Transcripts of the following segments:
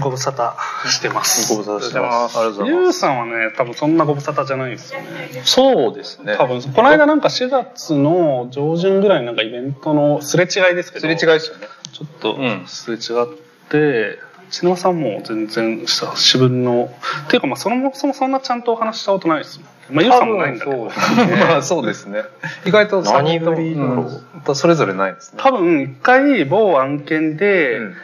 ご無沙汰してます。ご無沙汰してます。ありがとうございゆうます。さんはね、多分そんなご無沙汰じゃないですよね。そうですね。多分、この間なんか4月の上旬ぐらいになんかイベントのすれ違いですけど、すれ違いですよね。ちょっとうんすれ違って、千野さんも全然久しぶりの、っていうかまあそもそもそんなちゃんとお話したことないですもん。まあゆうさんもないんだけど、まあ そうですね。意外と何ぶりだろううんそれぞれないですね。多分一回某案件で、うん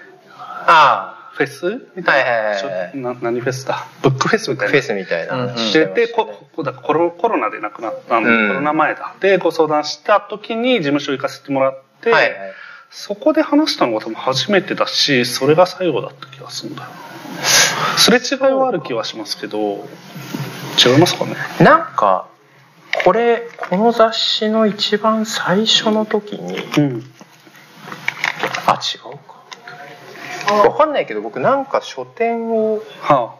あフェスみたいな、はいはいはい何フェスだ？ブックフェスみたいな。あフェスみたいな。してましたねここだからコロコロナで亡くなったの、うん。コロナ前だ。でご相談した時に事務所行かせてもらって、はいはい。そこで話したのが多分初めてだしそれが最後だった気がするんだよな。すれ違いはある気はしますけど違いますかね？なんかこれこの雑誌の一番最初の時にうん。あ違う？かわかんないけど僕なんか書店をは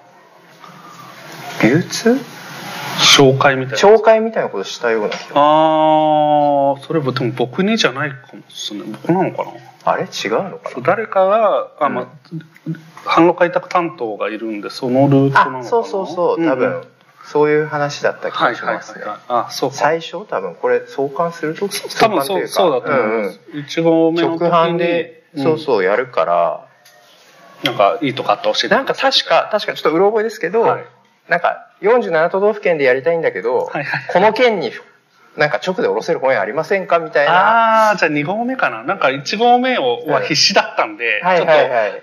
流通？あ紹介みたいな。紹介みたいなことしたような気が。ああそれでも僕にじゃないかもしれない。僕なのかな？あれ？違うのかそう誰かがあ、まあ販路開拓担当がいるんでそのルートなのかな？なあそうそうそう。多分、そういう話だった気はいがしますね、はいはいはい。あそうか。最初？多分これ創刊すると多分そうそうだと思いうんうん。ます。一号目の時に。直販で、そうそうやるからなんかいいとこあったら教えて。なんか確か確かちょっとうろ覚えですけど、はい。なんか47都道府県でやりたいんだけど、はいはい。この県になんか直で下ろせる本屋ありませんか？みたいな。ああじゃあ2号目かな。なんか1号目をはうん必死だったんで、はい。ちょっと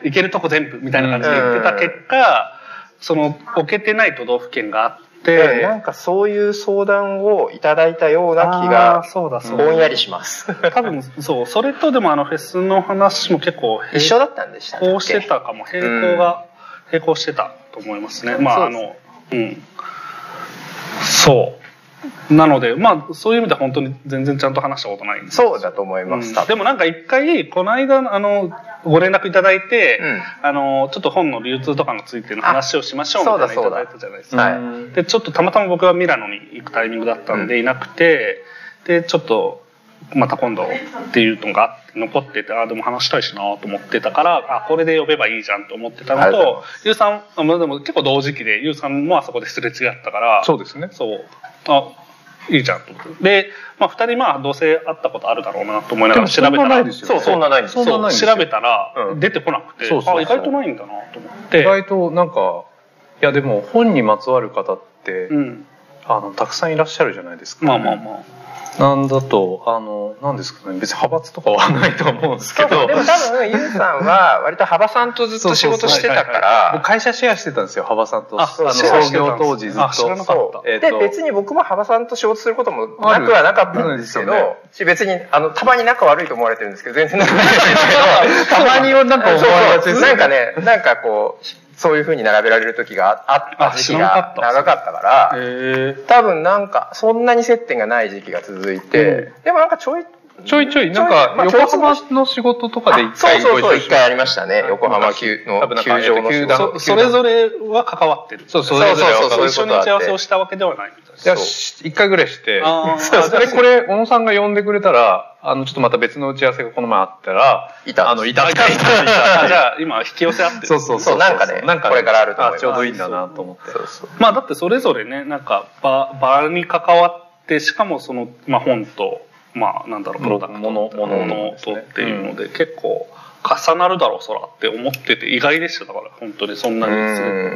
行けるとこ全部みたいな感じで言ってた結果、その置けてない都道府県があって、でなんかそういう相談をいただいたような気がそうだそうだ。ぼんやりします。多分そうそれとでもあのフェスの話も結構一緒だったんでしたっけこうしてたかも並行が並行してたと思いますね。まああのうん。そうなのでまあそういう意味では本当に全然ちゃんと話したことないんです。そうだと思います、うん。でもなんか一回この間あのご連絡いただいて、うん。あのちょっと本の流通とかについての話をしましょうみたいなのいただ。いたじゃないですか。はい。でちょっとたまたま僕はミラノに行くタイミングだったんでいなくて、でちょっとまた今度っていうのが残っててああでも話したいしなと思ってたからあこれで呼べばいいじゃんと思ってたのとゆうさんあまあでも結構同時期でゆうさんもあそこですれ違ったからそうですね。そう。あいいじゃんと思って。で、まあ、2人まあどうせ会ったことあるだろうなと思いながら調べたらそんなないです。よそうそんなないんですよ。調べたらうん。出てこなくて、そうそうそう。あ意外とないんだなと思って。意外となんか、いやでも本にまつわる方って、うん、あの、たくさんいらっしゃるじゃないですか。まあまあまなんだと、あの、なんですかね、別に派閥とかはないと思うんですけど、でも多分ユウさんは割と幅さんとずっと仕事してたか 僕ら会社シェアしてたんですよ、幅さんと。ああの創業当時ずっと。で別に僕も幅さんと仕事することもなくはなかったんですけど、別にあのたまに仲悪いと思われてるんですけど全然仲悪いんですけど。たまになんか思われがちですそうそう。なんかねなんかこうそういうふうに並べられる時がああった時期が長かったから多分なんかそんなに接点がない時期が続いて、でもなんかちょいちょいちょい、なんまか、あ横浜の仕事とかで一そう回そうそう一回ありましたね。横浜球の球場のそそれぞれは関わってる。そうそうそうそうそうそう。一緒に打ち合わせをしたわけではないいいや、一回ぐらいして、あー。そうそれこれ、小野さんが呼んでくれたら、あの、ちょっとまた別の打ち合わせがこの前あったら、いた。あの、いた、いた、な。いた、いた。あじゃあ今引き寄せ合ってる。そうそうそう。なんかねこれからあると思います。ちょうどいいんだなと思って。そうそう。まあだってそれぞれねなんか場場に関わってしかもその、まあ、本とまあなんだろうプロダクトものものものとっていうので、結構重なるだろうそらって思ってて意外でしただから本当にそんなに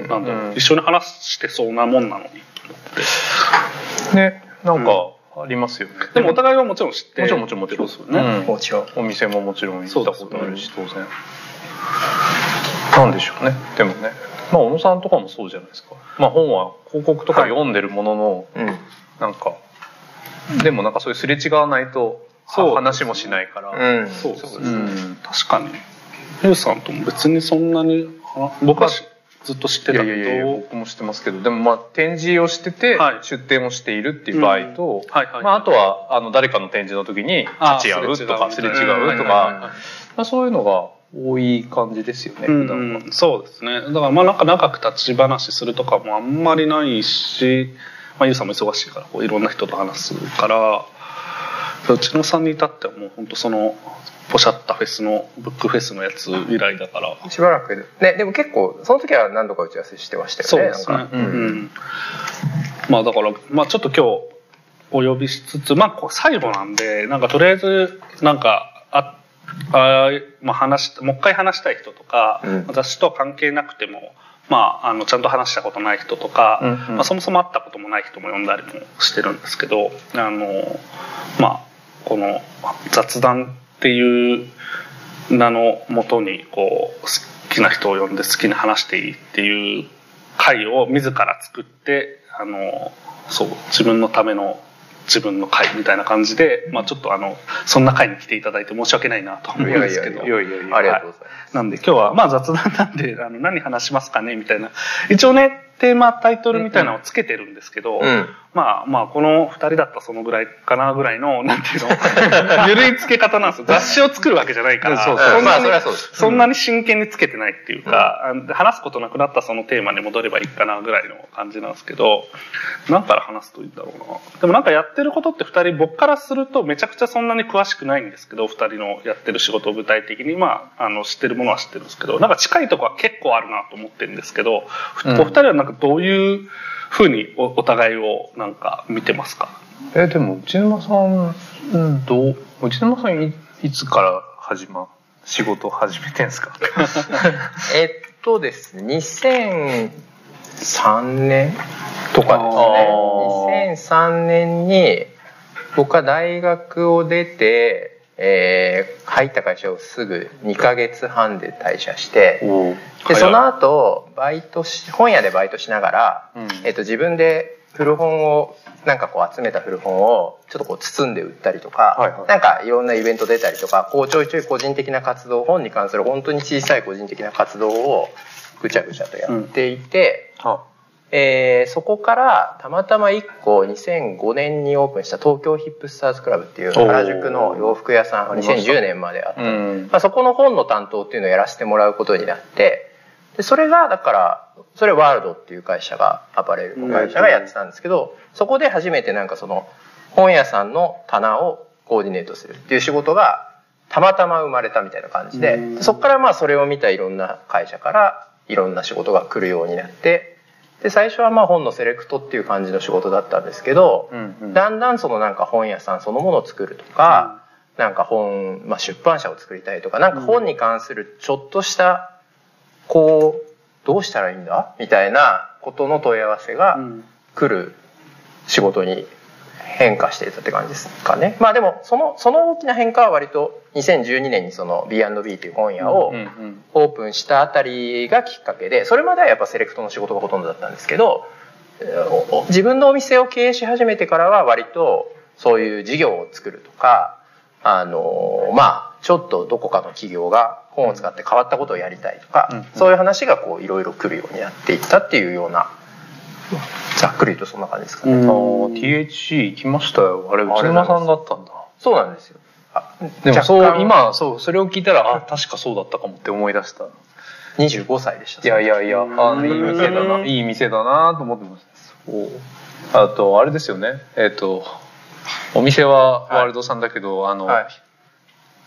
なんだろ一緒に話してそうなもんなのにね、なんか、ありますよね。でもお互いはもちろん知ってもちろんもちろんもちろんそうですよね、うん。もちろんお店ももちろん行ったことあるし、当然。なんでしょうね。でもね。まあ、小野さんとかもそうじゃないですか。まあ、本は広告とか読んでるものの、うん。なんか、でもなんかそういうすれ違わないと、話もしないから。うん。そうですね、うん。確かに。ユウさんとも別にそんなには僕はしずっと知っていたけど。やいやいや僕も知ってますけど。でもまあ展示をしててはい。出展をしているっていう場合と、はいはい。まあ、あとはあの誰かの展示の時に立ち会うとかすれ違う。とか、まあ、そういうのが多い感じですよねうん普段は。うん、そうですね。だからまあなんか長く立ち話するとかもあんまりないし、まあ、ゆうさんも忙しいからこういろんな人と話すからうちのさんに至ってはもう本当そのポシャったフェスのブックフェスのやつ以来だから。しばらく。ねでも結構その時は何度か打ち合わせしてましたそうよねですね。うなんか。うん。ん、まあだからまあちょっと今日お呼びしつつまあこう最後なんでなんかとりあえずなんかああまあ話しもう一回話したい人とか、うん。私とは関係なくてもまあ、あのちゃんと話したことない人とか、うんうん。まあ、そもそも会ったこともない人も呼んだりもしてるんですけどあのまあこの雑談っていう名のもとにこう好きな人を呼んで好きに話していいっていう会を自ら作ってあのそう自分のための自分の会みたいな感じで、まあ、ちょっとあのそんな会に来ていただいて申し訳ないなと思うんですけど。いいやいやいやありがとうございます、なんで今日はまあ雑談なんであの何話しますかねみたいな。一応ねテーマタイトルみたいなのをつけてるんですけど、うん。まあまあこの2人だったらそのぐらいかなぐらいのなんていうの？ゆるいつけ方なんですよ。雑誌を作るわけじゃないからそんなにそん。なに真剣につけてないっていうか、あの話すことなくなったらそのテーマに戻ればいいかなぐらいの感じなんですけど何から話すといいんだろうな。でもなんかやってることって2人僕からするとめちゃくちゃそんなに詳しくないんですけど2人のやってる仕事を具体的に。まああの知ってるものは知ってるんですけどなんか近いとこは結構あるなと思ってるんですけど、うん。お二人はなんかどういうふうにおお互いをなんか見てますか？えでも内沼さんうんどう内沼さんいいつから始ま仕事始めてんすか？えっとですね2003年とかあですね。2003年に僕は大学を出て、えー入った会社をすぐ2ヶ月半で退社しておでその後バイトし本屋でバイトしながら、うん。えっと自分で古本をなんかこう集めた古本をちょっとこう包んで売ったりとか、はいはい。なんかいろんなイベント出たりとかこうちょいちょい個人的な活動本に関する本当に小さい個人的な活動をぐちゃぐちゃとやっていて、あえーそこからたまたま1個2005年にオープンした東京ヒップスターズクラブっていう原宿の洋服屋さん2010年まであった。うん。まあ、そこの本の担当っていうのをやらせてもらうことになってでそれがだからそれワールドっていう会社がアパレルの会社がやってたんですけどそこで初めてなんかその本屋さんの棚をコーディネートするっていう仕事がたまたま生まれたみたいな感じでうん。そこからまあそれを見たいろんな会社からいろんな仕事が来るようになってで最初はまあ本のセレクトっていう感じの仕事だったんですけど、うんうん。だんだんそのなんか本屋さんそのものを作るとか、なんか本、まあ、出版社を作りたいとかなんか本に関するちょっとしたこうどうしたらいいんだ？みたいなことの問い合わせがうん。来る仕事に変化していたって感じですかね。まあでもそのその大きな変化は割と2012年にその B&B という本屋をオープンしたあたりがきっかけでそれまではやっぱセレクトの仕事がほとんどだったんですけど自分のお店を経営し始めてからは割とそういう事業を作るとかあのーまあちょっとどこかの企業が本を使って変わったことをやりたいとか、うんそういう話がこういろいろ来るようになっていったっていうようなざっくりとそんな感じですかね。うんあー THC 行きましたよあれ内沼さんだったんだそうなんですよ。あでもそう今そうそれを聞いたらあ確かそうだったかもって思い出した25歳でした。いやいやいや、あいい店だな、いい店だなと思ってます。あと、あれですよね。えっ、と、お店はワールドさんだけど、あの、はい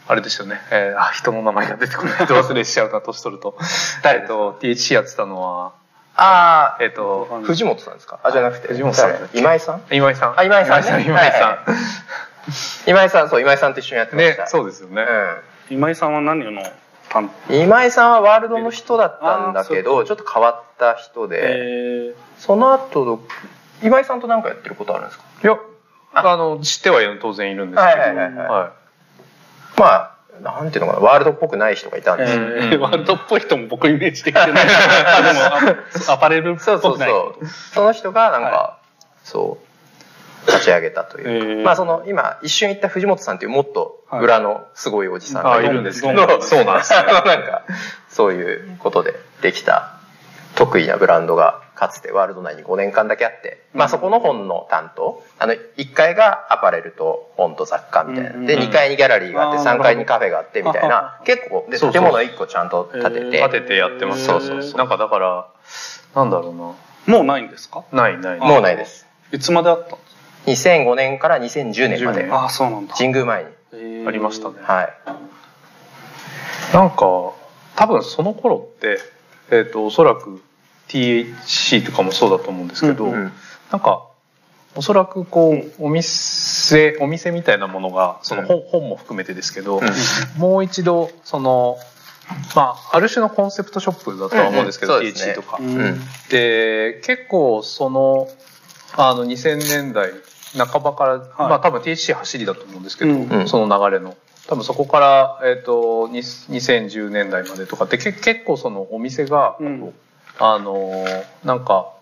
あれですよね。えーあ、人の名前が出てこないと忘れしちゃうな、年取ると。誰えっと、THC やってたのは、あえっ、と、あ藤本さんですか？あじゃなくて藤本さん。誰今井さん？今井さん。あ今井さんね。今井さん。はい今井さんそう今井さんと一緒にやってましねた、そうですよね。今井さんは何の担うん、今井さんはワールドの人だったんだけどちょっと変わった人で、えその後今井さんと何かやってることあるんですか？いや、あ。の、知ってはいる当然いるんですけど、はいはいはいはい。はまあなんていうのかなワールドっぽくない人がいたんーです。よ、えーワールドっぽい人も僕イメージできてない。あでもあアパレルっそうそう。ぽくない。そうその人がなんか、はそう立ち上げたという。か、えー。まあその今一瞬言った藤本さんっていうもっと裏のすごいおじさんがあいるんですけど。どそうなんですね なんかそういうことでできた得意なブランドがかつてワールド内に5年間だけあって、まあそこの本の担当あの1階がアパレルと本と雑貨みたいな、うんで2階にギャラリーがあってあー3階にカフェがあってみたいあな結構で建物1個ちゃんと建てて、えーい。立ててやってます。そうそうそう。なんかだから、なんだろうな。もうないんですか？ないない。もうないです。いつまであったんですか？2005年から2010年まで。ああそうなんだ。神宮前に。ありましたね。はい。なんか多分その頃って、えー、とおそらく THC とかもそうだと思うんですけど、うんうん。なんかおそらくこうお店お店みたいなものがその本,、本も含めてですけど、うん。もう一度そのまあある種のコンセプトショップだとは思うんですけど、うん。うんね THC とか。うんうん。で結構そのあの2000年代半ばから、まあ多分 THC 走りだと思うんですけど、うん。うん。その流れの。多分そこから、えー、とに2010年代までとかってけ結構そのお店が、うんあのなんか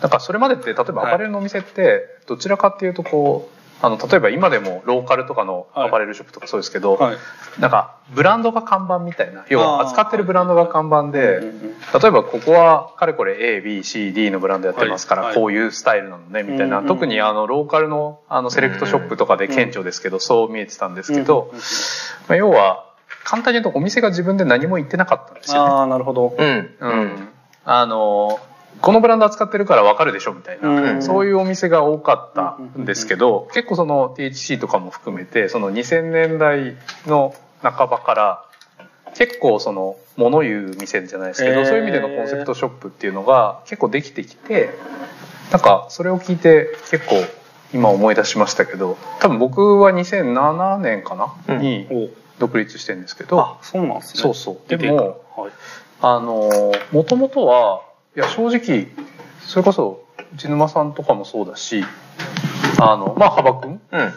なんかそれまでって例えばアパレルのお店ってどちらかっていうとこうあの例えば今でもローカルとかのアパレルショップとかそうですけど、はい。なんかブランドが看板みたいな要は扱ってるブランドが看板で、例えばここはかれこれ ABCD のブランドやってますから、はい。こういうスタイルなのねみたいな、特にあのローカルのあのセレクトショップとかで顕著ですけど、そう見えてたんですけど、まあ、要は簡単に言うとお店が自分で何も言ってなかったんですよね。ああなるほど。うん。うん。あのこのブランド扱ってるから分かるでしょみたいな、うん。そういうお店が多かったんですけど、結構その THC とかも含めてその2000年代の半ばから結構その物言う店じゃないですけど、へー。そういう意味でのコンセプトショップっていうのが結構できてきてなんかそれを聞いて結構今思い出しましたけど多分僕は2007年かな、うん。にお独立してるんですけど、あそうなんですね。そうそう。でもはい。あのもともとはいや正直それこそ内沼さんとかもそうだしあのまあ幅くん？うん。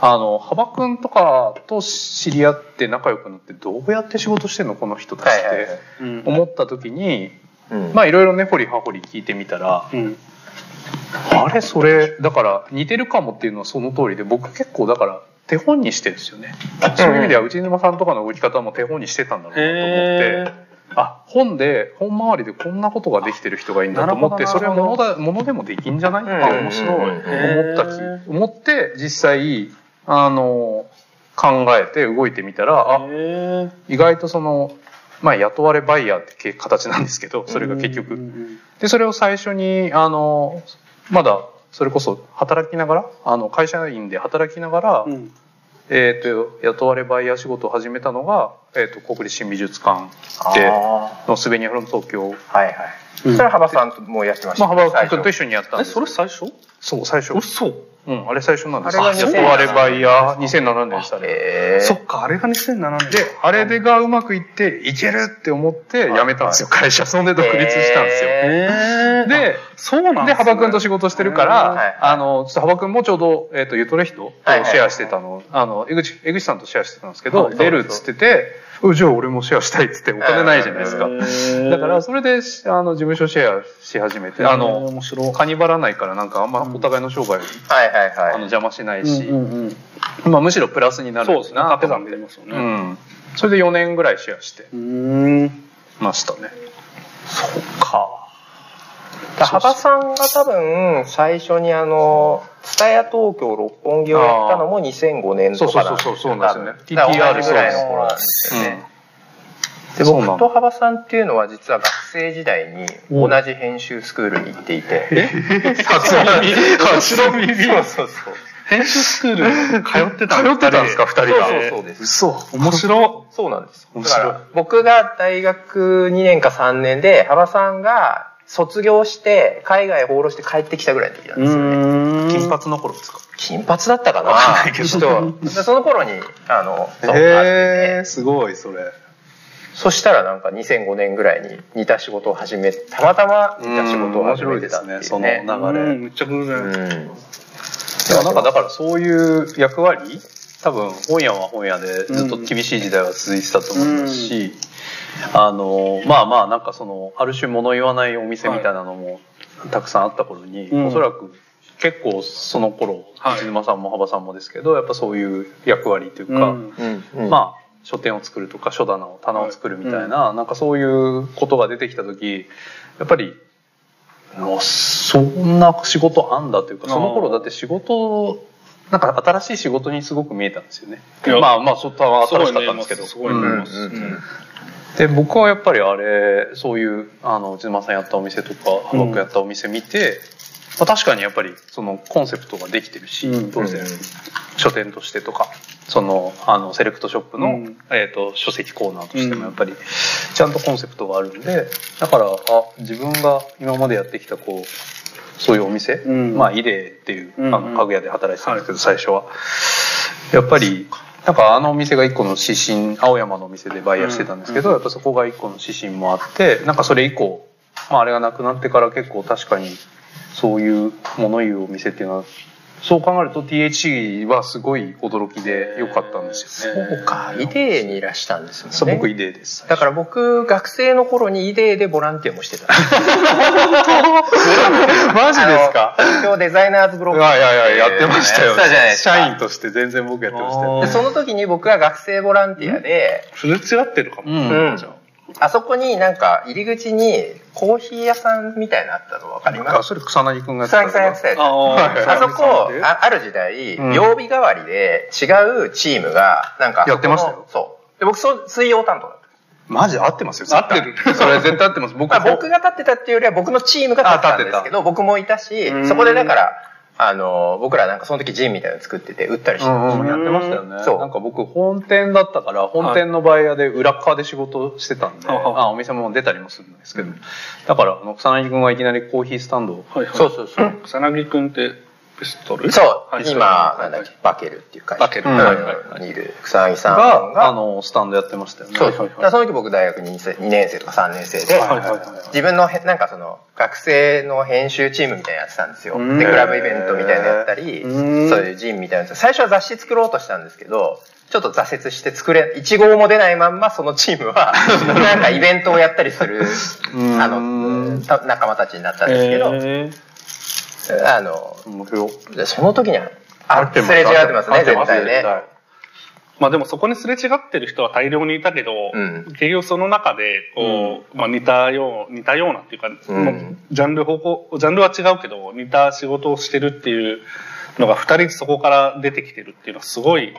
あの幅くんとかと知り合って仲良くなってどうやって仕事してんの？この人たちってうん。思った時にうん。まあいろいろ根掘り葉掘り聞いてみたらうん。あれ？それだから似てるかもっていうのはその通りで僕結構だから手本にしてるんですよね。そういう意味では内沼さんとかの動き方も手本にしてたんだろうなと思って。あ本で本回りでこんなことができてる人がいいんだと思ってそれはものだものでもできんじゃないってうん面白いうん。思ったき思って実際あの考えて動いてみたらあへ意外とそのまあ雇われバイヤーって形なんですけどえそれが結うん局うん。でそれを最初にあのまだそれこそ働きながらあの会社員で働きながら、うん。えー、と雇われバイヤー仕事を始めたのが、えー、と国立新美術館であのスベニアフロム東京。ーはいはい。うん。それは幅さんともうやってました。まあ、幅君と一緒にやったんえです。それ最初？そう最初。嘘。うんあれ最初なんです。あれが雇われバイヤー2007年でしたね。そっかあれが2007年。であれでがうまくいっていけるって思って辞めたんですよ。会社そんで独立したんですよ。でそうなんで幅君と仕事してるから、あのちょっと幅君もちょうど、えー、とゆとれ人とシェアしてたの,、あの江口江口さんとシェアしてたんですけど、はい。出るっつっててうじゃあ俺もシェアしたいっつってお金ないじゃないですか、だからそれでしあの事務所シェアし始めて、あのカニバらないからなんかあんまお互いの商売、はいはいあのはい邪魔しないし、うんうんうん。まあ、むしろプラスになるそうですね。けね。うん、それで4年ぐらいシェアしてましたね。そうかだ幅さんが多分最初にあの蔦屋東京六本木をやったのも2005年とかなんですよそうそうそうそうなんですよね。TTR ぐらいの頃なんですよね、で僕と幅さんっていうのは実は学生時代に同じ編集スクールに行っていて、初耳。初耳。そうそうそう編集スクール通ってた通ってたんですか？二人が。そうそうそうです。嘘。面白。そうなんです。面白僕が大学2年か3年で幅さんが卒業して海外放浪して帰ってきたぐらいの時なんうですよね。金髪の頃ですか？金髪だったかな？わかんないけど。ちょっと。でその頃にあのへえすごいそれ。そしたらなんか2005年ぐらいに似た仕事を始めたまたま似た仕事を始めてたっていうね。うん面白いですねその流れ。うんめっちゃ偶然。うん。でもなんかだからそういう役割？多分本屋は本屋でずっと厳しい時代は続いてたと思いますし、あのまあまあなんかそのある種物言わないお店みたいなのもたくさんあった頃に、うん。おそらく結構その頃はい。内沼さんも幅さんもですけどやっぱそういう役割というか、うん。うんうん。まあ書店を作るとか書棚を棚を作るみたいな、なんかそういうことが出てきた時やっぱりもうそんな仕事あんだというかその頃だって仕事なんか新しい仕事にすごく見えたんですよね。まあまあそっは新しかったんですけど。すごい見えうん。ますうんうんうんで僕はやっぱりあれそういうあの内沼さんやったお店とか幅くやったお店見て、まあ、確かにやっぱりそのコンセプトができてるし、うん。当然。書店としてとかそのあのセレクトショップの、うん。えー、と書籍コーナーとしてうん。もやっぱりちゃんとコンセプトがあるんでだからあ自分が今までやってきたこうそういうお店、うん。まあイデーっていうあの家具屋で働いてたんですけど、最初は。やっぱりなんかあのお店が一個の指針青山のお店でバイヤーしてたんですけど、うんやっぱそこが一個の指針もあってなんかそれ以降、まあ、あれがなくなってから結構確かにそういう物言うお店っていうのはそう考えると THC はすごい驚きで良かったんですよね。そうか、イデーにいらしたんですもんね。そう僕イデーです。だから僕、学生の頃にイデーでボランティアもしてた。マジですか？東京デザイナーズブロいック。やいやいややってましたよ。社員として全然僕やってましたよ。でその時に僕は学生ボランティアで、すれ違ってるかも。うんうんあそこになんか入り口にコーヒー屋さんみたいなのあったの分かります？あそれ草薙くんがやって草木さんやってたやつ。ああそこであ、ある時代、うん曜日代わりで違うチームが、なんか、やってましたよそう。で僕、そう水曜担当だった。マジ合ってますよ。合ってるそれ絶対合ってます。僕まあ、僕が立ってたっていうよりは僕のチームが立ってたんですけど、僕もいたしう、んそこでだから、あの、僕らなんかその時ジンみたいなの作ってて、売ったりしてうたん。やってましたよね。そう。なんか僕本店だったから本店のバイヤーで裏側で仕事してたんで、はい。はいあお店も出たりもするんですけど、だからあの草薙くんがいきなりコーヒースタンドを。はいはい。そうそうそう。草薙くんってピストルそう、はい。今、なんだっけ、バケルっていう会社。バケルにいる草薙さんが。が、あのスタンドやってましたよね。そうその時僕大学 2, 2年生とか3年生で、自分のへなんかその学生の編集チームみたいなのやってたんですよ。うん。で、クラブイベントみたいなのやったり、うん。そういうジンみたいなやつ。最初は雑誌作ろうとしたんですけど、ちょっと挫折して作れ、1号も出ないまんまそのチームは、なんかイベントをやったりする、うん。あの、た仲間たちになったんですけど、えあの、面白。いでその時には、あ、す。すれ違ってますね、絶対ね。まあでもそこにすれ違ってる人は大量にいたけど、うん。結局その中でこう、まあ、似たよう似たようなっていうか、うん。ジャンル方向ジャンルは違うけど似た仕事をしてるっていうのが2人そこから出てきてるっていうのはすごい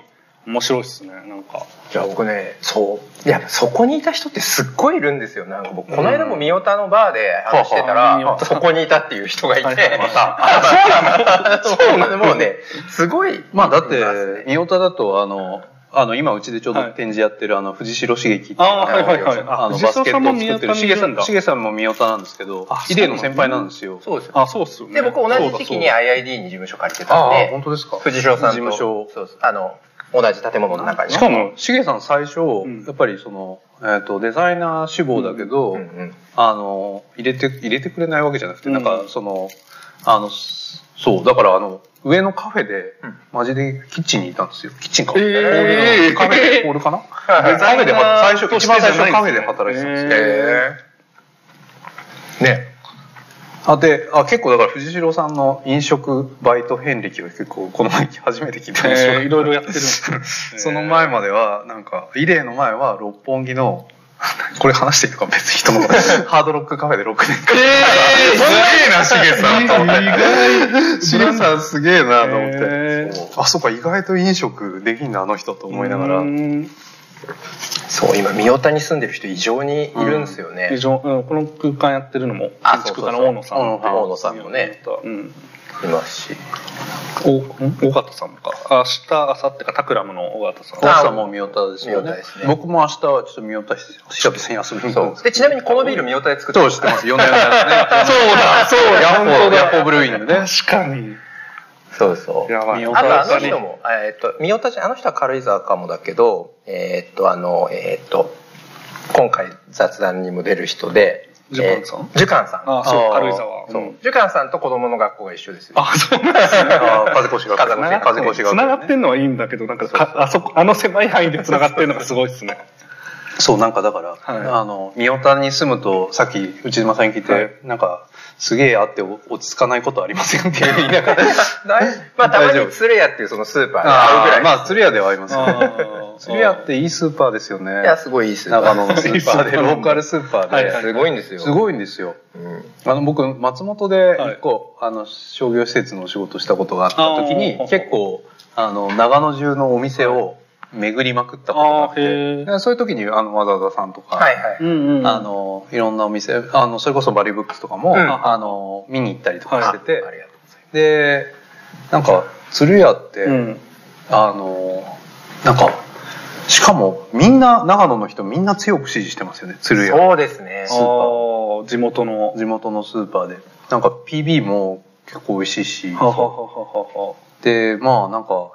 面白いっすねなんか。いや、僕ね、そう。いや、そこにいた人ってすっごいいるんですよ。なんか僕、この間も三代田のバーで話してたら、うんはあそこにいたっていう人がいて、はいはい また。そうなの？もうね、すごい。まあだって三代田だとあのあの今うちでちょうど展示やってるあの藤代茂樹っていうあーはいはいはいあのあバスケットを作ってる藤代さんも三代田にい茂さるんだん茂さんも三代田なんですけどあイデーの先輩なんですよ。そうですよ。あそうっすよね。で、僕同じ時期に IID に事務所借りてたんああで、本当ですか。藤代さんと。事務所そうそう。あの、同じ建物の中にね。しかもしげさん最初、ん。やっぱりその、えー、とデザイナー志望だけど、うんうん。あの入れて入れてくれないわけじゃなくて、うん。なんかそのあのそうだからあの上のカフェで、うん。マジでキッチンにいたんですよ。キッチンか、えーホールのカフェ。ホールかな、はいカフェで最初一番最初カフェで働いてたんですよ、へね。あであ結構だから藤代さんの飲食バイト遍歴が結構この前初めて聞いて面白かったえーいろいろやってるんですね。その前まではなんかイデーの前は六本木の これ話していいのか別に人の ハードロックカフェで6年間。えー、すげえな、しげさん。意外しげさんすげえなと思って、へー。あそうか意外と飲食できんなあの人と思いながら。うんそう、今、三代田に住んでる人異常にいるんですよね。非常うんこの空間やってるのもあ建築家の大野さん。大野さんもね。うん。いますし。尾形さんもか明日明後日かタクラムの尾形さん。奥さんも三代田ですよね。三代田ですね。僕も明日はちょっと三代田久々に遊びに行ですそう。で、ちなみにこのビール三代田で作ってそう知ってます。4年のやつね。そうだそうヤッホーヤッホーブルーイングね確かにそうそう。あとあのに人も、えーっと、三代田あの人は軽井沢かもだけど、えーっと、あの、えーっと、今回雑談にも出る人で、ジュカンさん？えージュカンさん。あそう軽井沢。そう。うんジュカンさんと子供の学校が一緒ですよ。あそうなんですね。風越学風越学風越学つながってんのはいいんだけどなんかかあそこあの狭い範囲でつながってるのがすごいですね。そうなんかだから、はい。あの三代田に住むとさっき内島さんに聞いて、はい。なんかすげえあってお落ち着かないことありませんって言い ながらまあ、たま大丈夫。にツレヤっていうそのスーパーで会うぐらい。まあ釣り屋ではありますよね。あー。釣り屋っていいスーパーですよね。いや、すごいいいスーパー。で。いいスーパー。ローカルスーパーで、すごいんですよ。すごいんですよ。うん。あの僕松本で一個、あの商業施設のお仕事したことがあった時に結構あの長野中のお店を巡りまくったことがあって、そういう時にあのわざわざさんとか、はいはい。うんうんあのいろんなお店あのそれこそバリブックスとかも、うん。あの見に行ったりとかしてて、ありがとでなんか鶴屋って、うん。あのなんかしかもみんな長野の人みんな強く支持してますよね鶴屋。そうですね。スーパー。地元の。地元のスーパーで。なんか PB も結構美味しいし。ははははは。でまあなんか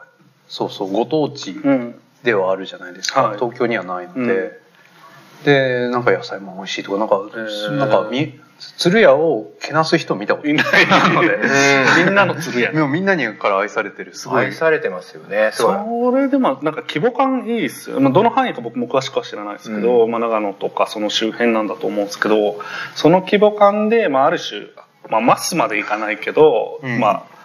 そうそうご当地うんではあるじゃないですか、はい。東京にはないので、うん。でなんか野菜も美味しいとかなんか、ー。なんかみ鶴屋をけなす人見たこといないので。みんなの鶴やでもみんなにから愛されてるすごい。愛されてますよね。それでもなんか規模感いいっすよ、まあ、どの範囲か僕も詳しくは知らないですけど、まあ、長野とかその周辺なんだと思うんですけどその規模感で、まあ、ある種、まあ、マスまでいかないけど、うん。まあ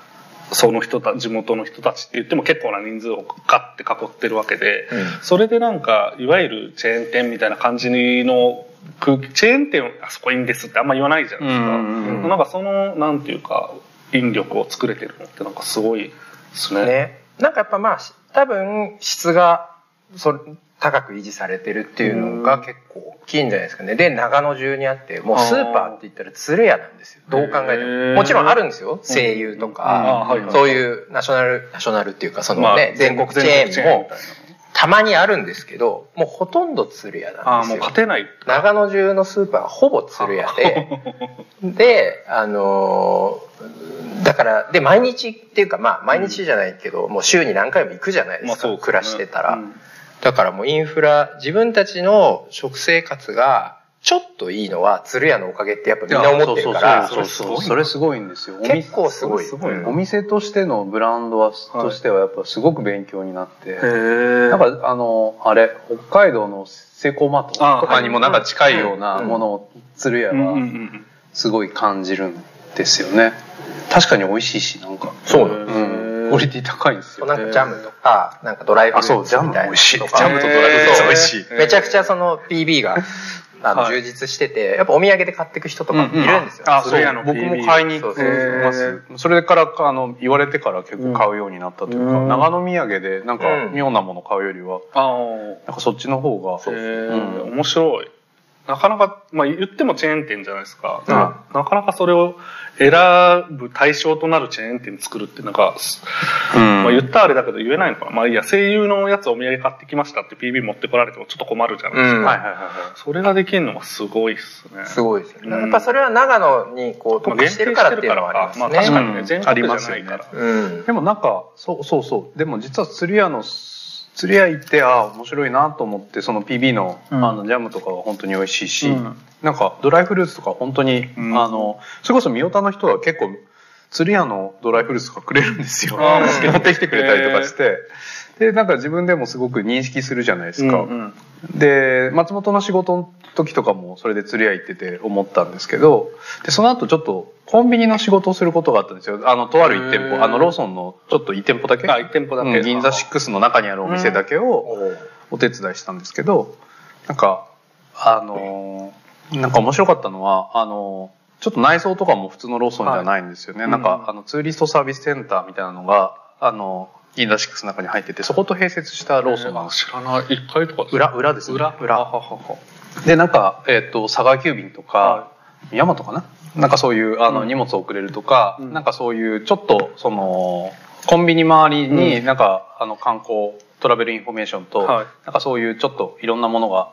その人た地元の人たちって言っても結構な人数をガッて囲ってるわけで、うん。それでなんかいわゆるチェーン店みたいな感じの空気チェーン店あそこいいんですってあんま言わないじゃないですか、うんうんうん。なんかそのなんていうか引力を作れてるのってなんかすごいですね。ね。なんかやっぱまあ多分質がそ高く維持されてるっていうのが結構大きいんじゃないですかね。で長野中にあってもうスーパーって言ったら鶴屋なんですよ。どう考えても。もちろんあるんですよ。声優とあかそういうナショナルナショナルっていうかそのまあね全国チェーンもたまにあるんですけどもうほとんど鶴屋なんですよ。勝てない。長野中のスーパーはほぼ鶴屋で であのーだからで毎日っていうかまあ毎日じゃないけど、もう週に何回も行くじゃないですか、まあすね。暮らしてたら、うんだからもうインフラ自分たちの食生活がちょっといいのは鶴屋のおかげってやっぱみんな思ってるから。そうそうそう。それすごい。んですよ。結構すごい。お店としてのブランドは、としてはやっぱすごく勉強になって、へえなんかあのあれ北海道のセイコーマートあとかにもなんか近いような。ものを鶴屋はんすごい感じるんですよね。確かに美味しいしなんか。そうなんですうんクオリティ高いんですよ。なんかジャムとかなんかドライフルーツみたいな美味しい。ジとかャムとドライフルーツ美味しい。めちゃくちゃその PB があのはい。充実しててやっぱお土産で買っていく人とかもいるんですよ、あそう。鶴屋の僕も買いに行きそうそうますそれからあの言われてから結構買うようになったというか、うん。長野土産でなんかうん。妙なもの買うよりはあなんかそっちの方があへえうん。面白いなかなか、まあ、言ってもチェーン店じゃないですか、うん。なかなかそれを選ぶ対象となるチェーン店作るってなんか、うん。まあ、言ったらあれだけど言えないのかな。まあいいや声優のやつお土産買ってきましたって PB 持ってこられてもちょっと困るじゃないですか、うん。はいはいはいはい。それができるのがすごいっすね。すごいですよね、うん。やっぱそれは長野にこうまあ特化してるからっていうのはありますね、まあ確かにね、うん。全国じゃないから、うん。でもなんかそうそうそう。でも実は釣り屋の釣り屋行ってああ面白いなと思ってその PB の,、うん。あのジャムとかは本当に美味しいし、うん。なんかドライフルーツとか本当に、うん。あのそれこそ三代田の人は結構釣り屋のドライフルーツとかくれるんですよ。持ってきてくれたりとかしてでなんか自分でもすごく認識するじゃないですか、うんうん。で松本の仕事の時とかもそれで釣り屋行ってて思ったんですけどでその後ちょっとコンビニの仕事をすることがあったんですよ。あのとある1店舗。あのローソンのちょっと1店舗だけあ1店舗だけ、うん銀座6の中にあるお店だけをお手伝いしたんですけどなんかあのーなんか面白かったのはあのーちょっと内装とかも普通のローソンじゃないんですよね、はい。なんか、うんあのツーリストサービスセンターみたいなのがあの GINZA SIXの中に入っててそこと併設したローソン。なんですよ知らない。1階とか。裏裏ですね。裏？裏。でなんか、えっと佐川急便とか、あヤマトかな？なんかそういうあの、うん。荷物を送れるとか、うん。なんかそういうちょっとそのコンビニ周りにうん。なんか、あの観光トラベルインフォメーションと、はい。なんかそういうちょっといろんなものが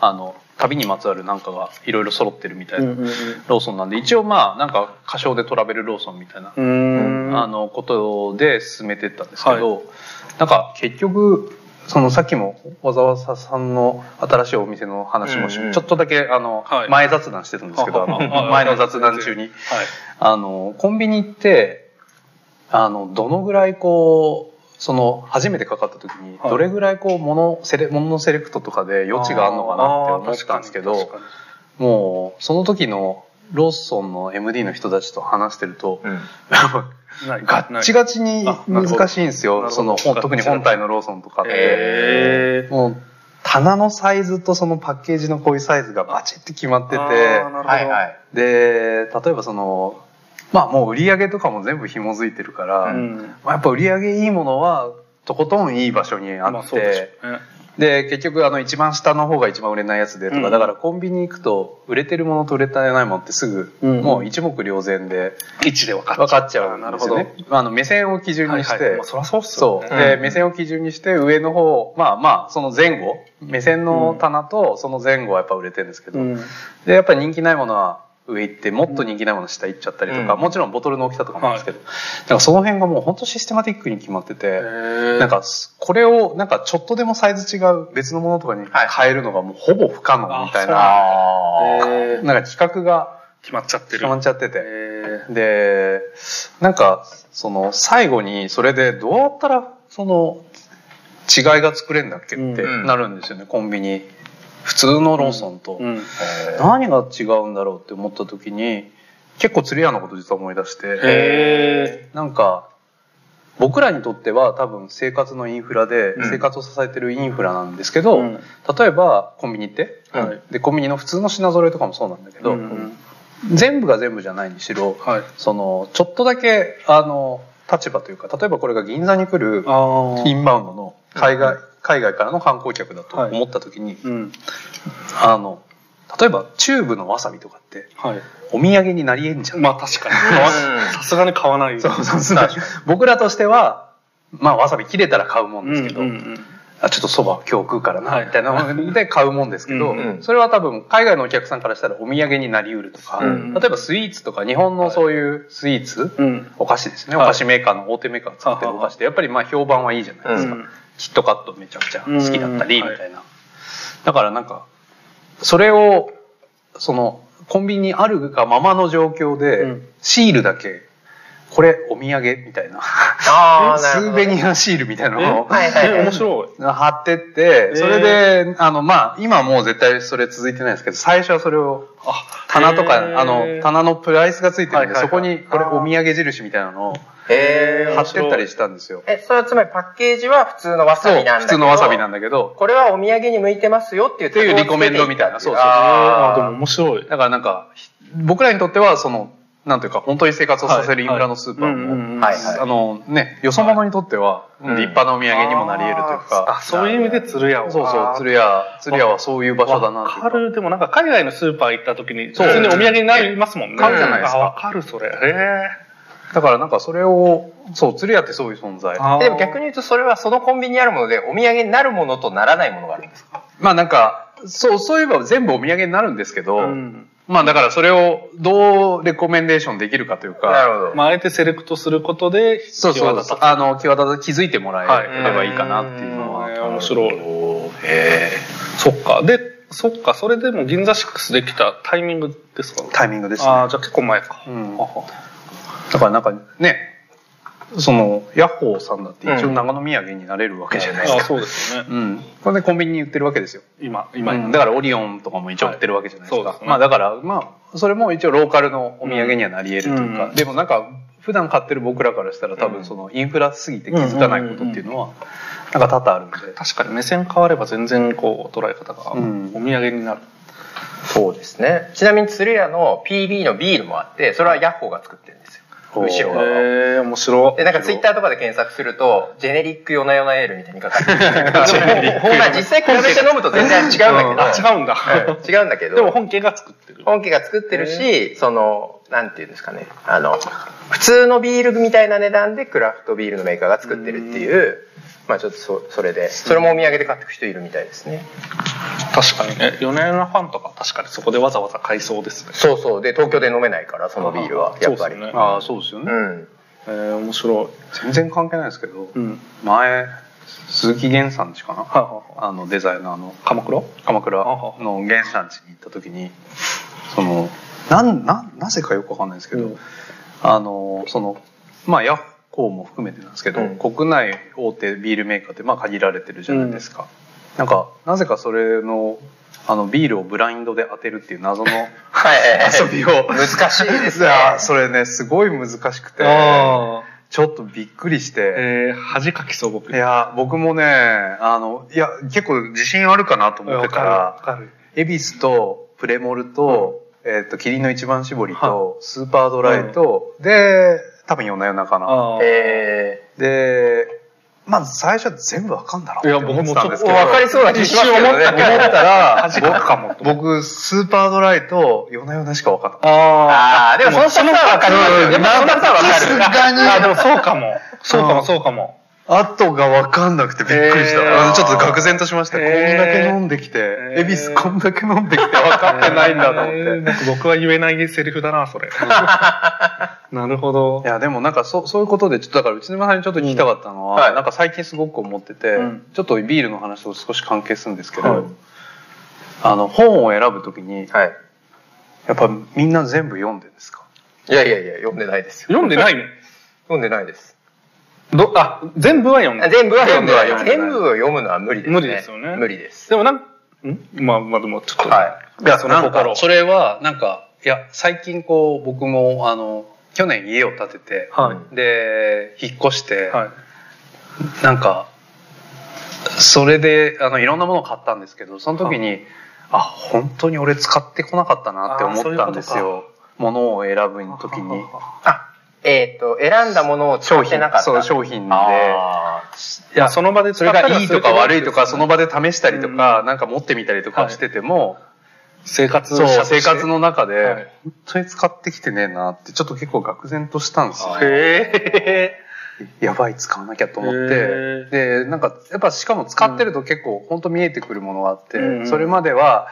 あの旅にまつわるなんかがいろいろ揃ってるみたいな、ローソンなんで一応まあなんか歌唱でトラベルローソンみたいな、うん。あのことで進めてったんですけど、なんか結局そのさっきも小沢さんの新しいお店の話もちょっとだけあの、はい。前雑談してたんですけど、前の雑談中に。はい。あのコンビニってあのどのぐらいこうその初めてかかった時にはい。どれぐらいこう物セレ物のセレクトとかで余地があるのかなって思ったんですけどもうその時のローソンの MD の人たちと話してると、うん。ガッチガチに難しいんですよ。その本特に本体のローソンとかって。へー。もう棚のサイズとそのパッケージのこういうサイズがバチッて決まってて、はいはい。で、例えばその、まあもう売り上げとかも全部紐づいてるから、うん。まあ、やっぱ売り上げいいものはとことんいい場所にあって、まあそうで結局あの一番下の方が一番売れないやつでとか、うん。だからコンビニ行くと売れてるものと売れてないものってすぐ、うん。もう一目瞭然で位置で分かっ分かっちゃうんなるほど。ですよね。あの目線を基準にして、はいはい。まあ、そりゃそうっすそう。よねで、目線を基準にして、上の方、まあまあ、その前後、目線の棚とその前後はやっぱ売れてるんですけど、うん。で、やっぱり人気ないものは上行って、もっと人気ないもの下行っちゃったりとか、うん。もちろんボトルの大きさとかもあるんですけど、だからその辺がもう本当システマティックに決まってて、ななんか、これを、なんかちょっとでもサイズ違う別のものとかに変えるのがもうほぼ不可能みたいな、あー。えーなんか企画が決まっちゃってる。決まっちゃってて、えで、なんか、その、最後に、それでどうやったら、その、違いが作れんだっけってうん。なるんですよね、コンビニ。普通のローソンと。ーうん。何が違うんだろうって思った時に、結構釣り屋のこと実は思い出して、へなんか、僕らにとっては多分生活のインフラでうん。生活を支えてるインフラなんですけど、うん。例えばコンビニって、はい。でコンビニの普通の品揃えとかもそうなんだけど、うん全部が全部じゃないにしろ、はい。そのちょっとだけあの立場というか例えばこれが銀座に来るあインバウンドの海外,、海外からの観光客だとはい思った時に、うん。あの例えばチューブのわさびとかってはい。お土産になりえんじゃん。まあ確かに。うん。さすがに買わない。そうそうそう。僕らとしてはまあわさび切れたら買うもんですけど、うんうんあちょっとそば今日食うからな、はい。みたいなので買うもんですけど、うんうん。それは多分海外のお客さんからしたらお土産になりうるとか、うん例えばスイーツとか日本のそういうスイーツ、うん。うん。お菓子ですね、はいお菓子メーカーの大手メーカーが作ってるお菓子ってやっぱりまあ評判はいいじゃないですか、うんキットカットめちゃくちゃ好きだったりうんみたいな、だからなんかそれをそのコンビニにあるがままの状況で、うん。シールだけこれお土産みたいな。あ スーベニアシールみたいなのをはいはいえ面白い貼ってって、それで、あの、まあ、今はもう絶対それ続いてないですけど、最初はそれを、棚とか、あの、棚のプライスがついてるんで、そこに、これお土産印みたいなのをへ貼ってったりしたんですよ。え、それはつまりパッケージは普通のわさそう、びなんだけど。普通のわさびなんだけど、これはお土産に向いてますよっていうっていうリコメンドみたいなそうそうあー。でもあ面白い。だからなんか、僕らにとっては、その、なんていうか、本当に生活をさせるインフラのスーパーも、はい。はいあのね、よそ者にとっては、うん。立派なお土産にもなり得るというか、あそういう意味で鶴屋を。そうそう、鶴屋、鶴屋はそういう場所だなわかる。でもなんか海外のスーパー行った時に普そう。通にお土産になりますもんね。買うじゃないですか。あわかるそれ。へえだからなんかそれを、そう、釣り屋ってそういう存在。でも逆に言うとそれはそのコンビニにあるものでお土産になるものとならないものがあるんですか？まあなんか、そう、そういえば全部お土産になるんですけど、うんまあだからそれをどうレコメンデーションできるかというか、なるほど。まああえてセレクトすることでそうそうあの、際立た気づいてもらはいえればいいかなっていうのは。へー面白いへそっかでそっかそれでも銀座6できたタイミングですかータイミングですね。ああじゃあ結構前か、うんだからなんかね、その、ヤッホーさんだって一応長野土産になれるわけじゃないですか。あそうですよねうん。これでコンビニに売ってるわけですよ。今今、うんだからオリオンとかも一応売ってるわけじゃないですか。はいそうですねまあだから、まあ、それも一応ローカルのお土産にはなり得るというか、うんでもなんか、普段買ってる僕らからしたら多分そのインフラすぎて気づかないことっていうのは、なんか多々あるんで。確かに目線変われば全然こう捉え方がおうん土産になる、そうですね。ちなみに鶴屋の PB のビールもあって、それはヤッホーが作ってるんですよ。後ろ側を。へえ面白いで、なんかツイッターとかで検索すると、ジェネリックヨナヨナエールみたいに書かれてる。ほんま実際比べて飲むと全然違うんだけど。あ違うんだ、うん違うんだけど。でも本家が作ってる本家が作ってるし、その、なんていうんですかね。あの、普通のビールみたいな値段でクラフトビールのメーカーが作ってるっていう、まあちょっとそそれで、それもお土産で買ってく人いるみたいですね。確かに。ね米山ファンとか確かにそこでわざわざ買いそうですね。そうそう。で、東京で飲めないから、そのビールは、やっぱり。そうですね。ああ、そうですよね。うん。えー、面白全然関係ないですけど、いうん。前、鈴木源さんちかな、あのデザイナーの鎌倉？鎌倉。の源さんちに行った時に、その、なん、な、なぜかよくわかんないですけど、うん。あの、その、まあ、ヤッホーも含めてなんですけど、うん。国内大手ビールメーカーってまあ限られてるじゃないですか。なんか、なぜかそれの、あの、ビールをブラインドで当てるっていう謎の。遊びを。難しいですね。いやそれね、すごい難しくて、ちょっとびっくりして、えー、恥かきそう僕。いや、僕もね、あの、いや、結構自信あるかなと思ってたら、恵比寿とプレモルと、えっ、と、キリンの一番搾りはと、スーパードライと、で、多分夜な夜なかな。あー。えで、まず最初は全部わかんだろういやって思ってたんですけどもう分かりそうな気しますけどね。一瞬思ったら恥かも僕スーパードライと夜な夜なしか分かんなかっあああ、でもその二つは分かりますよ。やっぱそのは分かる。さすがに。あでもそうかも。そうかもそうかも。た後が分かんなくてびっくりした、へー。ちょっと愕然としました、へー。こんだけ飲んできて。ー。恵比寿こんだけ飲んできて。分かってないんだと思って、えー。僕は言えないセリフだなそれ。なるほど。いやでもなんかそそういうことでちょっとだから内沼さんにちょっと聞きたかったのは、うんはい。なんか最近すごく思ってて、うん。ちょっとビールの話と少し関係するんですけど、はい。あの本を選ぶときにはい。やっぱみんな全部読んでるんですか？いやいやいや、読んでないですよ。読んでない 読んでないです。どあ全部は読んで全部は読んでない。全部を読むのは無理ですね。無理ですよね。無理です。でもなんん？まあまあでもちょっと、はい。いやその心それはなんかいや最近こう僕もあの去年家を建てて、はい。で引っ越して、はい。なんかそれであのいろんなものを買ったんですけどその時に、あ本当に俺使ってこなかったなって思ったんですよ。物を選ぶ時に。あ、えっ、と、選んだものを使ってなかった。そう商品で。あいやその場でそれがいいとか悪いとかその場場で試したりとか、うんなんか持ってみたりとかしてても、生活そう者として。生活の中で、はい。本当に使ってきてねえなってちょっと結構愕然としたんですよ。へやばい使わなきゃと思って。でなんかやっぱしかも使ってると結構本当見えてくるものがあって、うん。それまでは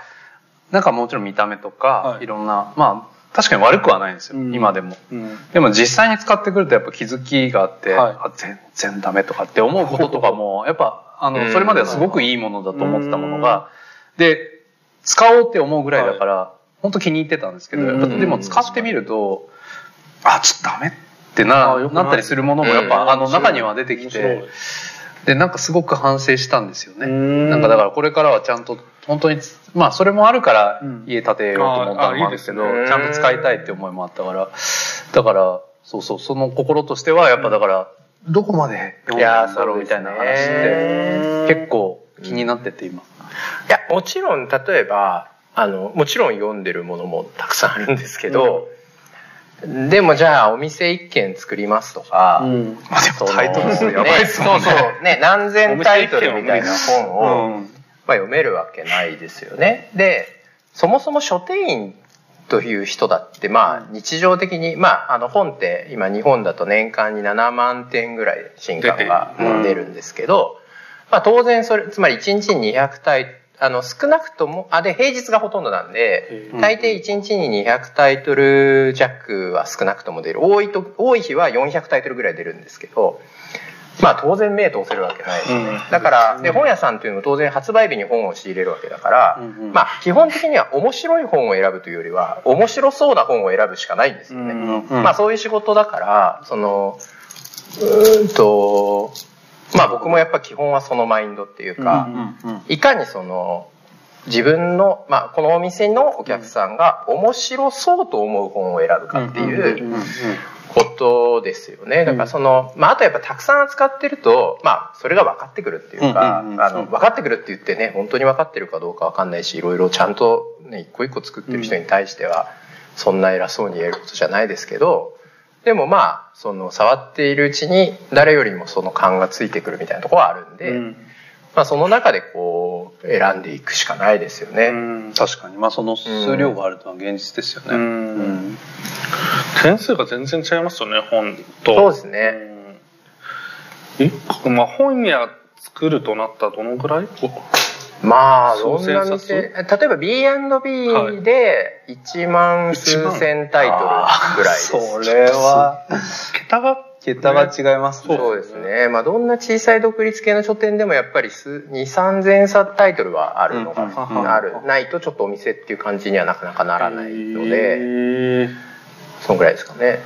なんかもちろん見た目とか、はい。い、ろんなまあ確かに悪くはないんですよ、うん。今でも。え、うん、でも実際に使ってくるとやっぱ気づきがあって、はい。あ全然ダメとかって思うこととかも やっぱあうん。のそれまではすごくいいものだと思ってたものがで使おうって思うぐらいだから、本当気に入ってたんですけど、うん。やっぱでも使ってみるとあちょっとダメってななったりするものもやっうんぱあの中には出てきてでなんかすごく反省したんですよね。うん。なんかだからこれからはちゃんと本当にまあそれもあるからうん。家建てようと思ったのもあるんですけど、ああいいね。ちゃんと使いたいって思いもあったから。だからそうそうその心としてはやっぱだからどこまで？読んだんだろうみたいな話って結構気になってて今。いや、もちろん、例えば、あの、もちろん読んでるものもたくさんあるんですけど、でもじゃあお店一軒作りますとか、うん。タイトル数やばいですもんね。そうそう。ね、何千タイトルみたいな本を、うんまあ、読めるわけないですよね。で、そもそも書店員という人だって、まあ、日常的に、まあ、あの本って今日本だと年間に7万点ぐらい新刊が出てるんですけど、まあ当然それ、つまり1日に200タイあの少なくとも、あ、で平日がほとんどなんで、うん大抵1日に200タイトル弱は少なくとも出る。多いと、多い日は400タイトルぐらい出るんですけど、まあ当然目通せるわけないですね。うん。だから、で、本屋さんっていうのも当然発売日に本を仕入れるわけだから、うんうん。まあ基本的には面白い本を選ぶというよりは、面白そうな本を選ぶしかないんですよね。うんうんまあそういう仕事だから、その、うーんと、まあ僕もやっぱ基本はそのマインドっていうか、うんうんいかにその、自分の、まあこのお店のお客さんが面白そうと思う本を選ぶかっていうことですよね。だからその、まああとやっぱたくさん扱ってると、まあそれが分かってくるっていうか、うんうんうん。あの、分かってくるって言ってね、本当に分かってるかどうか分かんないし、いろいろちゃんとね、一個一個作ってる人に対しては、そんな偉そうに言えることじゃないですけど、でもまあ、その触っているうちに誰よりもその感がついてくるみたいなところはあるんで、うんまあその中でこう選んでいくしかないですよね。うん。確かに。まあその数量があるとは現実ですよね。うん。点数が全然違いますよね本と。そうですね。うん。え？まあ本屋作るとなったらどのぐらい？まあ、ど総んな店、例えば B&B で1万数千タイトルぐらいです。それは桁が桁が違いますね。そうですね。まあ、どんな小さい独立系の書店でもやっぱり数2、3000冊タイトルはあるのが、うんうんある、ないとちょっとお店っていう感じにはなかなかならないので、でそのぐらいですかね。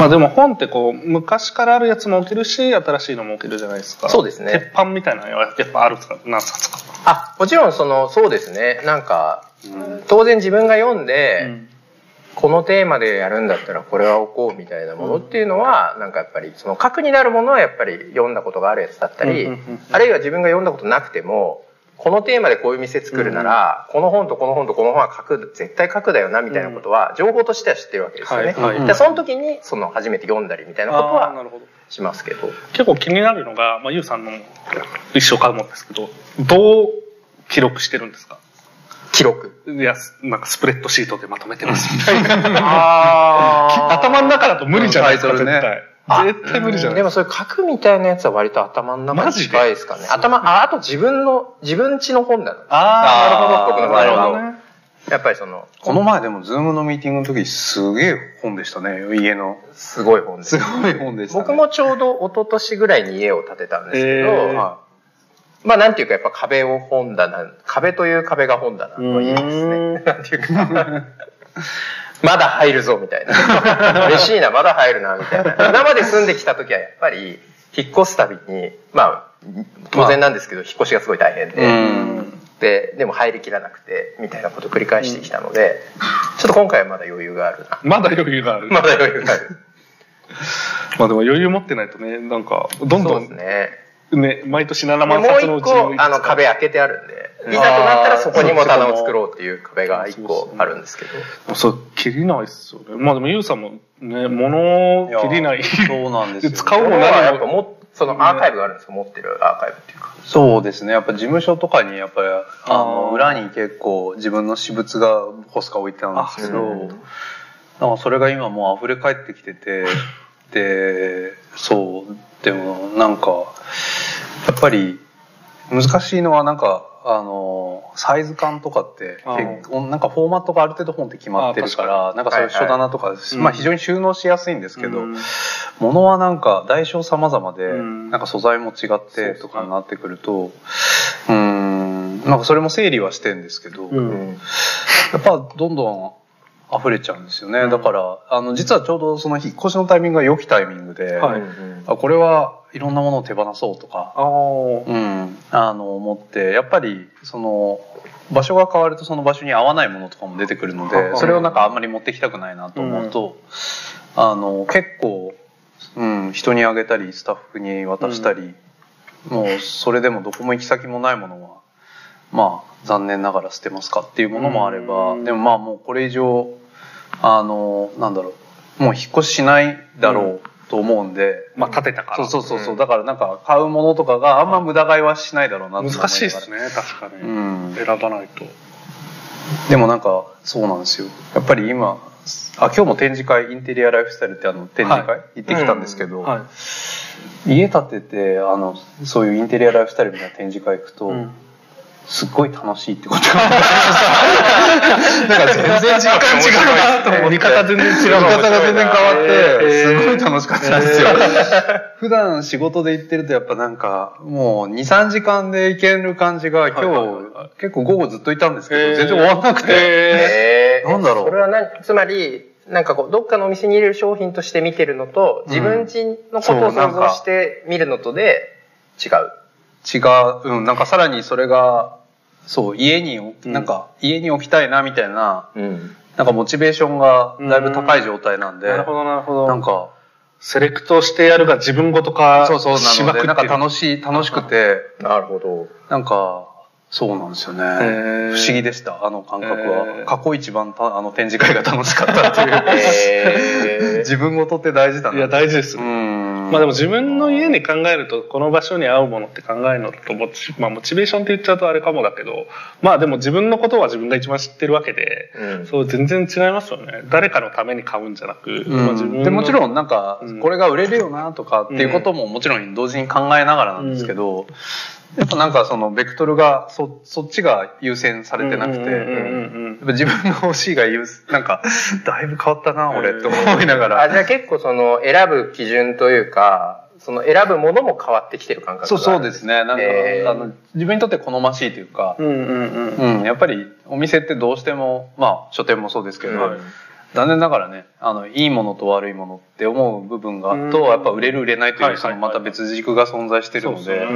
まあでも本ってこう昔からあるやつも置けるし新しいのも置けるじゃないですかそうですね鉄板みたいなのはやっぱあるか何冊かあ、もちろんその、そうですね。なんか、当然自分が読んで、このテーマでやるんだったらこれは置こうみたいなものっていうのは、なんかやっぱりその核になるものはやっぱり読んだことがあるやつだったり、うんうんうん。あるいは自分が読んだことなくてもこのテーマでこういう店作るなら、この本とこの本とこの本は書く絶対書くだよなみたいなことは情報としては知ってるわけですよね。でその時にその初めて読んだりみたいなことはしますけど。結構気になるのが、まあ、ゆうさんの一緒かもですけどどう記録してるんですか？記録。いやなんかスプレッドシートでまとめてます。みたいなあ頭の中だと無理じゃないですか、ね。絶対。絶対無理じゃない。でもそれ書くみたいなやつは割と頭の中に近いですかね。頭、あ、あと自分の、自分家の本棚。あー。僕の場合はなるほどね。やっぱりその、この前でもズームのミーティングの時すげえ本でしたね家の。すごい本です。す。ごい本でした、ね、僕もちょうど一昨年ぐらいに家を建てたんですけど、えー。はまあなんていうかやっぱ壁を本棚、壁という壁が本棚の家ですうね。なんていうか、まだ入るぞみたいな。嬉しいな、まだ入るな、みたいな。今まで住んできた時はやっぱり、引っ越すたびに、まあ、当然なんですけど、引っ越しがすごい大変で、うんで、でも入りきらなくて、みたいなことを繰り返してきたので、ちょっと今回はまだ余裕があるな。まだ余裕がある、まだ余裕がある。まあでも余裕持ってないとねなんかどんそうどんですね。ね毎年7でもう万冊のう一ちの個、あの壁開けてあるんで、いざとなったらそこにも棚を作ろうっていう壁が一個あるんですけど。そう切りないっすよね。まあでもゆうさんもね物を切りない。そうなんですよ。使うも物はやっぱ何ももそのアーカイブがあるんですか持ってるアーカイブっていうか。そうですね。やっぱ事務所とかにやっぱりあの裏に結構自分の私物がホスカ置いてあるんですけど、あう。んなんかそれが今もう溢れ返ってきてて。でそうでもなんかやっぱり難しいのはなんかあのサイズ感とかって結構なんかフォーマットがある程度本って決まってるからなんかそういう書棚とか、まあ、非常に収納しやすいんですけど、うん。物はなんか代償様々で、うん。なんか素材も違ってとかになってくるとうーんなんかそれも整理はしてんですけど、うん。やっぱどんどん溢れちゃうんですよね、だからあの実はちょうどその引っ越しのタイミングが良きタイミングで、はい。うんあこれはいろんなものを手放そうとか、あー。うん、あの思ってやっぱりその場所が変わるとその場所に合わないものとかも出てくるのあでそれをなんかあんまり持ってきたくないなと思うと、あの結構、うん、人にあげたりスタッフに渡したり、もうそれでもどこも行き先もないものはまあ残念ながら捨てますかっていうものもあれば、うん。でもまあもうこれ以上あのなんだろうもう引っ越ししないだろうと思うんで、まあ立てたから。そうそうそうそう、うん。だからなんか買うものとかがあんま無駄買いはしないだろうな難しいですね。確かに、うん。選ばないと。でもなんかそうなんですよ。やっぱり今あ今日も展示会インテリアライフスタイルってあの展示会、は行ってきたんですけど、はい。家建ててあのそういうインテリアライフスタイルみたいな展示会行くと、うんすっごい楽しいってこと。が なんか全然違う。違うなと思って見方全然違う。見方が全然変わって、すごい楽しかったんですよ。普段仕事で行ってるとやっぱなんか、もう2、3時間で行ける感じが今日、結構午後ずっといたんですけど、全然終わんなくて。えー。なんだろう。それは何つまり、なんかこう、どっかのお店に入れる商品として見てるのと、自分家のことを想像して見るのとで違う。違う、うん、なんかさらにそれが、そう、家に、んなんか家に置きたいなみたいな、うん。なんかモチベーションがだいぶ高い状態なんで、なるほどなるほどなんか、セレクトしてやるが自分ごと化そうそうしまくってるなので、なんか楽しい、楽しくて、なるほど。なんか、そうなんですよね。ー不思議でした、あの感覚へは。ー過去一番たあの展示会が楽しかったっていう。えー 自分ごとって大事だな。いや大事ですうねん。まあでも自分の家に考えるとこの場所に合うものって考えるのとモチ,、まあ、モチベーションって言っちゃうとあれかもだけどまあでも自分のことは自分が一番知ってるわけで、うん。そう全然違いますよね。誰かのために買うんじゃなく、うん。まあ自分のでもちろんなんかうん。これが売れるよなとかっていうことももちろん同時に考えながらなんですけど、やっぱなんかそのベクトルがそそっちが優先されてなくて、やっぱ自分が欲しいが優先なんか だいぶ変わったな俺って思いながら、あ、じゃあ結構その選ぶ基準というか、その選ぶものも変わってきてる感覚がそうそうですね。なんか、えー。あの自分にとって好ましいというか、うんうんうん。うん、やっぱりお店ってどうしてもまあ書店もそうですけど、うん残念ながらねあのいいものと悪いものって思う部分がうん。とやっぱ売れる売れないとはいいうはい。そのまた別軸が存在してるので、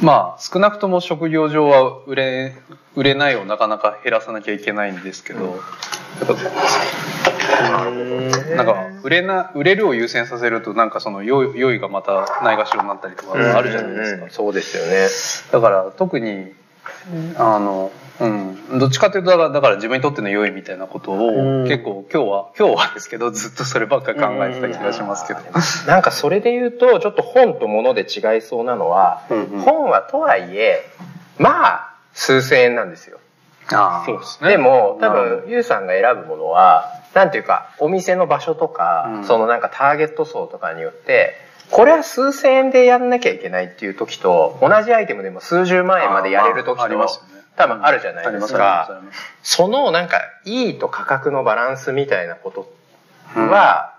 まあ少なくとも職業上は売れ売れないをなかなか減らさなきゃいけないんですけど、やっぱなんか売れな売れるを優先させるとなんかその良い良いがまたないがしろになったりとかあるじゃないですか、うん。そうですよね。だから特にあのうん。どっちかというとだからだから自分にとっての良いみたいなことうん。を結構今日は今日はですけどずっとそればっかり考えてた気がしますけど、なんかそれで言うと、ちょっと本と物で違いそうなのは、うんうん。本はとはいえ、まあ、数千円なんですよ。あそうですね。でも、多分、ゆうさんが選ぶものは、なんていうか、お店の場所とか、うん。そのなんかターゲット層とかによって、これは数千円でやんなきゃいけないっていう時と、同じアイテムでも数十万円までやれる時あーまあありますとよね、多分あるじゃないですか。りますそのなんか、いいと価格のバランスみたいなことは、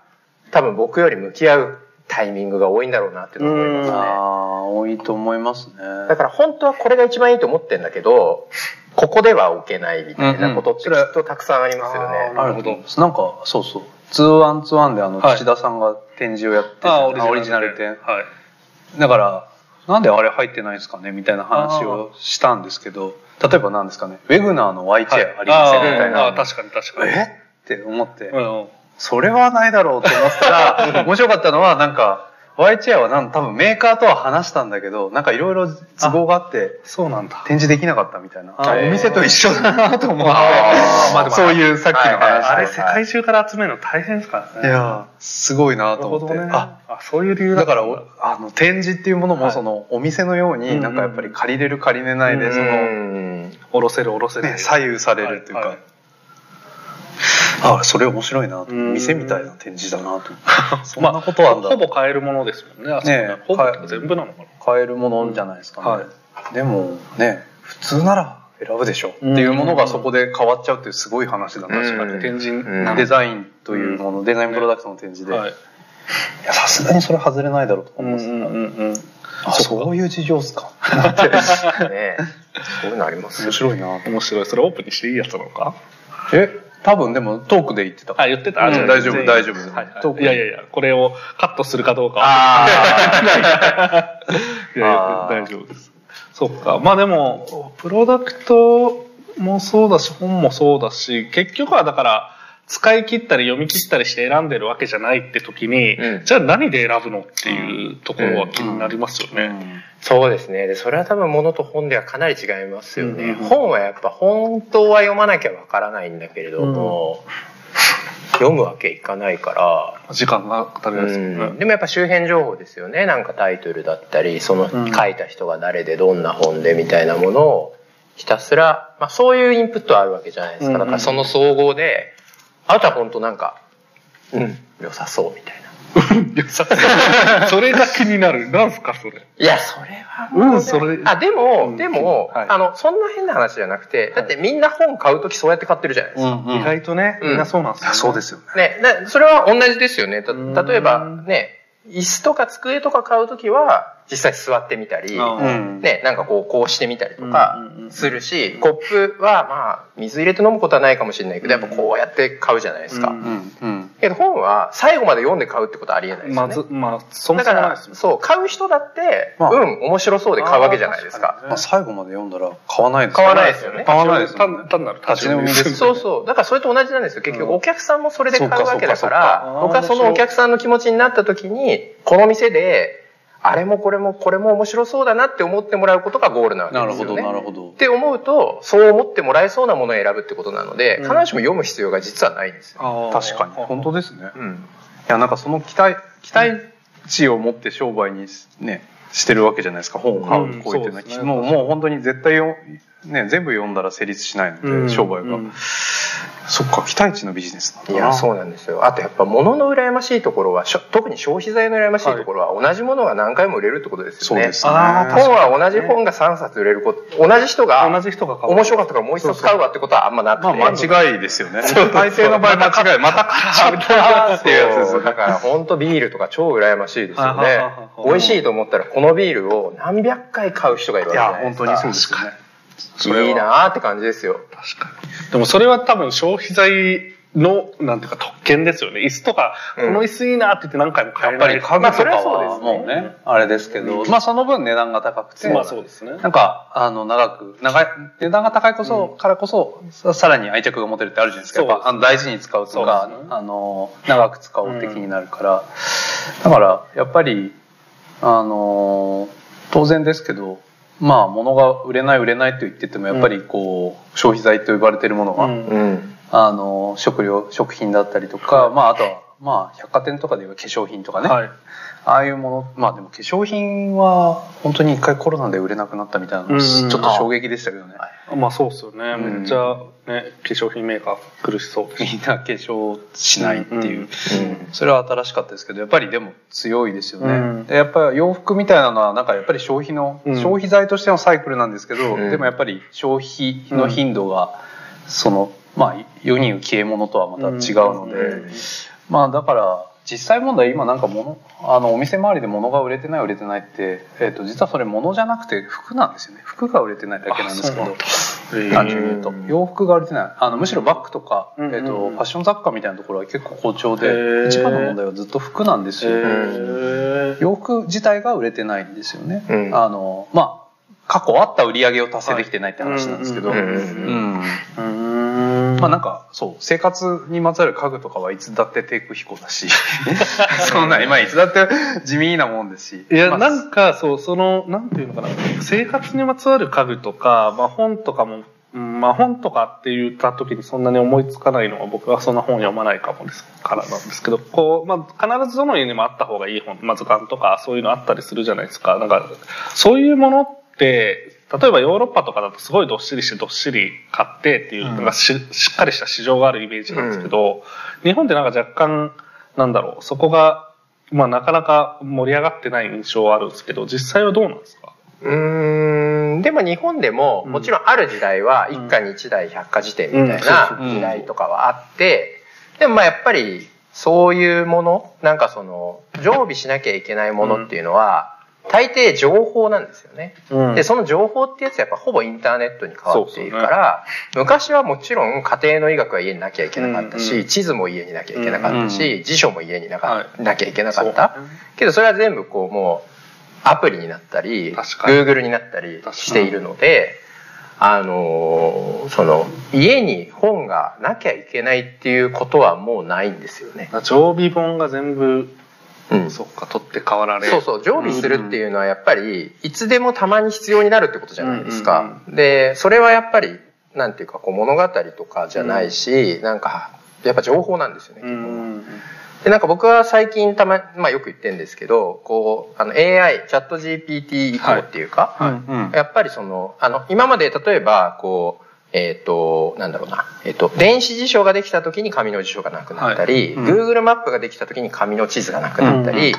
多分僕より向き合うタイミングが多いんだろうなって思いますね。ああ多いと思いますね。だから本当はこれが一番いいと思ってんだけど、ここでは置けないみたいなことってきっとたくさんありますよね。あると思います。なんかそうそう。ツーワンツーワンであのはい。土田さんが展示をやってあああオリジナル展。はい。だからなんであれ入ってないんですかねみたいな話をしたんですけど例えば何ですかねウェグナーの Y チェアありませんみたいな、ああ確かに確かに。え？って思って、うん。それはないだろうと思ったら 面白かったのはなんか Y チェアはなん多分メーカーとは話したんだけどなんかいろいろ都合があってそうなんだ。展示できなかったみたいな。あー。お店と一緒だなと思って。まあそういうさっきのはいはい話あれ世界中から集めるの大変ですからね。いやすごいなと思って、ね。ああそういう理由だからあの展示っていうものもはい。そのお店のようになんかやっぱり借りれる借りれないでその、うん下ろせる下ろせるね、左右されるっていうか、はいはいあそれ面白いな。店みたいな展示だなと。そんなことあんだ、ほぼ買えるものですもんね。あそこね。ほぼ全部なのかな。買えるものじゃないですかね、はい。でもね普通なら選ぶでしょ。っていうものがそこで変わっちゃうっていうすごい話だな。確かに、うん。天神うん。デザインというもの、デザインプロダクトの展示で、はい。いやさすがにそれ外れないだろうとか思ってた、うんうんうんあそういう事情っすか。ねそういうのありますよ面白いな。面白い。それオープンにしていいやつなのか？え？多分でもトークで言ってた。あ言ってた。うん大丈夫大丈夫。はいトークはいいやいやいやこれをカットするかどうかは。あ いやいや大丈夫です。そっか。まあでもプロダクトもそうだし本もそうだし結局はだから使い切ったり読み切ったりして選んでるわけじゃないって時に、うんじゃあ何で選ぶのっていうところは気になりますよね。そうですね。で、それは多分物と本ではかなり違いますよね。うんうんうん本はやっぱ本当は読まなきゃわからないんだけれども、読むわけいかないから、時間が足りないですね。うんでもやっぱ周辺情報ですよね。なんかタイトルだったり、そのうん書いた人が誰でどんな本でみたいなものをひたすら、まあそういうインプットはあるわけじゃないですか。うんうんだからその総合で、あとは本当なんか、うん、良さそうみたいな。良さそう。それが気になる。なんすか、それ。いや、それはもうね、うんそれ。あ、でも、うんでも、はい。あの、そんな変な話じゃなくて、だってみんな本買うときそうやって買ってるじゃないですか。うんうん。意外とね、うん。みんなそうなんですよ、ね。そうですよね。ね、なそれは同じですよね。たうん。例えばね、椅子とか机とか買うときは、実際座ってみたり、あうん。ね、なんかこう、こうしてみたりとかうんうんうんするし、コップはまあ、水入れて飲むことはないかもしれないけど、やっぱこうやって買うじゃないですか。うんうんうんけど本は最後まで読んで買うってことはありえないですよね。まず、まあ、そもだからそもないです、よ。そう、買う人だって、まあうん、面白そうで買うわけじゃないですか。まあ、最後まで読んだら買わないです買わないですよね買わないですよね単単なる立ち読みですよね。そうそう。だからそれと同じなんですよ。結局うんお客さんもそれで買うわけだから僕はそのお客さんの気持ちになった時に、この店で、あれもこれもこれも面白そうだなって思ってもらうことがゴールなわけなるほどですよね。なるほどって思うと、そう思ってもらえそうなものを選ぶってことなので、うん。必ずしも読む必要が実はないんですよ。確かに。本当ですね。うん。いやなんかその期待期待値を持って商売にねしてるわけじゃないですか。本を買う行為っていうのは、うんそうですね。もうもう本当に絶対よ、ね、全部読んだら成立しないので、うん。商売が、うん。そっか期待値のビジネスなんだいなや、そうなんですよ。あとやっぱ物の羨ましいところは、しょ特に消費財の羨ましいところは、同じものが何回も売れるってことですよね。そうですね。本は同じ本が3冊売れること、同じ人が同じ人が買う。面白かったからもう一冊買うわってことはあんまなくて。まあ間違いですよね。大抵の場合間違い。また買っちゃったっていうやつですだから本当ビールとか超羨ましいですよね。美味しいと思ったらこのビールを何百回買う人がいるわいけじゃないですか。や本当にそうですよねそれは。いいなーって感じですよ。確かに。でもそれは多分消費財の、なんていうか特見ですよね。椅子とか、うん。この椅子いいなって言って何回もやっ変えない。ぱり家具とかまあそれはそうではすね。もうね、あれですけど、まあその分値段が高くて、まあそうですね。なんか、あの、長く、長い、値段が高いこそ、からこそ、ささらに愛着が持てるってあるじゃないですか。やっぱ、あの大事に使うとかね、あの、長く使おう的になるから、だから、やっぱり、あの、当然ですけど、まあ、物が売れない売れないと言ってても、やっぱりこう、消費財と呼ばれているものが。あの、食料、食品だったりとか、まあ、あとは、まあ、百貨店とかで言えば化粧品とかね、はい。ああいうもの、まあでも化粧品は本当に一回コロナで売れなくなったみたいなの、うんちょっと衝撃でしたけどね。まあそうですよね、うん。めっちゃね化粧品メーカー苦しそう。みんな化粧しないっていう、うん。それは新しかったですけど、やっぱりでも強いですよね。うん。でやっぱり洋服みたいなのはなんかやっぱり消費の、うん。消費財としてのサイクルなんですけど、うん。でもやっぱり消費の頻度が、その、まあ世に言う消え物とはまた違うので、うんまあだから実際問題今なんか物あのお店周りで物が売れてない売れてないって、えー、と実はそれ物じゃなくて服なんですよね。服が売れてないだけなんですけど単純に言うと。うん洋服が売れてない。あのむしろバッグとか、うんえー、とうん。ファッション雑貨みたいなところは結構好調へでー。一番の問題はずっと服なんですよ、洋服自体が売れてないんですよね、うん。あのまあ過去あった売り上げを達成できてないって話なんですけど、はいうんまあなんかそう生活にまつわる家具とかはいつだって低空飛行だし。そんな今いつだって地味なもんですし。いや、まあなんか、そう、その、なんていうのかな、生活にまつわる家具とか、まあ本とかも、うんまあ本とかって言った時にそんなに思いつかないのは僕はそんな本読まないかもですからなんですけど、こう、まあ必ずどの家にもあった方がいい本、まあ図鑑とかそういうのあったりするじゃないですか。なんか、そういうものって、例えばヨーロッパとかだとすごいどっしりしてどっしり買ってっていう、うんなん。かししっかりした市場があるイメージなんですけど、日本ってなんか若干、なんだろう、そこが、まあなかなか盛り上がってない印象はあるんですけど、実際はどうなんですか？うーんでも日本でもうん。もちろんある時代は一家に一台百科事典みたいうんな時代とかはあってでもまあやっぱりそういうものなんかその常備しなきゃいけないものっていうのは大抵情報なんですよね。うんでその情報ってやつはやっぱほぼインターネットに変わっているから、昔はもちろん家庭の医学は家になきゃいけなかったし、うんうん地図も家になきゃいけなかったし、う辞書も家になか,、はなきゃいけなかった。けどそれは全部こうもうアプリになったり Google になったりしているのであのーその家に本がなきゃいけないっていうことはもうないんですよね。常備本が全部、うん、そっか、取って代わられそうそう常備するっていうのはやっぱりいつでもたまに必要になるってことじゃないですか。でそれはやっぱりなんていうかこう物語とかじゃないし、なんかやっぱ情報なんですよね。う。ん。でなんか僕は最近たま、まあ、よく言ってるんですけどこうあの AI チャット GPT 以降っていうか、はいうんやっぱりそのあの今まで例えばこうえっ、となんだろうな、えっと電子辞書ができた時に紙の辞書がなくなったり、はい。うん。Google マップができた時に紙の地図がなくなったり、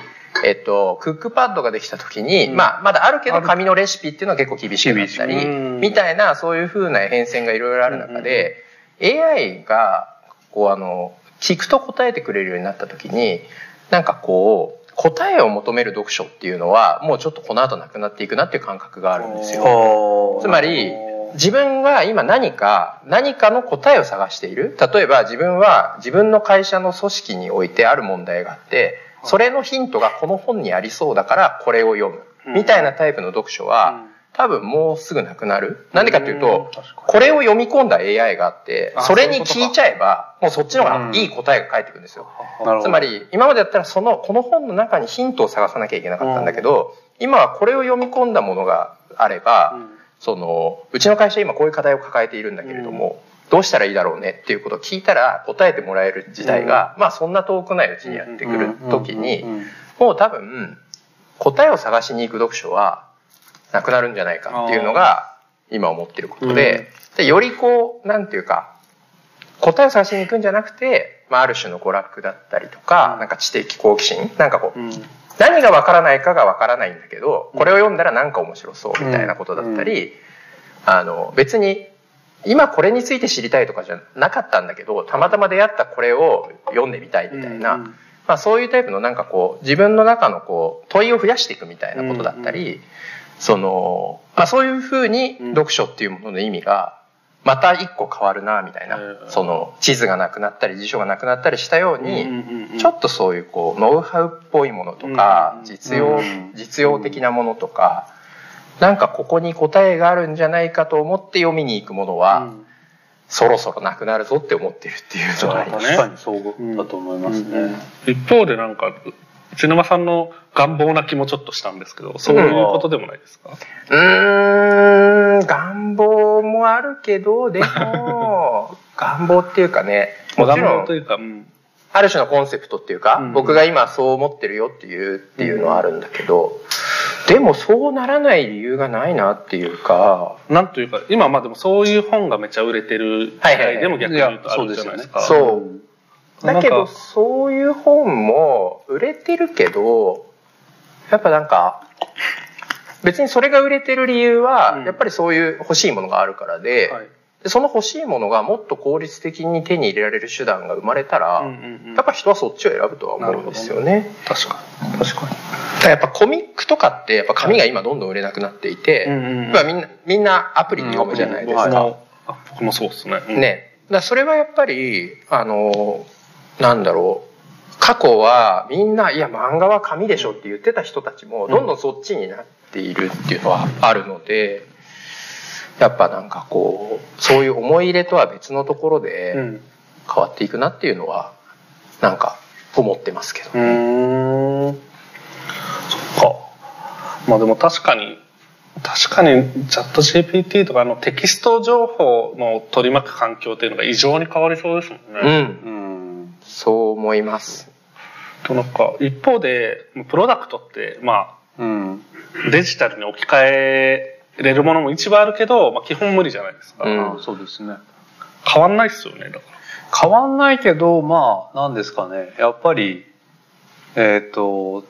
えっとクックパッドができた時に、うん。まあ、まだあるけど紙のレシピっていうのは結構厳しくなったり、みたいなそういう風な変遷がいろいろある中で、AI がこうあの聞くと答えてくれるようになった時になんかこう答えを求める読書っていうのはもうちょっとこの後なくなっていくなっていう感覚があるんですよ。つまり自分が今何か何かの答えを探している。例えば自分は自分の会社の組織においてある問題があってそれのヒントがこの本にありそうだからこれを読む。みたいなタイプの読書は多分もうすぐなくなる。なんでかっていうとこれを読み込んだ AI があってあそれに聞いちゃえばもうそっちの方がいい答えが返ってくるんですよ。つまり今までだったらそのこの本の中にヒントを探さなきゃいけなかったんだけど、今はこれを読み込んだものがあれば、そのうちの会社今こういう課題を抱えているんだけれども、どうしたらいいだろうねっていうことを聞いたら答えてもらえる時代が、まあそんな遠くないうちにやってくる時に、うんうんうんもう多分答えを探しに行く読書はなくなるんじゃないかっていうのが今思ってることで,、でよりこうなんていうか答えを探しに行くんじゃなくて、まあ、ある種の娯楽だったりとか、うん。なんか知的好奇心なんかこう、うん。何がわからないかがわからないんだけどこれを読んだらなんか面白そうみたいなことだったり、あの別に今これについて知りたいとかじゃなかったんだけどたまたま出会ったこれを読んでみたいみたいな、うんまあ、そういうタイプのなんかこう自分の中のこう問いを増やしていくみたいなことだったり、そのまあ、そういうふうにうん。読書っていうものの意味がまた一個変わるなみたいな、うん。その地図がなくなったり辞書がなくなったりしたように、うんうんうんちょっとそういうこうノウハウっぽいものとか、うん実用、うん実用的なものとか、なんかここに答えがあるんじゃないかと思って読みに行くものは、うん。そろそろなくなるぞって思ってるっていうのがあります。ね確かにそうだと思いますね。一方でなんか内沼さんの願望な気もちょっとしたんですけどそういうことでもないですか、うーん、願望もあるけど、でも、願望っていうかね、もちろん願望と、いうか、うん。ある種のコンセプトっていうか、うん。僕が今そう思ってるよっていう、っていうのはあるんだけど、でもそうならない理由がないなっていうか、なんというか今まあでもそういう本がめっちゃ売れてる時はいはいはい代でも逆に言うとあるじゃないですか。そう。だけど、そういう本も売れてるけど、やっぱなんか、別にそれが売れてる理由は、うんやっぱりそういう欲しいものがあるからで、はいでその欲しいものがもっと効率的に手に入れられる手段が生まれたら、うんうんうんやっぱ人はそっちを選ぶとは思うんですよね。確かに確かだからやっぱコミックとかってやっぱ紙が今どんどん売れなくなっていて、に。うんうんうんみんなみんなアプリで読むじゃないですか。僕もあ僕もそうですね。うんね。だそれはやっぱり、あの、なんだろう。過去はみんな、いや漫画は紙でしょって言ってた人たちも、どんどんそっちになっているっていうのはあるので、やっぱなんかこう、そういう思い入れとは別のところうでん変わっていくなっていうのは、なんか思ってますけど。うーんそっかまあでも確かに確かにチャット GPT とかあのテキスト情報の取り巻く環境っていうのが異常に変わりそうですもんね。うん。うん。そう思います。となんか一方でプロダクトってまうん。あデジタルに置き換えれるものも一番あるけど、まあ、基本無理じゃないですか。うんあそうですね。変わんないっすよねだか変わんないけど、まあ、なんですかね。やっぱり、えっ、と、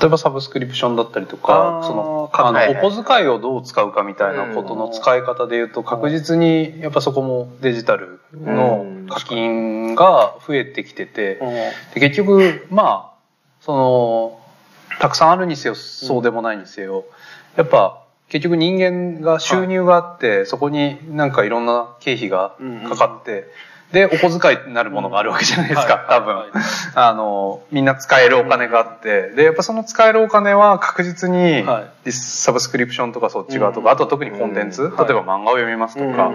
例えばサブスクリプションだったりとかその、あの、はいはい。お小遣いをどう使うかみたいなことの使い方で言うと、確実に、やっぱそこもデジタルの課金が増えてきてて、ら。で結局、まあ、その、たくさんあるにせよ、そうでもないにせよ、やっぱ、結局人間が収入があって、そこになんかいろんな経費がかかって、で、お小遣いになるものがあるわけじゃないですか、はい。多分。はいあの、みんな使えるお金があって、で、やっぱその使えるお金は確実に、サブスクリプションとかそっち側とか、うん。あとは特にコンテンツ、うん。例えば漫画を読みますとか、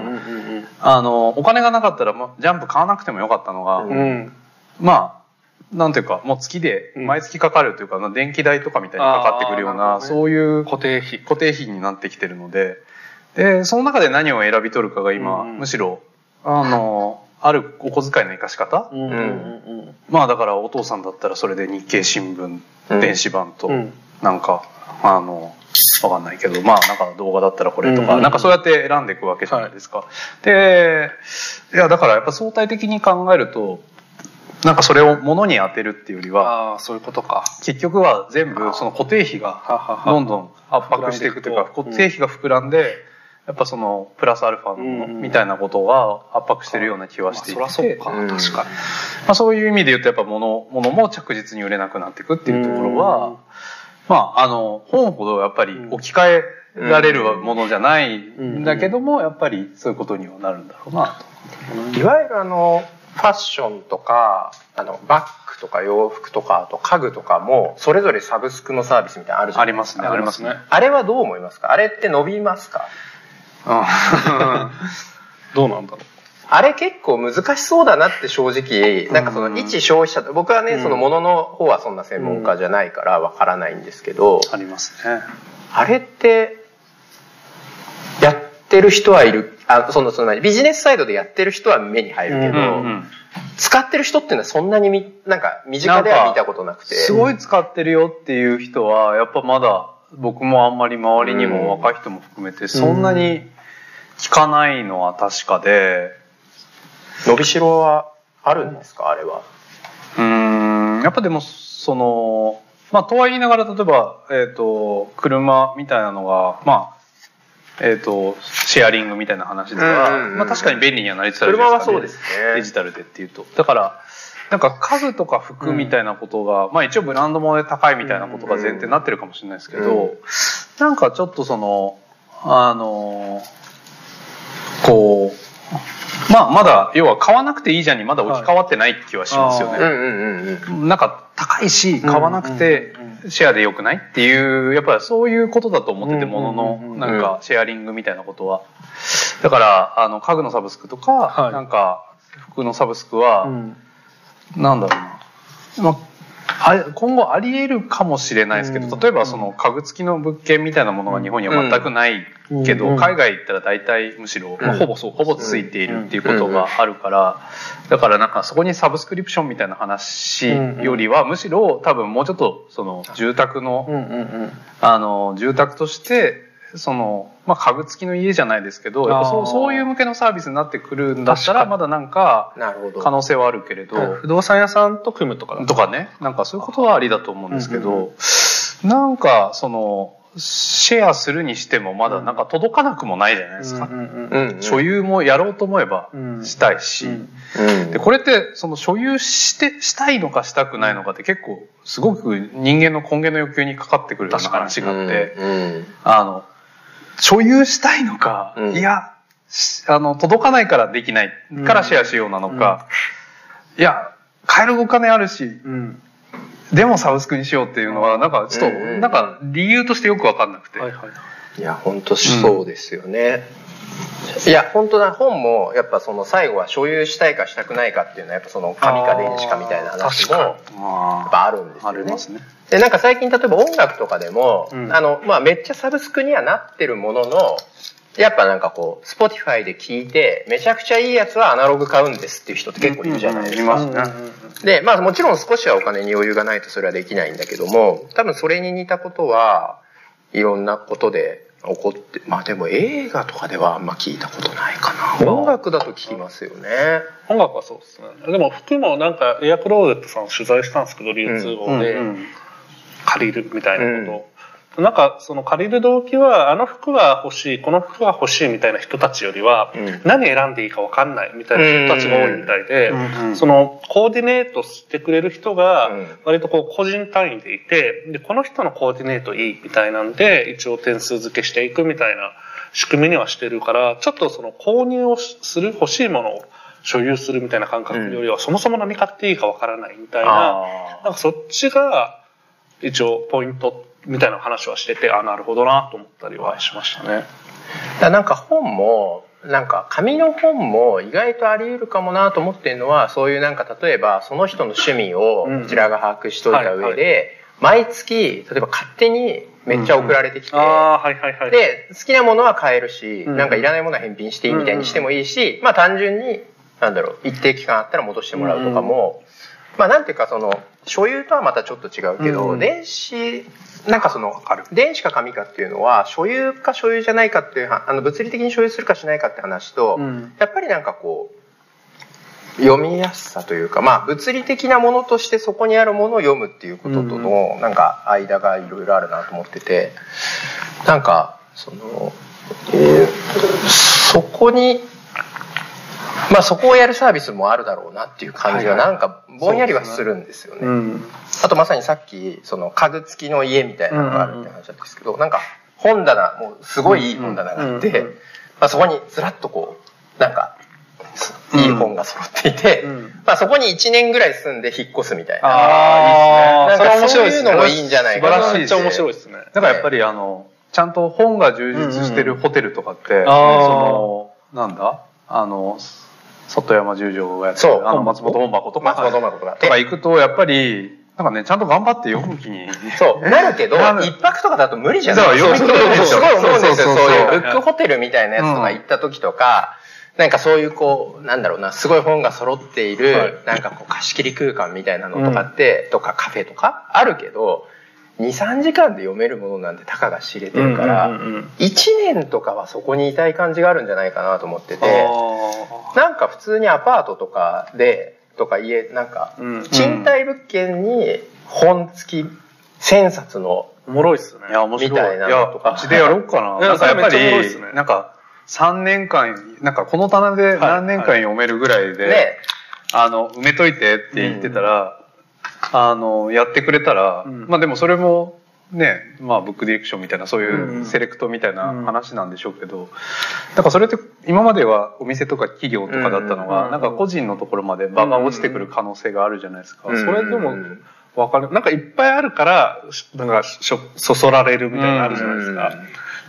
あの、お金がなかったら、まジャンプ買わなくてもよかったのが、まあ、なんていうか、もう月で、うん。毎月かかるというか、電気代とかみたいにかかってくるような、そういう固定費。固定費になってきてるので、で、その中で何を選び取るかが今、うん。むしろ、あの、あるお小遣いの生かし方、うん。うん。うん。まあだからお父さんだったらそれで日経新聞、うん。電子版と、うん。なんか、あの、わかんないけど、まあなんか動画だったらこれとか、うん。うんうんなんかそうやって選んでいくわけじゃないですか。で、いやだからやっぱ相対的に考えると、なんかそれを物に当てるっていうよりは、ああ、そういうことか。結局は全部その固定費がははは。どんどん圧迫していくというか、固定費が膨らんで、やっぱそのプラスアルファのものみたいなことが圧迫してるような気はしていて、まあそりゃそうか、うん。確かに。まあ、そういう意味で言うとやっぱ物物も着実に売れなくなっていくっていうところは、うん。まああの本ほどやっぱり置き換えられるものじゃないんだけども、やっぱりそういうことにはなるんだろうなと。いわゆるあの、ファッションとか、あの、バッグとか洋服とか、あと家具とかも、それぞれサブスクのサービスみたいなのあるじゃありないでか。ますすねありますね。あれはどう思いますか？あれって伸びますか？どうなんだろあれ結構難しそうだなって正直、なんかその一消費者、僕はね、うん。そのものの方はそんな専門家じゃないからわからないんですけど、ありますね。あれって、やってる人はいる、あ、その、その、ビジネスサイドでやってる人は目に入るけど、うんうん使ってる人っていうのはそんなにみ、なんか身近では見たことなくて。すごい使ってるよっていう人はやっぱまだ僕もあんまり周りにうん。も若い人も含めてそんなに聞かないのは確かで、伸びしろはあるんですか？あれは。うーん、やっぱでも、その、まあ、とは言いながら、例えば、えっ、と、車みたいなのが、まあ、えっ、と、シェアリングみたいな話では、うんうんうんまあ確かに便利にはなりつつあるじゃない車はそうですね。デジタルでっていうと。だから、なんか家具とか服みたいなことが、まあ一応ブランドも高いみたいなことが前提になってるかもしれないですけど、うん。なんかちょっとその、あの、こう、まあまだ要は買わなくていいじゃんにまだ置き換わってない気はしますよね、うんうんうんうん。なんか高いし買わなくてシェアでよくないっていうやっぱりそういうことだと思っててもののなんかシェアリングみたいなことは。だからあの家具のサブスクとか、はい。なんか服のサブスクは、なんだろうな、まあ、あ今後あり得るかもしれないですけど、うん。例えばその家具付きの物件みたいなものが日本には全くないけど、うん海外行ったら大体むしろ、まあうん。ほぼそうほぼついているっていうことがあるから、だからなんかそこにサブスクリプションみたいな話よりは、むしろ多分もうちょっとその住宅の、あの住宅としてその、まあ、家具付きの家じゃないですけどやっぱそうそういう向けのサービスになってくるんだったらにまだなんか可能性はあるけれど。不動産屋さんと組むとかだと。かね。なんかそういうことはありだと思うんですけど、なんかそのシェアするにしてもまだなんか届かなくもないじゃないですか、うんうんうんうん。うん所有もやろうと思えばうん。したいし、うん。うん。でこれってその所有してしたいのかしたくないのかって結構すごく人間の根源の欲求にかかってくるような話があって、うん。あの所有したいのか、うん。いやしあの届かないからできないからシェアしようなのか、いや買えるお金あるしうん。でもサブスクにしようっていうのはなんかちょっとうんうん。なんか理由としてよく分かんなくて、はいはいい。や本当そうですよね、いや本当だ。本もやっぱその最後は所有したいかしたくないかっていうのはやっぱその紙か電子かみたいな話もやっぱあるんですあ、あよね。りますね。でなんか最近例えば音楽とかでも、うん。あのまあ、めっちゃサブスクにはなってるもののやっぱなんかこう Spotify で聞いてめちゃくちゃいいやつはアナログ買うんですっていう人って結構いるじゃないですか、うん。うん。いますねでまあもちろん少しはお金に余裕がないとそれはできないんだけども多分それに似たことはいろんなことで起こってまあでも映画とかではあんま聞いたことないかな。音楽だと聞きますよね。音楽はそうですね。でも服もなんかエアクローゼットさん取材したんですけど流通網で。借りるみたいなこと、なんかその借りる動機はあの服が欲しいこの服が欲しいみたいな人たちよりは、うん。何選んでいいか分かんないみたいな人たちが多いみたいで、うんうんそのコーディネートしてくれる人がうん。割とこう個人単位でいてでこの人のコーディネートいいみたいなんで一応点数付けしていくみたいな仕組みにはしてるからちょっとその購入をする欲しいものを所有するみたいな感覚よりは、そもそも何買っていいか分からないみたいなあなんかそっちが一応ポイントみたいな話はしててあなるほどなと思ったりはしましたね。だなんか本もなんか紙の本も意外とあり得るかもなと思ってるのはそういうなんか例えばその人の趣味をうん。こちらが把握しといた上で、はい毎月例えば勝手にめっちゃ送られてきて、ああはいはいはい。で好きなものは買えるし、うん。なんかいらないものは返品していいみたいにしてもいいし、まあ単純になんだろう一定期間あったら戻してもらうとかも、まあなんていうかその所有とはまたちょっと違うけど、うん。電子なんかその電子か紙かっていうのは所有か所有じゃないかっていうはあの物理的に所有するかしないかって話と、うん。やっぱりなんかこう読みやすさというかまあ物理的なものとしてそこにあるものを読むっていうこととのなんか間がいろいろあるなと思っててなんかその、えーそこにまあそこをやるサービスもあるだろうなっていう感じははいはい。なんかぼんやりはするんですよね。うん。あとまさにさっきその家具付きの家みたいなのがあるって話なんですけど、なんか本棚もうすごいいい本棚があって、うんうんうんまあ、そこにずらっとこうなんかいい本が揃っていて、うん。まあ、そこに1年ぐらい住んで引っ越すみたいな。ああ、いいですね。なんかそういうのもいいんじゃないかな素晴らしいめっちゃ面白いですね。だからやっぱりあの、ちゃんと本が充実してるホテルとかって、そあーの、なんだ？あの、里山十条がやってそうる、あの、松本本箱とか、松本誠が。とか行くと、やっぱり、なんかね、ちゃんと頑張って読む気に。そう。なるけど、一泊とかだと無理じゃないそう読み切れないですごい思うんですよ。そううそそうそういうブックホテルみたいなやつとか行った時とか、なんかそういうこう、なんだろうな、すごい本が揃っている、はいなんかこう貸し切り空間みたいなのとかって、とかカフェとかあるけど、2、3時間で読めるものなんてたかが知れてるから、うんうんうんうん。1年とかはそこにいたい感じがあるんじゃないかなと思ってて、あなんか普通にアパートとかで、とか家、なんか、うん。賃貸物件に本付き1000冊のーおもろいっすね。いや、面白い。みたいなのやとかうちでやろうかな。なんかやっぱそれめっちゃおもろいっすね。り、なんか、3年間、なんかこの棚で何年間読めるぐらいで、ね、あの、埋めといてって言ってたら、あの、やってくれたら、うんまあでもそれも、ね、まあブックディレクションみたいなそういううんセレクトみたいな話なんでしょうけど、だからそれって今まではお店とか企業とかだったのが、うんなんか個人のところまで場が落ちてくる可能性があるじゃないですか。うんそれでもわかる。なんかいっぱいあるから、なんかそそられるみたいなのあるじゃないですか。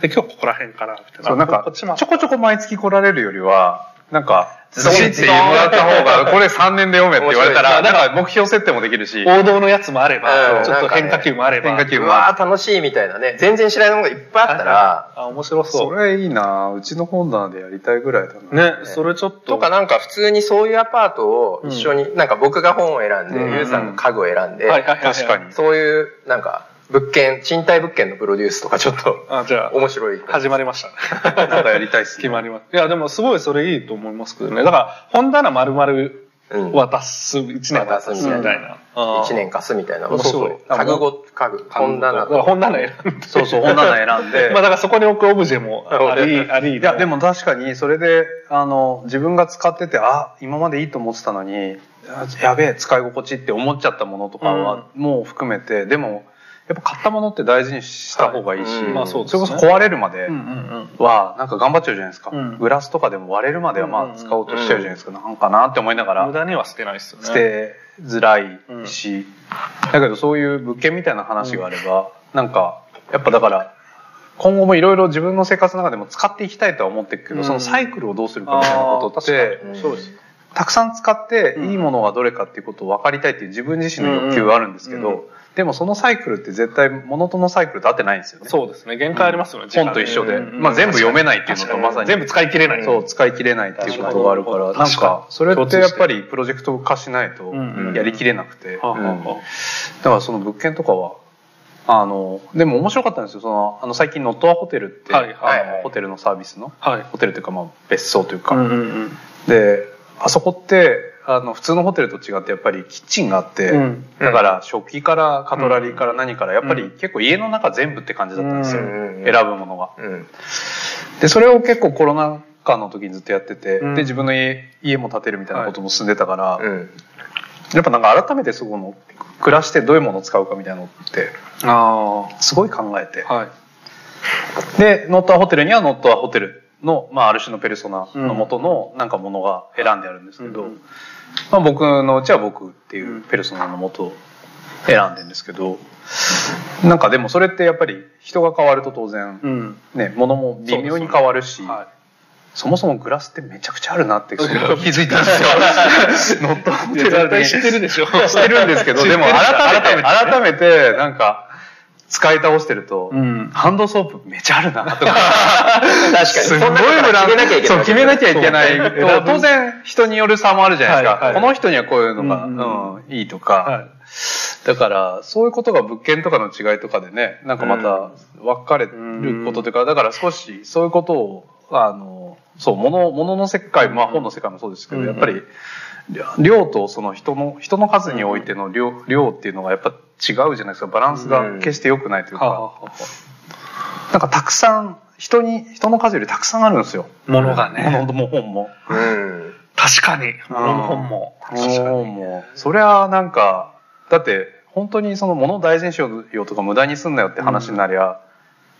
で、今日ここら辺から、みたいな。そう、なんか、ちょこちょこ毎月来られるよりは、なんか、ズドンズシって言もらった方が、これ3年で読めって言われたら、ないんか目標設定もできるし、王道のやつもあれば、うんちょっと変化球もあれば。変化球うわー楽しいみたいなね。全然知らないものがいっぱいあったら、あ、面白そ。そうれいいなうちの本棚でやりたいぐらいだな。ね、それちょっと。とかなんか普通にそういうアパートを一緒に、なんか僕が本を選んで、うんゆうさんが家具を選んで、はいはいはいはい確かに。そういうなんか物件、賃貸物件のプロデュースとかちょっとあ、じゃあ、面白い。始まりましたね。なんかやりたいっす決まります。いや、でもすごいそれいいと思いますけどね。だから、本棚丸々うん渡す、一年渡すみたいな。あー1年貸すみたいな。面白いそうそう家具ご、家具、本棚。本棚選んで。そうそう、本棚選んで。まあだからそこに置くオブジェもあり、あり。いや、でも確かに、それで、あの、自分が使ってて、あ、今までいいと思ってたのに、あやべえ、使い心地って思っちゃったものとかは、もう含めて、でも、やっぱ買ったものって大事にした方がいいし、はいうん。まあそうですね。それこそ壊れるまでうんうんうん。は、なんか頑張っちゃうじゃないですか。うん。グラスとかでも割れるまではまあ使おうとしちゃうじゃないですか。なんかなって思いながら。無、駄には捨てないですよね。捨てづらいし、だけどそういう物件みたいな話があれば、なんか、やっぱだから、今後もいろいろ自分の生活の中でも使っていきたいとは思ってるけど、うん。そのサイクルをどうするかみたいなことってそうです。たくさん使っていいものがどれかっていうことを分かりたいっていう自分自身の欲求はあるんですけど、うんうんでもそのサイクルって絶対物とのサイクルと合ってないんですよね。そうですね。限界ありますよね。本と一緒で。うんうんまあ全部読めないっていうのとまさに。全部使い切れない。そう、使い切れないっていうことがあるから、なん確かそれってやっぱりプロジェクト化しないとうんうんやりきれなくて、だからその物件とかは、あの、でも面白かったんですよ。その、あの、最近ノットアホテルって、はいはいホテルのサービスの、あはい。ホテルというかまあ別荘というか、うんうんうん。で、あそこって、あの、普通のホテルと違ってやっぱりキッチンがあって、うんだから食器からカトラリーから何から、やっぱり結構家の中全部って感じだったんですよ。うん選ぶものが。うん。で、それを結構コロナ禍の時にずっとやってて、うんで、自分の家、家も建てるみたいなことも進んでたから、うん。やっぱなんか改めてそこの、暮らしてどういうものを使うかみたいなのって、あすごい考えて。あ。はい。で、ノットアホテルにはノットアホテルの、まあ、ある種のペルソナの元のなんかものが選んであるんですけど、うんまあ、僕のうちは僕っていうペルソナの元を選んでるんですけど、なんかでもそれってやっぱり人が変わると当然、うん。ね、物も微妙に変わるし、はそもそもグラスってめちゃくちゃあるなって気づいたんですよ。ノットってるでしょ。知ってるんですけど、でも改めて、改めて、なんか、使い倒してると、うん。ハンドソープめっちゃあるな、とか。確かに。すごいそんなことブラン決めなきゃいけない。そう、決めなきゃいけない当然人による差もあるじゃないですか。はいはいこの人にはこういうのが、うんうんいいとか。はだから、そういうことが物件とかの違いとかでね、なんかまた分かれることというか、だから少しそういうことを、あの、そう、物、物の世界、まあ本の世界もそうですけど、うんやっぱり、量とその人の、人の数においての量、量っていうのがやっぱ違うじゃないですか。バランスが決して良くないというか、はあはなんかたくさん、人に、人の数よりたくさんあるんですよ。あ物がね。物も本も。うん。確かに。物も本も。確かもう、に。もう、それはなんか、だって、本当にその物を大事にしようよとか無駄にすんなよって話になりゃ、ま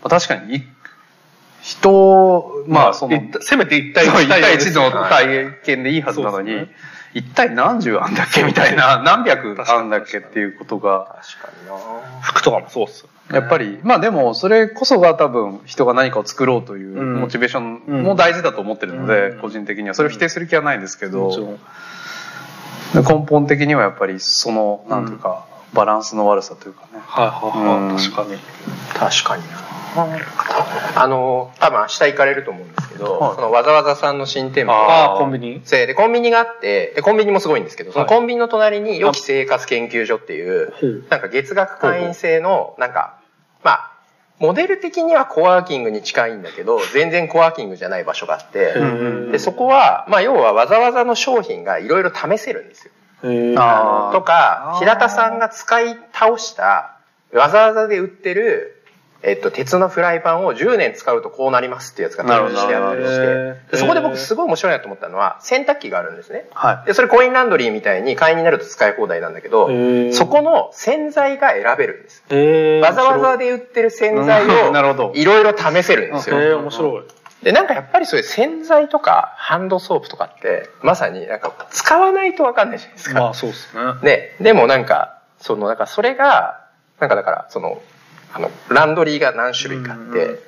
あ確かにい、人を、まあその、一せめて一対そう一対一のは体験でいいはずなのに、一体何十あんだっけ？みたいな、何百あんだっけっていうことが、確かにな。服とかもそうっす。やっぱり、まあでも、それこそが多分人が何かを作ろうといううん。モチベーションも大事だと思ってるので、うん。個人的には。それを否定する気はないんですけど、根本的にはやっぱりその、なんていうか、バランスの悪さというかね。はいはいうん。はい。確かに。確かになあの、多分明日行かれると思うんですけど、はい。そのわざわざさんの新店舗ああ、コンビニ？で、コンビニがあって、で、コンビニもすごいんですけど、そのはいコンビニの隣に良き生活研究所っていう、なんか月額会員制の、なんか、まあ、モデル的にはコワーキングに近いんだけど、全然コワーキングじゃない場所があって、うんで、そこは、まあ、要はわざわざの商品がいろいろ試せるんですよ。とか平田さんが使い倒した、わざわざで売ってる、えっと、鉄のフライパンを10年使うとこうなりますっていうやつが展示してあったりしてそこで僕すごい面白いなと思ったのは、洗濯機があるんですね。はい。で、それコインランドリーみたいに会員になると使い放題なんだけど、そこの洗剤が選べるんです。へーわざわざで売ってる洗剤うん なるほどをいろいろ試せるんですよ。へー面白い。で、なんかやっぱりそういう洗剤とかハンドソープとかって、まさになんか使わないとわかんないじゃないですか。まあそうですね。ね、でもなんか、その、なんかそれが、なんかだから、その、あの、ランドリーが何種類かあって、うんうん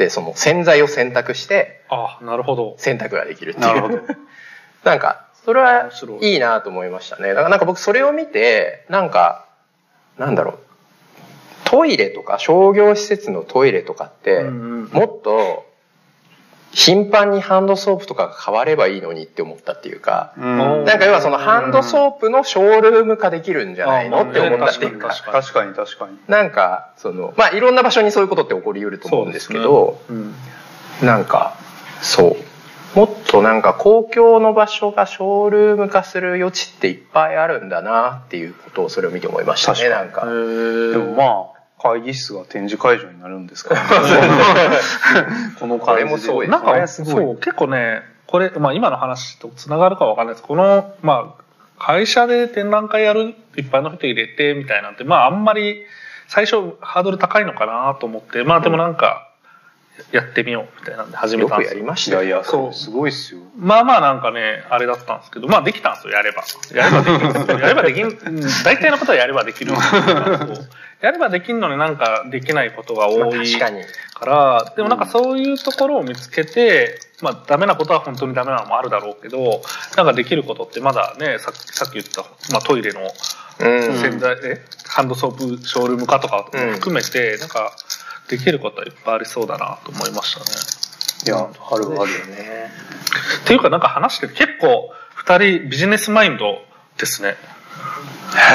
で、その洗剤を選択して、あなるほど。洗濯ができるっていう。なるほど なんか、それはいいいなと思いましたね。だからなんか僕それを見て、なんか、なんだろう、トイレとか商業施設のトイレとかって、もっと頻繁にハンドソープとかが変わればいいのにって思ったっていうか、うん。なんか要はそのハンドソープのショールーム化できるんじゃないの？あって思ったっていうか、確かに確かに確かに。なんか、その、まあいろんな場所にそういうことって起こり得ると思うんですけど、うん。なんか、そう。もっとなんか公共の場所がショールーム化する余地っていっぱいあるんだなっていうことをそれを見て思いましたね、確かに。なんか。でもまあ、会議室が展示会場になるんですから、この感じもそうですなんかそう結構ねこれ、まあ、今の話とつながるかわかんないです。この、まあ、会社で展覧会やるいっぱいの人入れてみたいなんてまああんまり最初ハードル高いのかなと思って。まあでもなんかやってみようみたいなんで始めよくやたんですよりましたよいやいや、そそうう、すごいっすよ。まあまあなんかね、あれだったんですけど、まあできたんですよ、やれば。やればできるんですよ。やればできん、うん大体のことはやればできるんですけどやればできんのになんかできないことがまあ多い確かに。から、でもなんかそういうところを見つけて、まあダメなことは本当にダメなのもあるだろうけど、なんかできることってまだね、さっきさっき言った、まあトイレのうん。洗剤、え？ハンドソープショールーム化とかも含めて、なんかできることはいっぱいありそうだなと思いましたね。いや、あるある。ね。っていうかなんか話してて結構二人ビジネスマインドですね。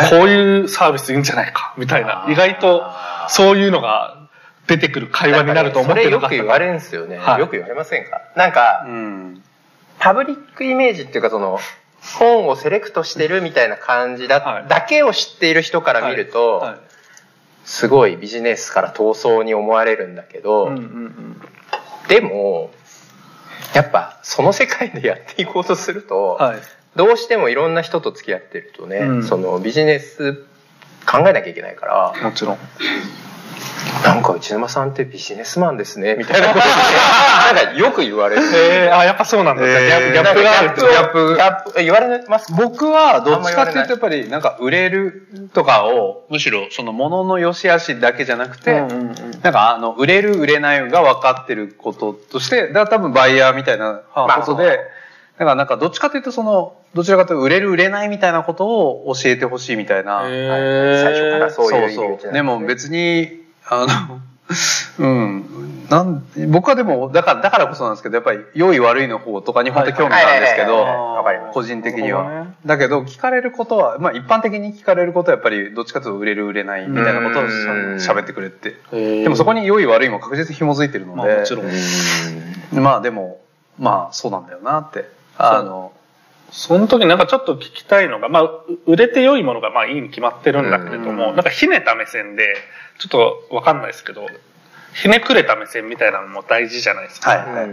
こういうサービスいいんじゃないかみたいな。意外とそういうのが出てくる会話になると思ってそれなかった。よく言われるんですよね。はいよく言われませんか？なんか、うん。パブリックイメージっていうかその、本をセレクトしてるみたいな感じだ,、はいだけを知っている人から見ると、はいすごいビジネスから闘争に思われるんだけど、うんうんうんでも、やっぱその世界でやっていこうとすると、はい。どうしてもいろんな人と付き合ってるとね、うんそのビジネス考えなきゃいけないから、もちろん。なんか内沼さんってビジネスマンですね、みたいなことで、なんかよく言われる。えー、あ、やっぱそうなんだ。えーギャップがある。ギャップ、ギャップ、言われます？僕はどっちかっていうとやっぱりなんか売れるとかをむしろその物の良し悪しだけじゃなくて、なんかあの売れる売れないが分かってることとしてだから多分バイヤーみたいなあことで、だからなんかどっちかというとそのどちらかというと売れる売れないみたいなことを教えてほしいみたいな、えー最初からそういうそうそう。でも別にあのうん。なん僕はでもだからだからこそなんですけどやっぱり良い悪いの方とかに本当に興味があるんですけど、個人的には、ね。だけど聞かれることはまあ一般的に聞かれることはやっぱりどっちかというと売れる売れないみたいなことをうん。しゃべってくれって。ででもそこに良い悪いも確実に紐づいてるので、まあもちろん。まあでもまあそうなんだよなってあのその時なんかちょっと聞きたいのが、まあ、う売れて良いものがまあいいに決まってるんだけれども、うん。なんかひねた目線で、ちょっとわかんないですけど、ひねくれた目線みたいなのも大事じゃないですか。はい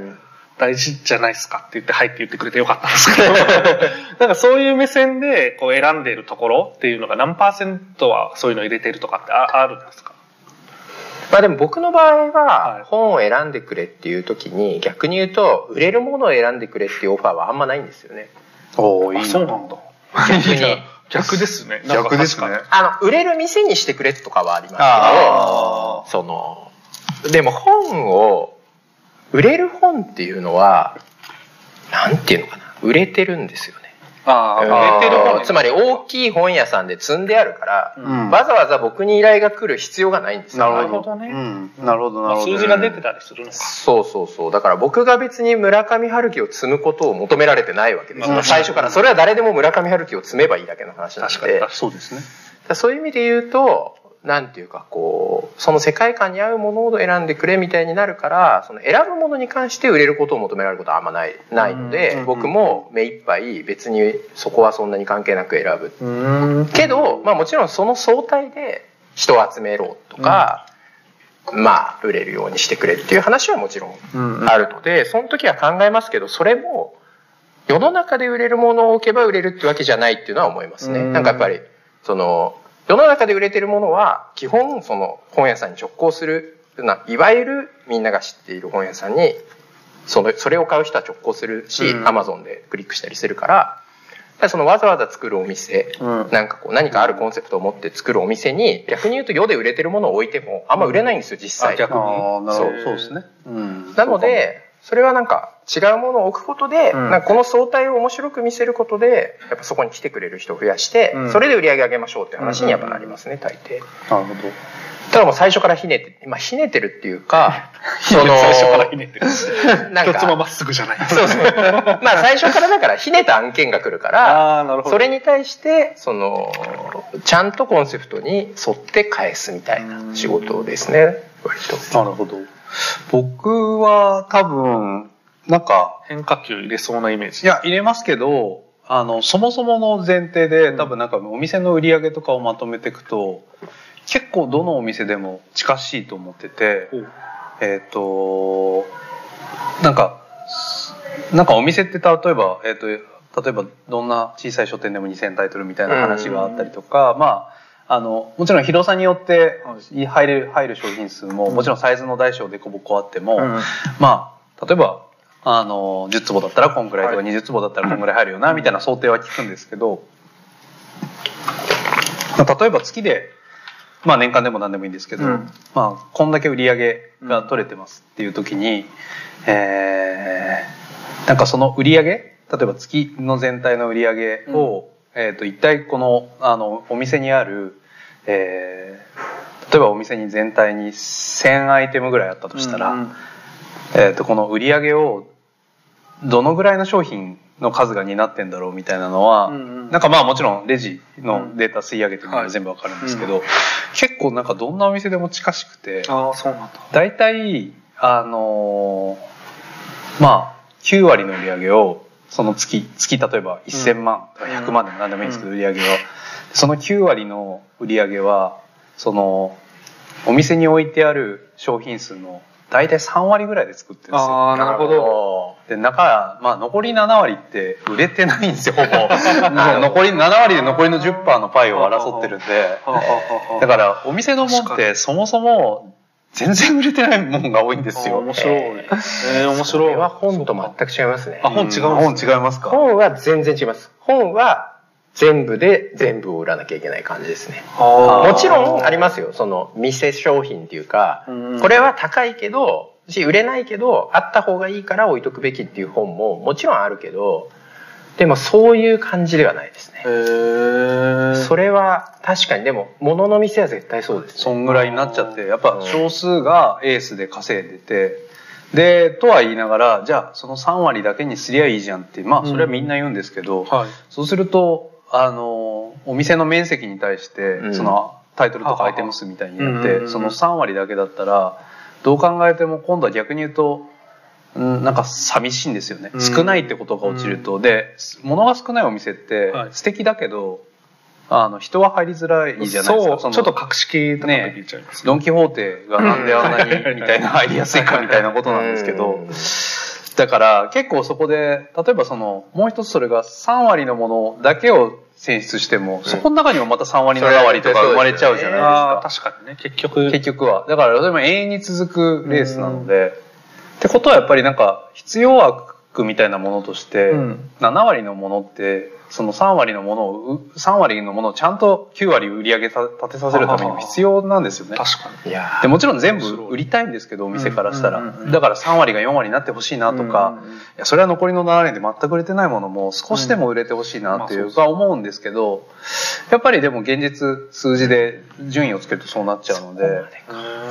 大事じゃないですかって言って、はいって言ってくれてよかったんですけど、なんかそういう目線でこう選んでいるところっていうのが何パーセントはそういうの入れてるとかってああるんですか？まあでも僕の場合はい。は本を選んでくれっていう時に逆に言うと売れるものを選んでくれっていうオファーはあんまないんですよね。おーいいそうなんだ。逆に。逆ですね。逆ですねあの、売れる店にしてくれとかはありますあけど、その、でも本を、売れる本っていうのは、なんていうのかな、売れてるんですよね。ああ、売れてる本本、つまり大きい本屋さんで積んであるから、うんわざわざ僕に依頼が来る必要がないんですよ。なるほどねうん、なるほどなるほど数字が出てたりするのか。そうそうそう。だから僕が別に村上春樹を積むことを求められてないわけですよ。まあ最初から。それは誰でも村上春樹を積めばいいだけの話なので。確かにそうですねそういう意味で言うと、なんていうかこう、その世界観に合うものを選んでくれみたいになるから、その選ぶものに関して売れることを求められることはあんまない、ないので、うんうん僕も目いっぱい別にそこはそんなに関係なく選ぶ。けど、まあもちろんその相対で人を集めろとか、まあ売れるようにしてくれっていう話はもちろんうんあるので、その時は考えますけど、それも世の中で売れるものを置けば売れるってわけじゃないっていうのは思いますね。うんなんかやっぱり、その、世の中で売れてるものは、基本その本屋さんに直行する、ないわゆるみんなが知っている本屋さんにそのそれを買う人は直行するし、うん。アマゾンでクリックしたりするから、そのわざわざ作るお店、うん。なんかこう何かあるコンセプトを持って作るお店に、逆に言うと世で売れてるものを置いてもあんま売れないんですよ、実際。あ逆に。そう。そうですね。うん。なので、それはなんか違うものを置くことで、うん。なんかこの相対を面白く見せることで、やっぱそこに来てくれる人を増やして、うん。それで売り上げ上げましょうって話にやっぱなりますね、大抵。なるほど。ただもう最初からひねって、まあひねってるっていうか、その、最初からひねってる。なんか一つもまっすぐじゃない。そうそう。まあ最初からだからひねった案件が来るから、あーなるほど。それに対して、その、ちゃんとコンセプトに沿って返すみたいな仕事ですね、割と。なるほど僕は多分なんか変化球入れそうなイメージ。いや入れますけどあのそもそもの前提で多分なんかお店の売り上げとかをまとめていくと結構どのお店でも近しいと思っててえっ、となんかなんかお店って例えば、えっと例えばどんな小さい書店でも2000タイトルみたいな話があったりとか、まああのもちろん広さによって入る入る商品数ももちろんサイズの大小でこぼこあっても、まあ例えばあの10坪だったらこんぐらいとか20坪だったらこんぐらい入るよなみたいな想定は聞くんですけど、まあ例えば月で、まあ、年間でも何でもいいんですけど、うん。まあ、こんだけ売り上げが取れてますっていう時に、えーなんかその売り上げ例えば月の全体の売り上げを、えー、と一体このあのお店にある、えー例えばお店に全体に1000アイテムぐらいあったとしたら、えー、とこの売り上げをどのぐらいの商品の数が担ってんだろうみたいなのは、うんうん。なんかまあもちろんレジのデータ吸い上げてるのが全部わかるんですけど、結構なんかどんなお店でも近しくてああそうなんだ。大体あのーまあ9割の売り上げをその月月例えば1000万とか100万でも何でもいいんですけど売り上げをその9割の売り上げはそのお店に置いてある商品数の大体3割ぐらいで作ってるんですよ。ああなるほど。で。中、まあ、残り7割って売れてないんですよほぼ。残り7割で残りの10%のパイを争ってるんで。だからお店のもんってそもそも全然売れてないもんが多いんですよ。面白い。えー、面こ白い。れは本と全く違いますね。あ本違う本違います。か本は全然違います。本は全部で全部を売らなきゃいけない感じですね。もちろんありますよ。その店商品っていうか、うん。これは高いけど、し売れないけど、あった方がいいから置いとくべきっていう本ももちろんあるけど、でもそういう感じではないですね。それは確かに、でも物の店は絶対そうですね。そんぐらいになっちゃってやっぱ少数がエースで稼いでてでとは言いながらじゃあその3割だけにすりゃいいじゃんってまあそれはみんな言うんですけど、はい。そうするとあのお店の面積に対して、うん。そのタイトルとかアイテム数みたいにやって、うんその3割だけだったらどう考えても今度は逆に言うと、うん、なんか寂しいんですよね、うん。少ないってことが落ちると、で物が少ないお店ってはい。素敵だけど、あの人は入りづらいじゃないですか。のそうちょっと格式高くね聞いちゃいます、ドン・キホーテがなんであんなにみたいな入りやすいかみたいなことなんですけど。うん。だから結構そこで例えばそのもう一つそれが3割のものだけを選出しても、そこの中にもまた3割それ7割とか生まれちゃうじゃないですああか。確かにね。結局。結局は。だから、でも永遠に続くレースなので、ってことはやっぱりなんか必要枠みたいなものとして、うん。7割のものってその3割のものをう3割のものをちゃんと9割売り上げた立てさせるためにも必要なんですよね。確かに。いやでもちろん全部売りたいんですけどお店からしたら、うんうんうん。うんだから3割が4割になってほしいなとか、うんうんうん。いやそれは残りの7割で全く売れてないものも少しでも売れてほしいなっていうか思うんですけどやっぱりでも現実数字で順位をつけるとそうなっちゃうので。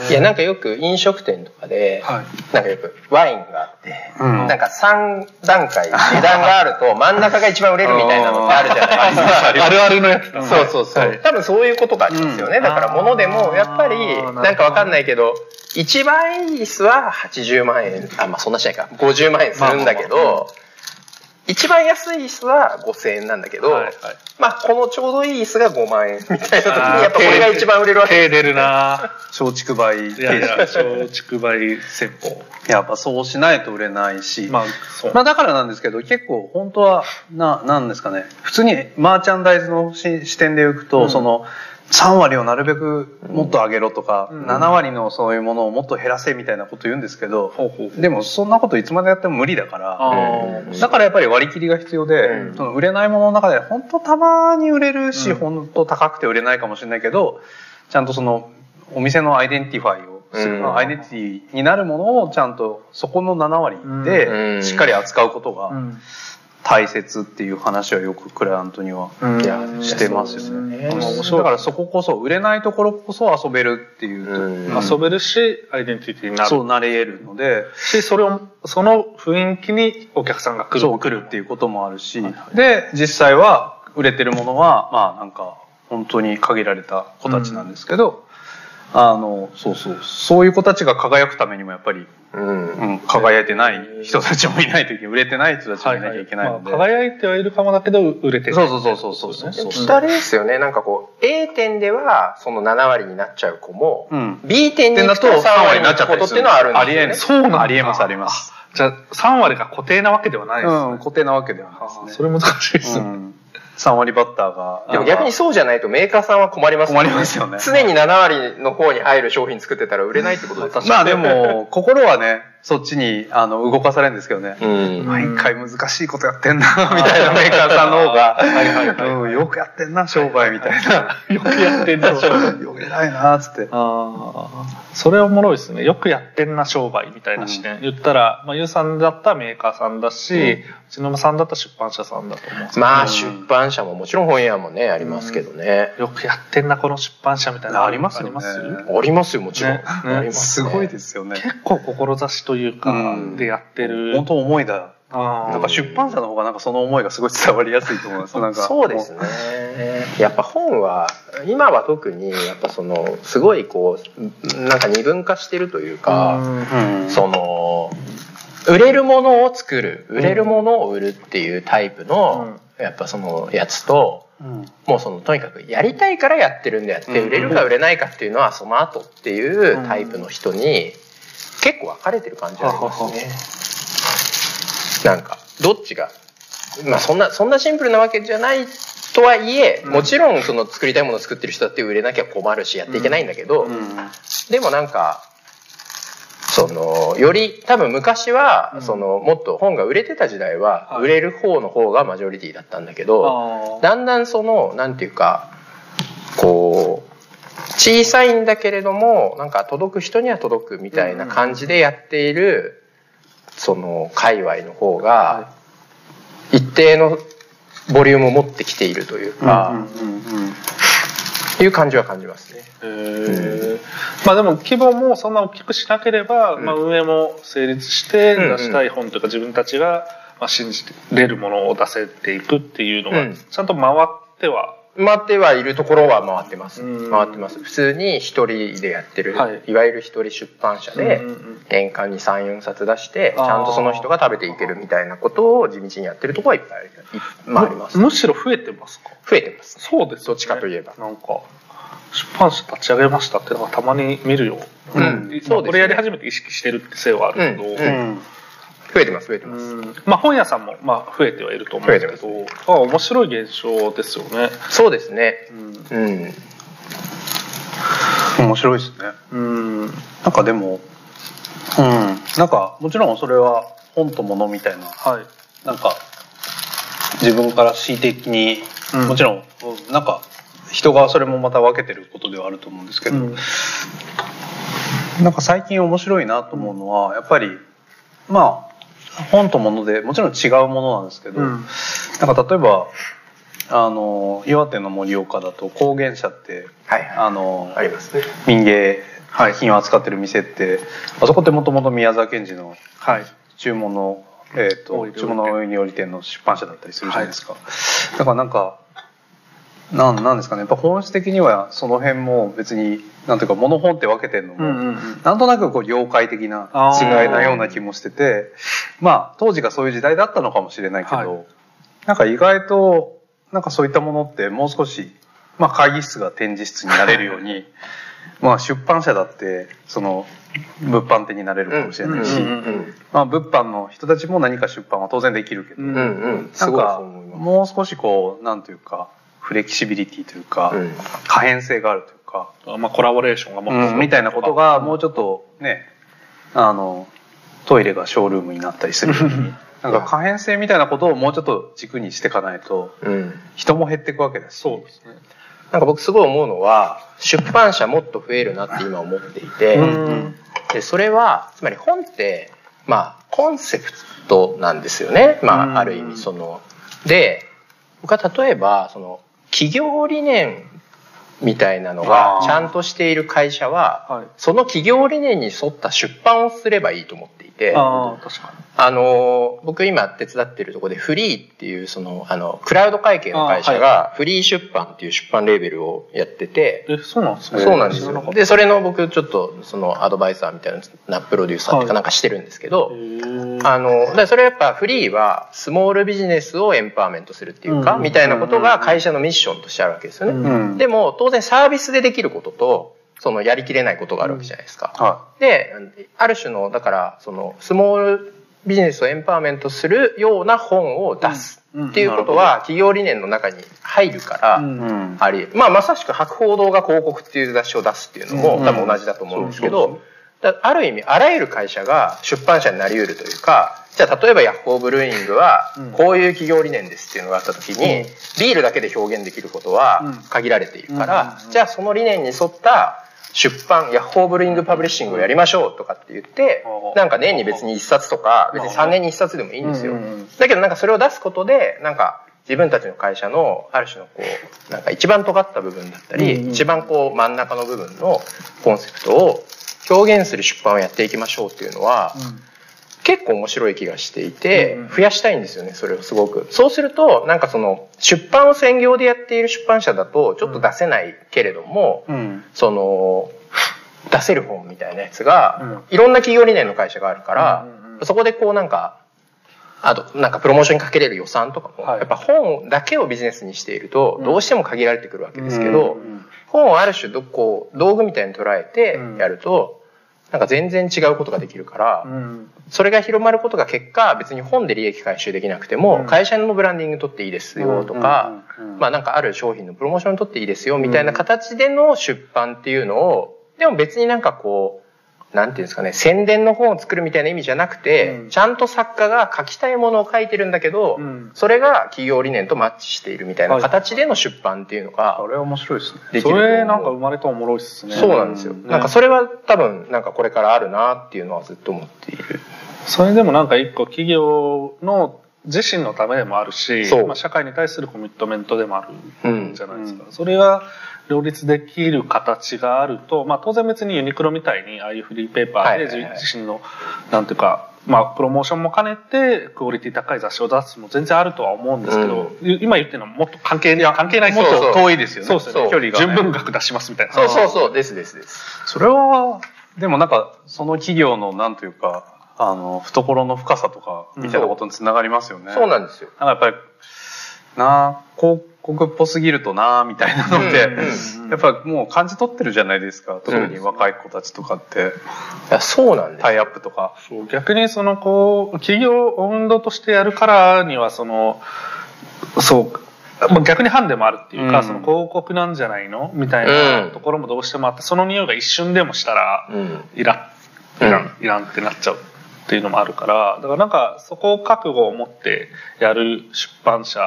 いやなんかよく飲食店とかで、はい。なんかよくワインがあって、うん。なんか3段階値段があると真ん中が一番売れるみたいなのってあるじゃないですか。あるある。のやつ。だ そうそうそう、はい。多分そういうことがありますよね、うん。だから物でもやっぱりなんかわかんないけど一番いい椅子は80万円。あまあそんなしないか。50万円するんだけど、まあまあま一番安い椅子は5000円なんだけど、はいはい。まあこのちょうどいい椅子が5万円みたいな時にやっぱこれが一番売れるわけ。手出るな。松竹梅いやいや。松竹梅戦法やっぱそうしないと売れないし、まあまあだからなんですけど結構本当はななんですかね。普通にマーチャンダイズのし視点でいくと、うん。その3割をなるべくもっと上げろとか、うん。7割のそういうものをもっと減らせみたいなこと言うんですけど、ほうほうほう。でもそんなこといつまでやっても無理だから、あうん。だからやっぱり割り切りが必要で、うん。その売れないものの中で本当たまに売れるし、うん。本当高くて売れないかもしれないけどちゃんとそのお店のアイデンティファイをする、うん。アイデンティティになるものをちゃんとそこの7割うん。でしっかり扱うことがうん大切っていう話はよくクライアントにはしてますよね。ですね。うんだからそここそ売れないところこそ遊べるっていうと、うん。遊べるしアイデンティティになる。そうなれ得るので。しそれをその雰囲気にお客さんが来る。そう来るっていうこともあるし、はいはい。で実際は売れてるものはまあなんか本当に限られた子たちなんですけど、あのそうそう。そういう子たちが輝くためにもやっぱり、うん。うん、輝いてない人たちもいないといけない売れてない人たちもいなきゃいけないので、まあ輝いてはいるかもだけど売れてない。そうそうそうそうそうそうきっとあれですよね。なんかこう A 点ではその7割になっちゃう子も、うん。B 点にと行くと3 3割割になっちゃったたちゃっことっていうのはあるんですよね。ありえないそうなありえますあります。じゃあ3割が固定なわけではないですね、うん、固定なわけではないですね。それ難しいですね、うん、3割バッターが。でも逆にそうじゃないとメーカーさんは困ります困りますよね。常に7割の方に入る商品作ってたら売れないってことですよね。まあでも、心はね、そっちにあの動かされるんですけどね。うん。毎回難しいことやってんな、みたいなメーカーさんの方が、はいはいはいうんよくやってんな、商売みたいな。よくやってんな商売。よく偉いな、つって。ああそれおもろいですね。よくやってんな商売みたいな視点、言ったら、まあ、ゆうさんだったらメーカーさんだし、うちのまさんだったら出版社さんだと思うんですけど。まあ出版社ももちろん本屋もねありますけどね、よくやってんなこの出版社みたいなのありますよ。ねありますありますよ。もちろん、ね。ね。ありますすごいですよね。結構志というか、うん。でやってる。本当思いだ。なんか出版社の方がなんかその思いがすごい伝わりやすいと思います。なんか。そうですね。やっぱ本は今は特にやっぱそのすごいこうなんか二分化してるというか、うん。その売れるものを作る売れるものを売るっていうタイプの、やっぱそのやつとうん。もうそのとにかくやりたいからやってるんであって、うん。売れるか売れないかっていうのはその後っていうタイプの人に結構分かれてる感じありますね。なんかどっちがまあそんなそんなシンプルなわけじゃないとはいえ、もちろんその作りたいものを作ってる人だって売れなきゃ困るしやっていけないんだけど、うん。でもなんかそのより多分昔は、うん。そのもっと本が売れてた時代は、はい。売れる方の方がマジョリティだったんだけど、だんだんそのなんていうかこう小さいんだけれどもなんか届く人には届くみたいな感じでやっている、その界隈の方が一定のボリュームを持ってきているというか、うんうんうんいう感じは感じますね。へー。まあでも規模もそんな大きくしなければ、うん。まあ、運営も成立してうんうん。出したい本というか自分たちがまあ信じれるものを出せていくっていうのがうん。ちゃんと回っては、回ってはいるところは回ってます。うん。回ってます。普通に一人でやってる、はい。い、わゆる一人出版社で年間に3、4冊出して、ちゃんとその人が食べていけるみたいなことを地道にやってるところはいっぱいあります。むむしろ増えてますか？増えてます。そうですよね。どっちかといえば。なんか出版社立ち上げましたってのがたまに見るよ、うん。まあそうですね。これやり始めて意識してるってせいはあるけど、うん。うん増えてます、増えてます。うんまあ本屋さんもまあ増えてはいると思うんですけど、あ面白い現象ですよね。そうですね。うんうん。面白いですね。うんなんかでも、うん、なんかもちろんそれは本と物みたいな、はい。なんか自分から恣意的に、うんもちろんなんか人がそれもまた分けてることではあると思うんですけど、うんなんか最近面白いなと思うのはやっぱりまあ本と物でもちろん違うものなんですけど、うんなんか例えばあの岩手の盛岡だと工芸社ってはいはい。あのありますね。民芸品を扱ってる店ってあそこってもともと宮沢賢治のはい。注文の、えー、と大井料理店注文の大井料理店の出版社だったりするじゃないですか、だからなんかなんなんですかね。やっぱ本質的にはその辺も別になんていうか物本って分けてるのも、うんうんうん。なんとなくこう業界的な違いなような気もしててまあ当時がそういう時代だったのかもしれないけど、はい。なんか意外となんかそういったものってもう少し、まあ、会議室が展示室になれるようにまあ出版社だってその物販店になれるかもしれないし、うんうんうんまあ、物販の人たちも何か出版は当然できるけど、うんうんなんか。もう少しこうなんというかフレキシビリティというか、うん。可変性があるというか、まあコラボレーションがもっと、みたいなことがもうちょっとね。あのトイレがショールームになったりするようになんか可変性みたいなことをもうちょっと軸にしていかないとうん。人も減っていくわけだし。そうですね。なんか僕すごい思うのは出版社もっと増えるなって今思っていて、うん。でそれはつまり本ってまあコンセプトなんですよね。まうん。あある意味その。で僕は例えばその企業理念みたいなのがちゃんとしている会社ははい。その企業理念に沿った出版をすればいいと思っていてあの僕今手伝ってるところでフリーっていうそのあのクラウド会計の会社がフリー出版っていう出版レーベルをやっててそうなんですね。そうなんですよ。でそれの僕ちょっとそのアドバイザーみたいなプロデューサーっていうかなんかしてるんですけど、あのそれはやっぱフリーはスモールビジネスをエンパワーメントするっていうか、うん。みたいなことが会社のミッションとしてあるわけですよね、うん。でも当然サービスでできることとそのやりきれないことがあるわけじゃないですか、はである種のだからそのスモールビジネスをエンパワーメントするような本を出すっていうことは企業理念の中に入るから、うん。い、うんありまあまさしく博報堂が広告っていう雑誌を出すっていうのも、うん。多分同じだと思うんですけど、だある意味あらゆる会社が出版社になり得るというかじゃあ例えばヤッホーブルーイングはうん。こういう企業理念ですっていうのがあった時に、うん。ビールだけで表現できることうん。は限られているから、うんじゃあその理念に沿った出版ヤッホーブルーイングパブリッシングをやりましょうとかって言って、うん。なんか年に別に1冊とか別に3年に1冊でもいいんですよ。だけどなんかそれを出すことでなんか自分たちの会社のある種のこうなんか一番尖った部分だったり、一番こう真ん中の部分のコンセプトを表現する出版をやっていきましょうっていうのは、結構面白い気がしていて、増やしたいんですよねそれをすごく。そうするとなんかその出版を専業でやっている出版社だとちょっと出せないけれども、うん。その出せる本みたいなやつが、ういろんな企業理念の会社があるから、そこでこうなんかあとなんかプロモーションにかけれる予算とかも、はい。やっぱ本だけをビジネスにしているとどうしても限られてくるわけですけど、うん。本をある種どこう道具みたいに捉えてうん。やると、なんか全然違うことができるから、うん。それが広まることが結果別に本で利益回収できなくても、うん。会社のブランディング取っていいですよとか、まあなんかある商品のプロモーション取っていいですよみたいな形での出版っていうのを、でも別になんかこう、なんていうんですかね、宣伝の本を作るみたいな意味じゃなくて、うん。ちゃんと作家が書きたいものを書いてるんだけど、うん。それが企業理念とマッチしているみたいな形での出版っていうのが、あれ面白いですね。それなんか生まれたらおもろいですね。そうなんですよ。ね。なんかそれは多分なんかこれからあるなっていうのはずっと思っている。それでもなんか一個企業の自身のためでもあるしまあ、社会に対するコミットメントでもあるうんん。じゃないですか、それが両立できる形があると、まあ、当然別にユニクロみたいにああいうフリーペーパーで自身のなんていうか、まあ、プロモーションも兼ねてクオリティ高い雑誌を出すも全然あるとは思うんですけど、今言ってるのはもっと関係関係ないもっと遠いですよね。そうですよねそう距離が、ね、純文学出しますみたいな。そうそうそう、ですですです。それはでもなんかその企業のなんというかあの懐の深さとかみたいなことにつながりますよね、そうなんですよ。なんかやっぱりなあ広告っぽすぎるとなあみたいなのって、うんうんやっぱもう感じ取ってるじゃないですか特に若い子たちとかって、いやそうなんです。タイアップとか。そう逆にそのこう企業運動としてやるからにはそのそうまあ逆にハンデもあるっていうか、うん。その広告なんじゃないのみたいなところもどうしてもあってその匂いが一瞬でもしたらうん。いらん。いらんいらんってなっちゃうっていうのもあるからだからなんかそこを覚悟を持ってやる出版社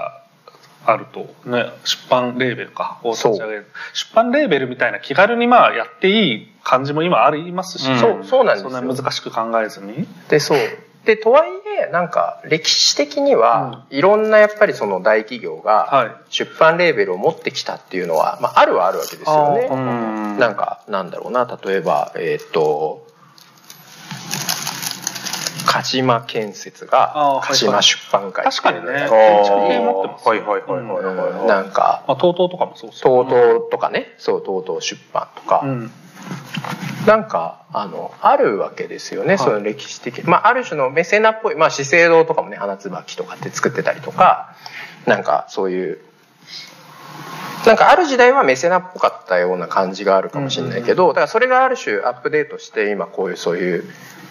あるとね出版レーベルかを立ち上げる出版レーベルみたいな気軽にまあやっていい感じも今ありますし、うんそう、そうなんですそんよ。な難しく考えずに。で、そう。で、とはいえ、なんか、歴史的には、いろんなやっぱりその大企業が、はい出版レーベルを持ってきたっていうのは、まあ、あるはあるわけですよね。うんなんか、なんだろうな、例えば、えーっと、鹿島建設が鹿島出版会。確かにね。建築系持ってますはいはいはいはいなんか、まあ、TOTO とかもそうですとうね。とうとかね、そう、とうとう出版とか、うん。なんか、あの、あるわけですよね、い。その歴史的。まあ、ある種のメセナっぽい、まあ、資生堂とかもね、花椿とかって作ってたりとか、なんか、そういう、なんかある時代はメセナっぽかったような感じがあるかもしれないけど、だからそれがある種アップデートして、今こういうそういう、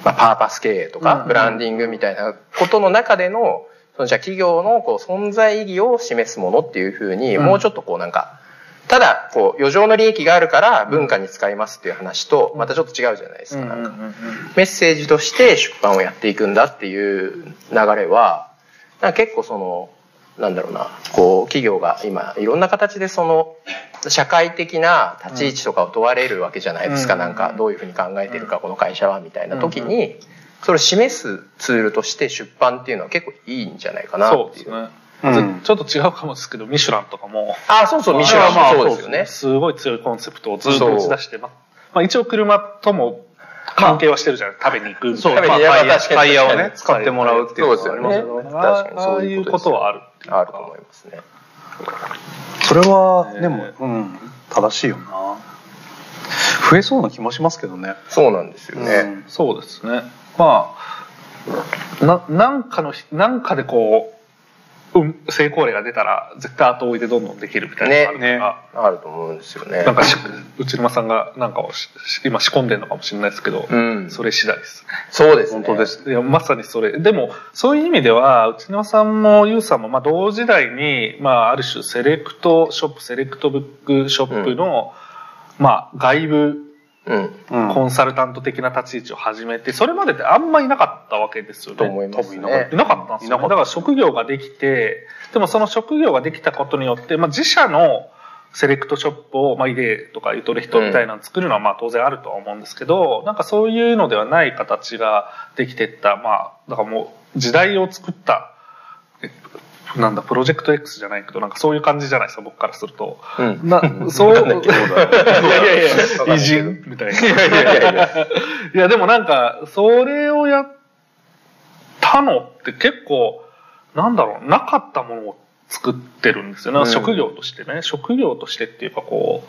まあ、パーパス経営とか、うんブランディングみたいなことの中でのそのじゃあ企業のこう存在意義を示すものっていうふうに、うん。もうちょっとこうなんか、ただ、こう、余剰の利益があるから文化に使いますっていう話と、またちょっと違うじゃないですか。なんかメッセージとして出版をやっていくんだっていう流れは、なんか結構その、なんだろうな、こう、企業が今、いろんな形でその、社会的な立ち位置とかを問われるわけじゃないですか。うんなんか、どういうふうに考えてるか、この会社は、みたいな時に、それを示すツールとして出版っていうのは結構いいんじゃないかなっていう。そうですね。うんちょっと違うかもですけど、ミシュランとかも、あ、そうそう、ミシュランもそうですよね。すごい強いコンセプトをずっと打ち出して、ままあ、一応車とも関係はしてるじゃない、食べに行くそ、いうな。食べにまあタイヤをね、使ってもらうっていうのはありですよね。ますよね。確かにそういうここととはあるあると思いますね。それは、ねでも、うん、正しいよな。増えそうな気もしますけどね。そうなんですよね。うんそうですね。まあ、な、なんかのひ、なんかでこう、うん、成功例が出たら、絶対後追いでどんどんできるみたいなのがあるから、あると思うんですよね。なんかし、内沼さんがなんかを今仕込んでるのかもしれないですけど、うん。それ次第ですね。そうですね。本当です。いや、まさにそれ。でも、そういう意味では、内沼さんもユウさんも、まあ、同時代に、まあ、ある種、セレクトショップ、セレクトブックショップの、まあ、外部うん。うんコンサルタント的な立ち位置を始めて、それまでってあんまいなかったわけですよね。と思います多分いなかっねい。なかったんですよ、ね。だから職業ができて、でもその職業ができたことによって、まあ、自社のセレクトショップを、まあ、イデーとかゆとり人みたいなの作るのはまあ当然あるとは思うんですけど、なんかそういうのではない形ができてった、まあ、だからもう時代を作った、えなんだ、プロジェクト X じゃないけど、なんかそういう感じじゃないですか、僕からすると。うん。な、そう、いやいやいや、偉人みたいな。いやいやいやいや。いや、でもなんか、それをやったのって結構、なんだろう、なかったものを作ってるんですよね。うん職業としてね。職業としてっていうかこ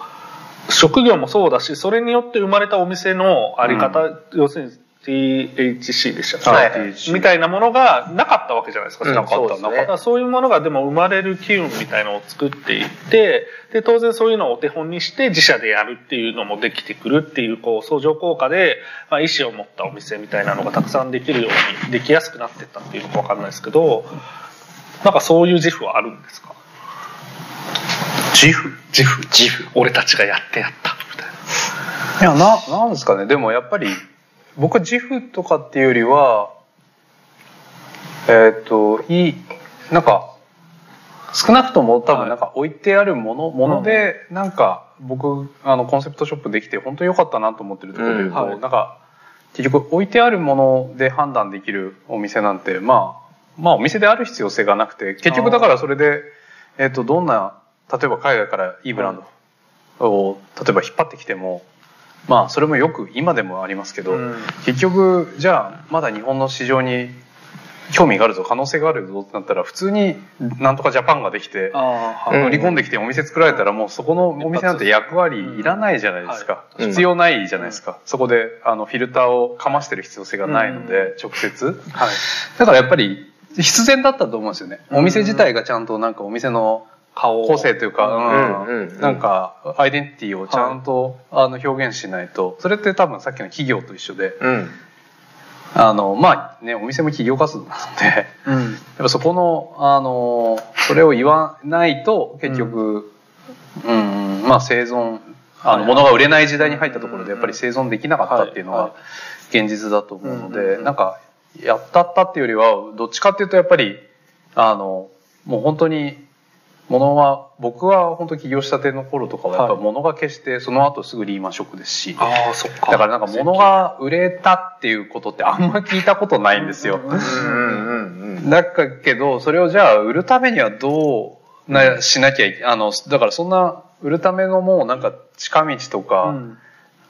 う、職業もそうだし、それによって生まれたお店のあり方、要するに THC でしたっけ？はいはいみたいなものがなかったわけじゃないですか。うんなかったねなかそういうものがでも生まれる機運みたいのを作っていって、で、当然そういうのをお手本にして自社でやるっていうのもできてくるっていう、こう、相乗効果で、まあ、意思を持ったお店みたいなのがたくさんできるように、できやすくなってったっていうのかわかんないですけど、なんかそういう自負はあるんですか？自負自負自負。俺たちがやってやった。みたいな。いや、な、なんですかね。でもやっぱり、僕は自負とかっていうよりは、えっ、と、いい、なんか、少なくとも多分なんか置いてあるもの、もので、なんか僕、あの、コンセプトショップできて本当に良かったなと思ってるところで言うと、うん。はい。なんか、結局置いてあるもので判断できるお店なんて、まあ、まあお店である必要性がなくて、結局だからそれで、えっ、と、どんな、例えば海外からいいブランドを、例えば引っ張ってきても、まあそれもよく今でもありますけど、うん。結局じゃあまだ日本の市場に興味があるぞ可能性があるぞってなったら普通になんとかジャパンができて乗り込んできてお店作られたらもうそこのお店なんて役割いらないじゃないですか、うん。必要ないじゃないですか、そこであのフィルターをかましてる必要性がないので、直接。はい。だからやっぱり必然だったと思うんですよね、お店自体がちゃんとなんかお店の顔個性というか、うん。うん。うん。なんかアイデンティティをちゃんと、あの表現しないとそれって多分さっきの企業と一緒でうん。あのまあねお店も企業活動なのでやっうん。ぱそこのあのそれを言わないと結局うん、まあ生存あの物が売れない時代に入ったところでやっぱり生存できなかったっていうのはい。が現実だと思うのうんうんうん。でなんかやったったっていうよりはどっちかっていうとやっぱりあのもう本当に物は僕は本当起業したての頃とかはやっぱはい物が決してその後すぐリーマンショックですし、ああ、そっか。だからなんか物が売れたっていうことってあんま聞いたことないんですよ。うんうんうん。だけどそれをじゃあ売るためにはどうなしなきゃいけあのだからそんな売るためのもうなんか近道とか、うん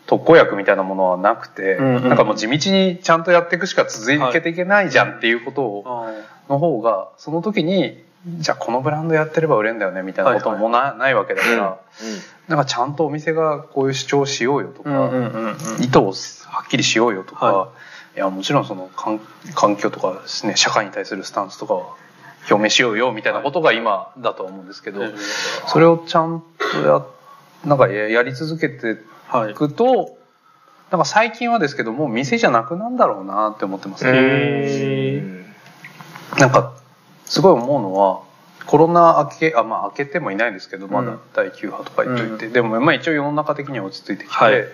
特効薬みたいなものはなくて、うんうんなんかもう地道にちゃんとやっていくしか続けていけないじゃんっていうことを、の方がその時にじゃあこのブランドやってれば売れるんだよねみたいなこともな,、ないわけだから、なんかちゃんとお店がこういう主張をしようよとか。意図をはっきりしようよとか、、はい。やもちろんその環環境とかですね社会に対するスタンスとかは表明しようよみたいなことが今だとは思うんですけど、それをちゃんとやなんかややり続けてはい。い。くと、なんか最近はですけどもう店じゃなくなんだろうなって思ってますね。へなんかすごい思うのはコロナ明けあまあ明けてもいないんですけどまだうん第9波とか言っといて、でもまあ一応世の中的には落ち着いてきて、はい。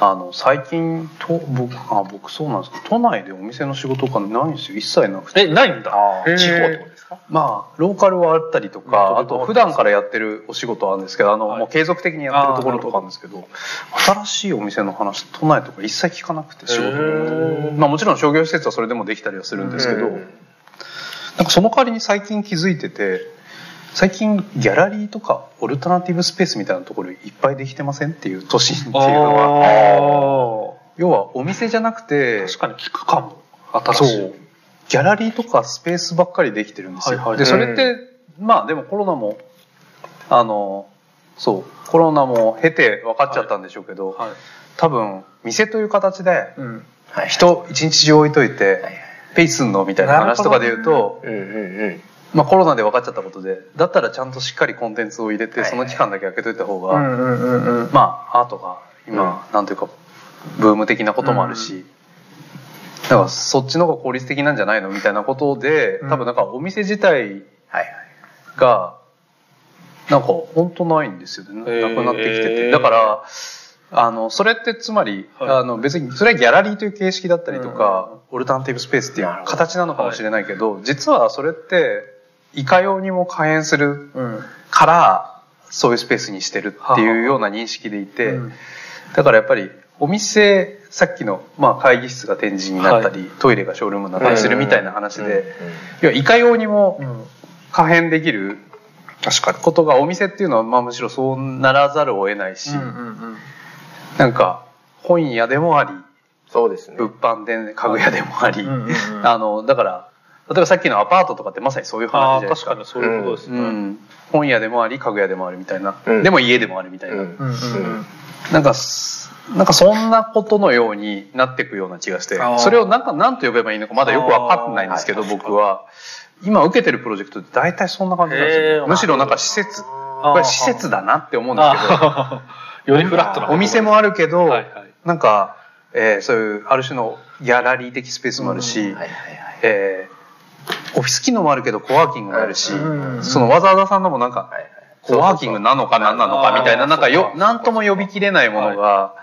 あの最近と僕あ僕そうなんですけど都内でお店の仕事がないんですよ。一切なくて。えないんだ。地方ってことですか？まあローカルはあったりとうん。かあと普段からやってるお仕事はあるんですけどあの、はい。もう継続的にやってるところとかあるんですけど新しいお店の話都内とか一切聞かなくて仕事まあもちろん商業施設はそれでもできたりはするんですけど、うんなんかその代わりに最近気づいてて最近ギャラリーとかオルタナティブスペースみたいなところいっぱいできてませんっていう都心っていうのはあ要はお店じゃなくてー確かに聞くかも。新しい。ギャラリーとかスペースばっかりできてるんですよ、はいはいでそれってまあでもコロナもあのそうコロナも経て分かっちゃったんでしょうけど、はい。多分店という形で人一日中置いといてはいはいペイすんの？みたいな話とかで言うと、うんうんうんまあ、コロナで分かっちゃったことでだったらちゃんとしっかりコンテンツを入れてはい。その期間だけ開けといた方が、うんうんうんうん。まあアートが今、なんていうかブーム的なこともあるし、だからそっちの方が効率的なんじゃないの？みたいなことでうん。多分なんかお店自体がなんか本当ないんですよね。なくなってきてて。だからあのそれってつまり、はい。あの別にそれはギャラリーという形式だったりとか、オルタナティブスペースっていう形なのかもしれないけど、実はそれっていかようにも可変するうん。からそういうスペースにしてるっていうような認識でいて、うん。だからやっぱりお店さっきの、まあ、会議室が展示になったり、トイレがショールームになったりするみたいな話で、要はいかようにもうん。可変できる確かに。ことがお店っていうのは、まあ、むしろそうならざるを得ないし、うんうんなんか本屋でもありそうですね。物販で家具屋でもあり、うんうんうんあのだから例えばさっきのアパートとかってまさにそういう話じゃないですか。ああ確かにそういうことですね、うん、本屋でもあり家具屋でもあるみたいな、うん。でも家でもあるみたいな、うん。うんうんうん。なんかすなんかそんなことのようになっていくような気がして。それをなんか何と呼べばいいのかまだよく分かってないんですけど僕は。今受けてるプロジェクトって大体そんな感じなんですよ。むしろなんか施設。これ施設だなって思うんですけどよりフラットなお店もあるけど、はいはい。なんか、えーそういうある種のギャラリー的スペースもあるし、オフィス機能もあるけどコワーキングもあるし、うんそのわざわざさんのもなんかコワーキングなのか何なのかみたいななんかよ何とも呼びきれないものが、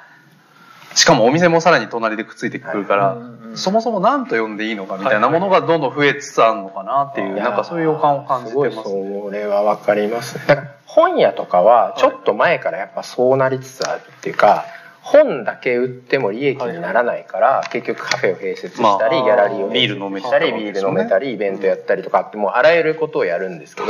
しかもお店もさらに隣でくっついてくるから、そもそも何と呼んでいいのかみたいなものがどんどん増えつつあるのかなっていう、なんかそういう予感を感じてすごいます。それはわかります本屋とかはちょっと前からやっぱそうなりつつあるっていうか本だけ売っても利益にならないから、結局カフェを併設したり、まあギャラリーをビール飲めしたりビール飲めたりイベントやったりとかってもうあらゆることをやるんですけど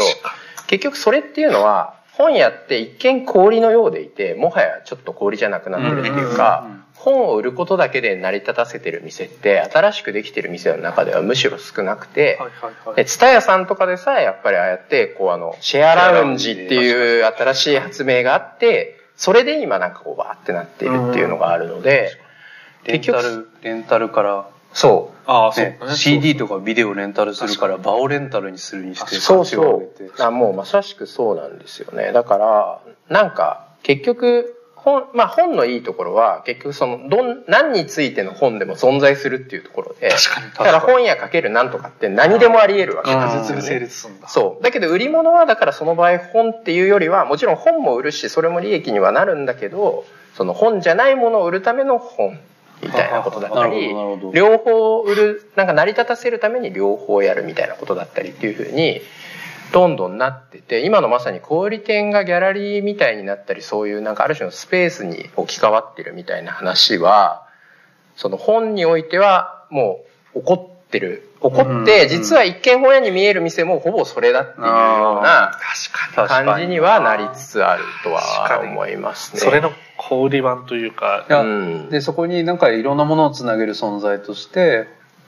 結局それっていうのは本屋って一見氷のようでいてもはやちょっと氷じゃなくなってるっていうか、うんうんうん本を売ることだけで成り立たせてる店って新しくできてる店の中ではむしろ少なくて、はいはいはい。で、ツタヤさんとかでさえやっぱりああやって、こうあの、シェアラウンジっていう新しい発明があって、それで今なんかこうバーってなっているっていうのがあるので、レンタル、レンタルから、そああそうね。CD とかビデオレンタルするから場をレンタルにするにしてう、そうそう。あもうまさしくそうなんですよね。だから、なんか結局、本、まあ本のいいところは結局その、どん、何についての本でも存在するっていうところで、確かにだから本屋かけるなんとかって何でもあり得るわけうんですよね。成立するんだそう。だけど売り物はだからその場合本っていうよりはもちろん本も売るしそれも利益にはなるんだけどその本じゃないものを売るための本みたいなことだったり両方売るなんか成り立たせるために両方やるみたいなことだったりっていうふうにどんどんなってて今のまさに小売店がギャラリーみたいになったりそういうなんかある種のスペースに置き換わってるみたいな話はその本においてはもう起こってる起こって実は一見本屋に見える店もほぼそれだっていうような確かに感じにはなりつつあると確は思いますね。それの小売り版というか。うん。でそこになんかいろんなものをつなげる存在として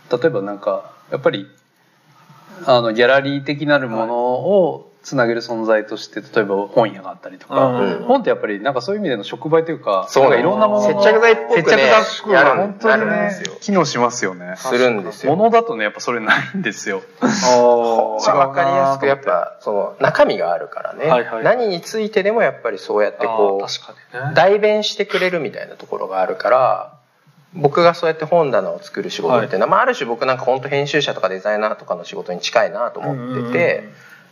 例えばなんかやっぱりあのギャラリー的なるものをつなげる存在として例えば本屋があったりとか、うん。本ってやっぱりなんかそういう意味での触媒というかそう。なんかいろんなものの接着剤っぽくね。接着剤が本当にねなるんですよ。機能しますよね。するんですよ。ものだとねやっぱそれないんですよ。わかりやすくやっぱその中身があるからね、はいはい。何についてでもやっぱりそうやってこうね。代弁してくれるみたいなところがあるから僕がそうやって本棚を作る仕事っていうのは、まあ、ある種僕なんか本当編集者とかデザイナーとかの仕事に近いなと思ってて、やっ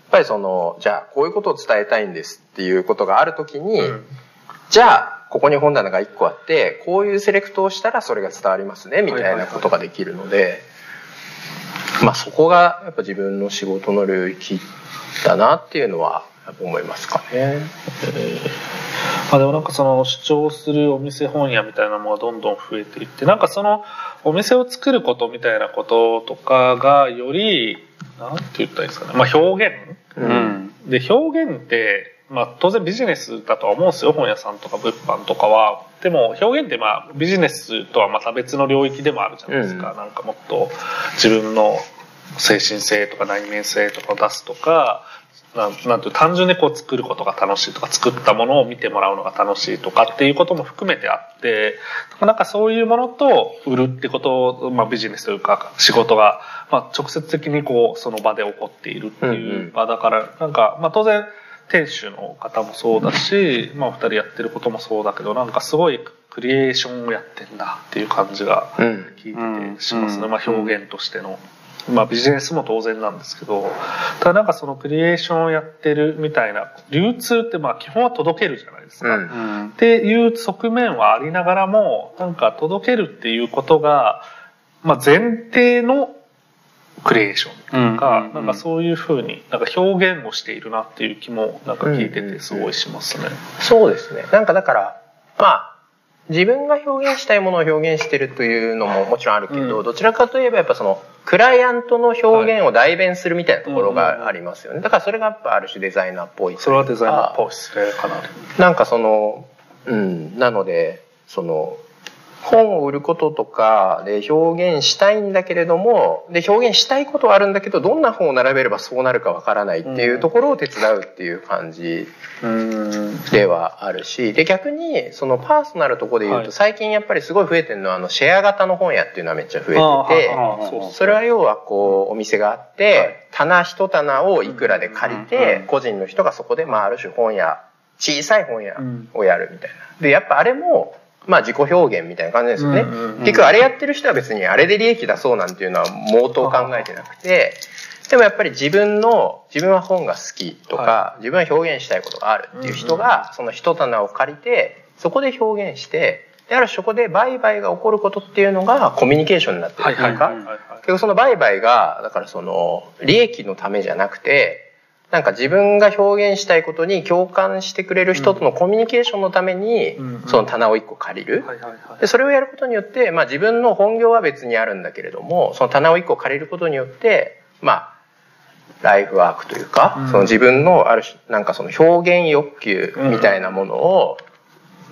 ぱりそのじゃあこういうことを伝えたいんですっていうことがある時に、じゃあここに本棚が1個あってこういうセレクトをしたらそれが伝わりますねみたいなことができるので、まあそこがやっぱ自分の仕事の領域だなっていうのは思いますかね。まあ、でもなんかその主張するお店本屋みたいなのがどんどん増えていってなんかそのお店を作ることみたいなこととかがよりなんて言ったらいいですかね、まあ、表現？うん。で表現って、まあ、当然ビジネスだとは思うんですよ。本屋さんとか物販とかは。でも表現ってまあビジネスとはまた別の領域でもあるじゃないですか、うん。なんかもっと自分の精神性とか内面性とかを出すとかなんなんていう単純にこう作ることが楽しいとか作ったものを見てもらうのが楽しいとかっていうことも含めてあってなんかそういうものと売るってことを、まあ、ビジネスというか仕事が、まあ、直接的にこうその場で起こっているってうんういうん場だからなんか、まあ、当然店主の方もそうだし、まあ、お二人やってることもそうだけどなんかすごいクリエーションをやってんだっていう感じがうん。聞いててしますね、うん。まあ、表現としての。まあビジネスも当然なんですけどただなんかそのクリエーションをやってるみたいな流通ってまあ基本は届けるじゃないですか。うん。うんっていう側面はありながらもなんか届けるっていうことが、まあ、前提のクリエーションというか、うん。うん。うん。なんかそういうふうになんか表現をしているなっていう気もなんか聞いててすごいしますね。そうですね。なんかだから、まあ、自分が表現したいものを表現してるというのももちろんあるけど、うん。どちらかといえばやっぱその、クライアントの表現を代弁するみたいなところがありますよね。だからそれがやっぱある種デザイナーっぽい。それはデザイナーっぽいですねかなり。なんかその、うん、なので、その、本を売ることとかで表現したいんだけれども、で、表現したいことはあるんだけど、どんな本を並べればそうなるかわからないっていうところを手伝うっていう感じうん。ではあるし、で、逆に、そのパーソナルとこで言うと、はい。最近やっぱりすごい増えてるのは、あの、シェア型の本屋っていうのはめっちゃ増あえてて、それは要はこう、お店があって、棚一棚をいくらで借りうんて、個人の人がそこで、まあ、ある種本屋、小さい本屋をやるみたいな。で、やっぱあれも、まあ自己表現みたいな感じですよね。うんうんうん。結局あれやってる人は別にあれで利益出そうなんていうのは毛頭考えてなくて、でもやっぱり自分の、自分は本が好きとか、は自分は表現したいことがあるっていう人が、その一棚を借りて、そこで表現して、である種そこで売買が起こることっていうのがコミュニケーションになってるというか、はいはい。結局その売買が、だからその、利益のためじゃなくて、なんか自分が表現したいことに共感してくれる人とのコミュニケーションのためにその棚を一個借りる。で、それをやることによって、まあ自分の本業は別にあるんだけれども、その棚を一個借りることによって、まあ、ライフワークというか、うん。その自分のある種、なんかその表現欲求みたいなものを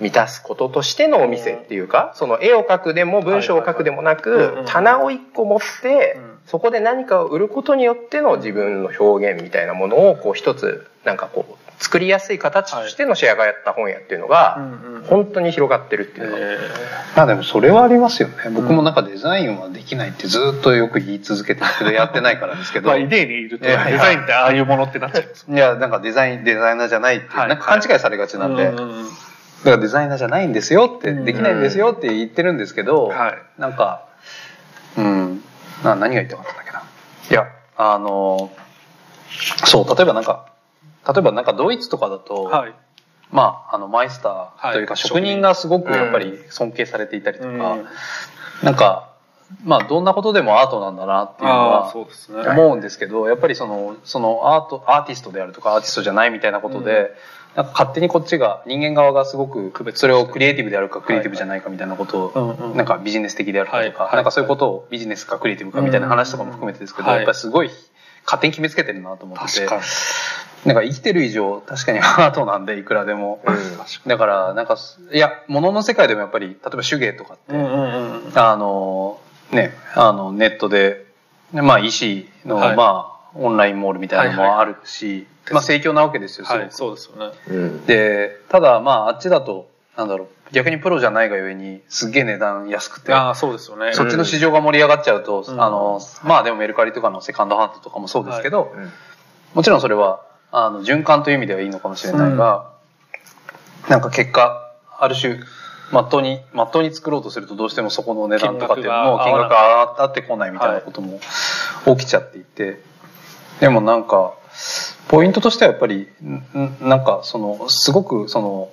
満たすこととしてのお店っていうか、その絵を描くでも文章を書くでもなく棚を一個持ってうん、そこで何かを売ることによっての自分の表現みたいなものを、こう一つ、なんかこう、作りやすい形としてのシェアがやった本屋っていうのが、本当に広がってるっていうのがえまあでもそれはありますよね。僕もなんかデザインはできないってずっとよく言い続けてるけどやってないからですけどーまあ、イデーにいるとデザインってああいうものってなっちゃいますいやなんかデザインデザイナーじゃないってなんか勘違いされがちなんで、うんうんうん。だからデザイナーじゃないんですよって、うん。できないんですよって言ってるんですけど、はい。なんか、うん、な何が言ってかったんだっけな？いや、あの、そう、例えばなんか、例えばなんかドイツとかだと、はい。まあ、あの、マイスターというかはい職人がすごくやっぱり尊敬されていたりとか、うん。なんか、まあ、どんなことでもアートなんだなっていうのは思うんですけど、やっぱりその、そのアート、アーティストであるとかアーティストじゃないみたいなことで、なんか勝手にこっちが、人間側がすごく、それをクリエイティブであるかクリエイティブじゃないかみたいなことうんを、うん。なんかビジネス的であるかとか、はい。なんかそういうことをビジネスかクリエイティブかみたいな話とかも含めてですけど、はい。やっぱりすごい勝手に決めつけてるなと思っててなんか生きてる以上、確かにアートなんでいくらでも。だから、なんか、いや、物の世界でもやっぱり、例えば手芸とかって、あの、ね、あの、ネットで、まあ、石の、はい。まあ、オンラインモールみたいなのもあるし、まあ、盛況なわけですよ、はいそうですよね。うん。で、ただ、まあ、あっちだと、なんだろう、逆にプロじゃないがゆえに、すっげえ値段安くて、ああそうですよね。そっちの市場が盛り上がっちゃうと、うん。あの、まあでもメルカリとかのセカンドハンドとかもそうですけど、うん。もちろんそれは、あの、循環という意味ではいいのかもしれないが、なんか結果、ある種、まっとうにまっとうに作ろうとするとどうしてもそこの値段とかっていうのも金額金額が上がってこないみたいなことも起きちゃっていて、でもなんかポイントとしてはやっぱりなんかそのすごくその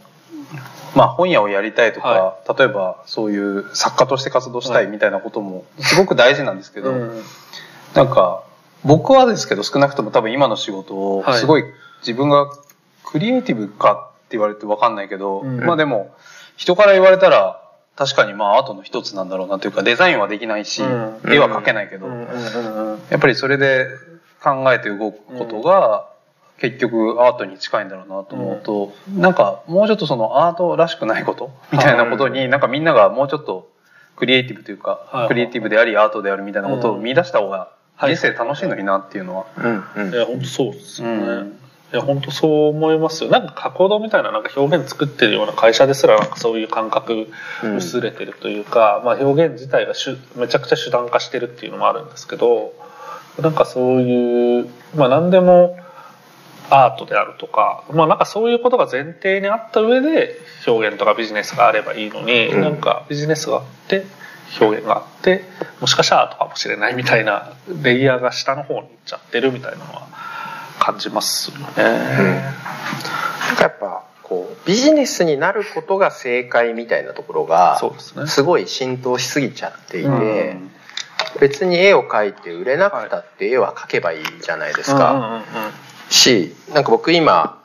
まあ本屋をやりたいとか、は例えばそういう作家として活動したいみたいなこともすごく大事なんですけど、うん。なんか僕はですけど少なくとも多分今の仕事をはい。すごい自分がクリエイティブかって言われて分かんないけど、うん。まあでも人から言われたら確かにまあアートの一つなんだろうなというかデザインはできないし、うん。絵は描けないけど、やっぱりそれで考えて動くことが結局アートに近いんだろうなと思うと、なんかもうちょっとそのアートらしくないことみたいなことになんかみんながもうちょっとクリエイティブというか、はいクリエイティブでありアートであるみたいなことを見出した方がはい。人生楽しいのになっていうのは。うんうん。いや本当そうですよね、うん。いや本当そう思いますよ。なんか加工堂みたいななんか表現作ってるような会社ですらなんかそういう感覚うん。薄れてるというか、まあ、表現自体がしゅめちゃくちゃ手段化してるっていうのもあるんですけどなんかそういうまあ何でもアートであるとかまあなんかそういうことが前提にあった上で表現とかビジネスがあればいいのに、うん。なんかビジネスがあって表現があってもしかしたらアートかもしれないみたいなレイヤーが下の方に行っちゃってるみたいなのは感じますよね。なんかやっぱこうビジネスになることが正解みたいなところがすごい浸透しすぎちゃっていて、うん別に絵を描いて売れなくたって絵は描けばいいじゃないですか。しなんか僕今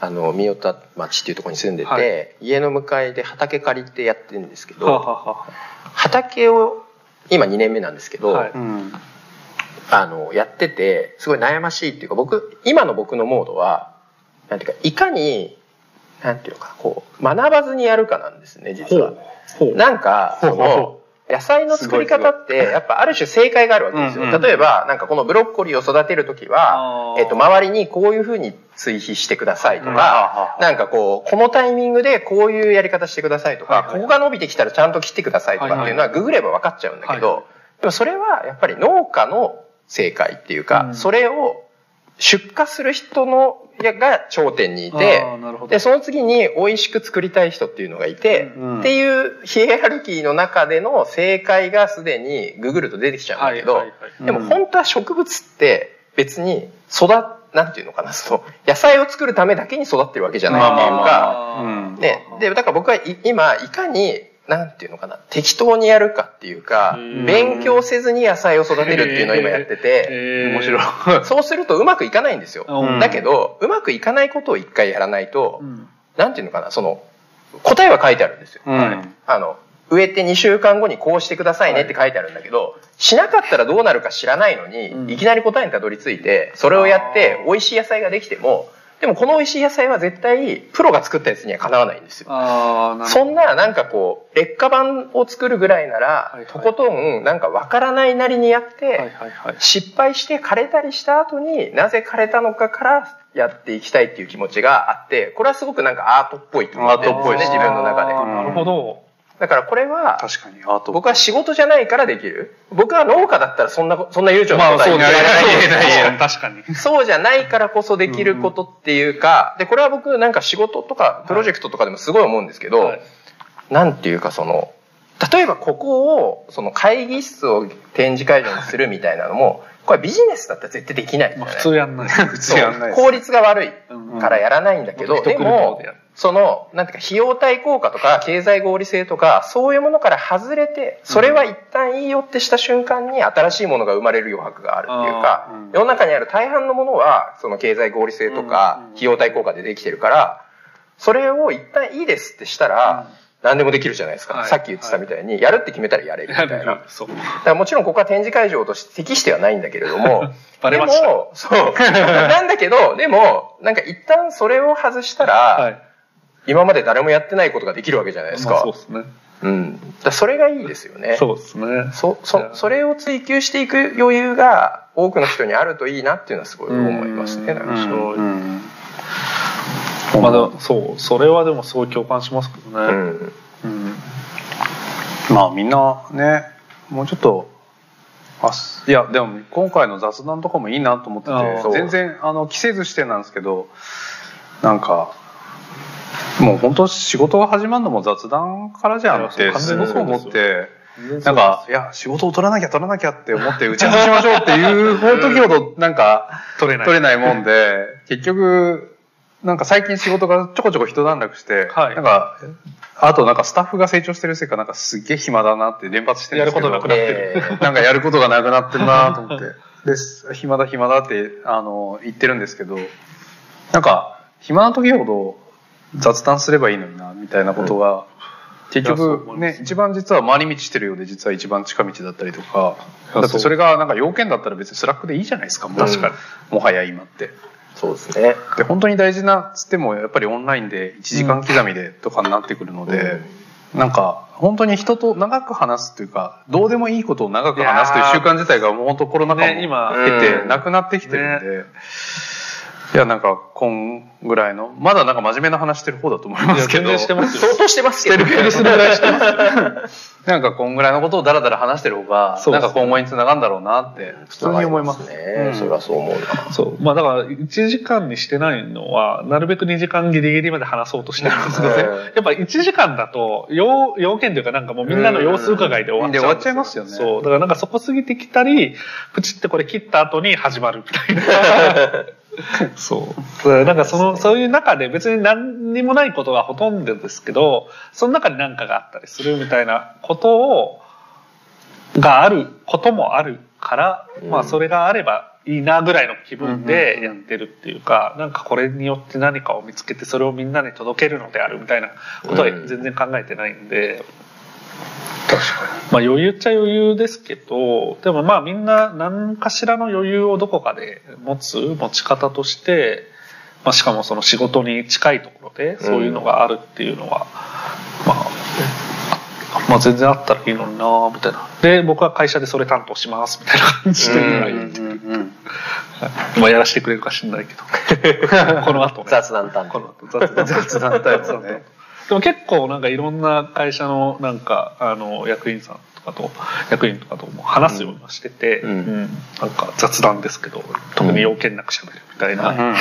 あの三代田町っていうところに住んでて、はい。家の向かいで畑借りてやってるんですけど、はあはあは畑を今2年目なんですけど、はい。うん。あのやっててすごい悩ましいっていうか僕今の僕のモードはなんていうかいかになんていうのかこう学ばずにやるかなんですね実は。ほう。なんかその野菜の作り方ってやっぱある種正解があるわけですよ。例えばなんかこのブロッコリーを育てる時はあ、ーえっと周りにこういうふうに追肥してくださいとうん。か、なんかこうこのタイミングでこういうやり方してくださいとか、ここが伸びてきたらちゃんと切ってくださいとかっていうのはググれば分かっちゃうんだけど、でもそれはやっぱり農家の正解っていうか、うん。それを出荷する人のやが頂点にいて、でその次に美味しく作りたい人っていうのがいて、うんっていうヒエラルキーの中での正解がすでにググると出てきちゃうんだけど、はいはいはい。でも本当は植物って別に育なんていうのかなその野菜を作るためだけに育ってるわけじゃないっていうか、あーうん。ね、でだから僕はい今いかになんていうのかな。適当にやるかっていうかうん。勉強せずに野菜を育てるっていうのを今やってて。えー。面白い。そうするとうまくいかないんですよ。うん。だけど、うまくいかないことを一回やらないと、うん。なんていうのかな、その、答えは書いてあるんですよ。うん。あの、植えて2週間後にこうしてくださいねって書いてあるんだけど、しなかったらどうなるか知らないのに、うん。いきなり答えにたどり着いて、それをやって美味しい野菜ができても、でもこの美味しい野菜は絶対プロが作ったやつにはかなわないんですよ。そんななんかこう、劣化版を作るぐらいなら、はいはい。とことんなんかわからないなりにやって、はいはいはい。失敗して枯れたりした後になぜ枯れたのかからやっていきたいっていう気持ちがあってこれはすごくなんかアートっぽいと思ってるんですよねアートっぽいです自分の中で。なるほどだからこれは確かにアート。僕は仕事じゃないからできる。僕は農家だったらそんなそんな悠長なことはまあそう言えられない確かに。そうじゃないからこそできることっていうか、で、これは僕なんか仕事とかプロジェクトとかでもすごい思うんですけど、はい。なんていうかその、例えばここを、その会議室を展示会場にするみたいなのも、これビジネスだったら絶対できないじゃない。まあ普通やんない。普通やんないです。効率が悪い。うん。からやらないんだけど、でもっと人来る方もでやる、その、なんていうか、費用対効果とか、経済合理性とか、そういうものから外れて、それは一旦いいよってした瞬間に、新しいものが生まれる余白があるっていうか世の中にある大半のものは、その経済合理性とかうん、費用対効果でできてるから、それを一旦いいですってしたら、何でもできるじゃないですか。はいさっき言ってたみたいに、やるって決めたらやれるみたいな。そうだからもちろんここは展示会場として適してはないんだけれども、バレましたでも、そう。なんだけど、でも、なんか一旦それを外したら、はい今まで誰もやってないことができるわけじゃないですか。まあそうですねうん。だそれがいいですよね。そうですねそ、そ、それを追求していく余裕が多くの人にあるといいなっていうのはすごい思いますね。うんなんかそううんまあそうそれはでもすごい共感しますけどね。うん。うん。まあみんなねもうちょっとあすいやでも今回の雑談とかもいいなと思ってて全然あの着せずしてなんですけどなんかもう本当仕事が始まるのも雑談からじゃんってす。ごく思っ完てなんかいや仕事を取らなきゃ取らなきゃって思って打ち合わせしましょうっていう時 ほどなんか取れない。取れないもんで 結局なんか最近仕事がちょこちょこ一段落して、はい。なんかあとなんかスタッフが成長してるせいかなんかすっげえ暇だなって連発してるんですけどやることなくなってる。えなんかやることがなくなってるなと思って。で、暇だ暇だって、あの、言ってるんですけど、なんか、暇な時ほど雑談すればいいのにな、みたいなことが、結局ね、一番実は回り道してるようで、実は一番近道だったりとか、だってそれがなんか要件だったら別にスラックでいいじゃないですか、もう。確かに。もはや今って。そうですね。で、本当に大事なっつっても、やっぱりオンラインで1時間刻みでとかになってくるので、なんか、本当に人と長く話すというか、どうでもいいことを長く話すという習慣自体がもう本当コロナ禍も経てうんなくなってきてるんで、いや、なんか、こんぐらいの、まだなんか真面目な話してる方だと思いますけど、いや全然してますよ相当してますけど、ね。するぐらいしてますよ。なんかこんぐらいのことをダラダラ話してる方が、ねなんか今後につながるんだろうなって、普通に思います。ね。うんそれはそう思うな。そう。まあだから、1時間にしてないのは、なるべく2時間ギリギリまで話そうとしてるんですけどね。うんやっぱ1時間だと、要、要件というかなんかもうみんなの様子伺いで終わっちゃう。で終わっちゃいますよねそう。だからなんかそこ過ぎてきたり、プチってこれ切った後に始まるみたいな。そう。なんかその、そういう中で別に何にもないことがほとんどですけど、その中に何かがあったりするみたいなことを、があることもあるから、うん。まあそれがあればいいなぐらいの気分でやってるっていうか、なんかこれによって何かを見つけてそれをみんなに届けるのであるみたいなことはうん。全然考えてないんで、まあ余裕っちゃ余裕ですけど、でもまあみんな何かしらの余裕をどこかで持つ持ち方として、まあしかもその仕事に近いところでそういうのがあるっていうのは、まあ、まあ全然あったらいいのになみたいな。で、僕は会社でそれ担当しますみたいな感じで、まあやらせてくれるか知んないけど。この後ね。雑談担この当。後雑談雑談タイプだね。でも結構なんかいろんな会社のなんかあの役員さんとかと役員とかとも話すようにはしてて、うん。うん。なんか雑談ですけど特に要件なく喋るみたいな、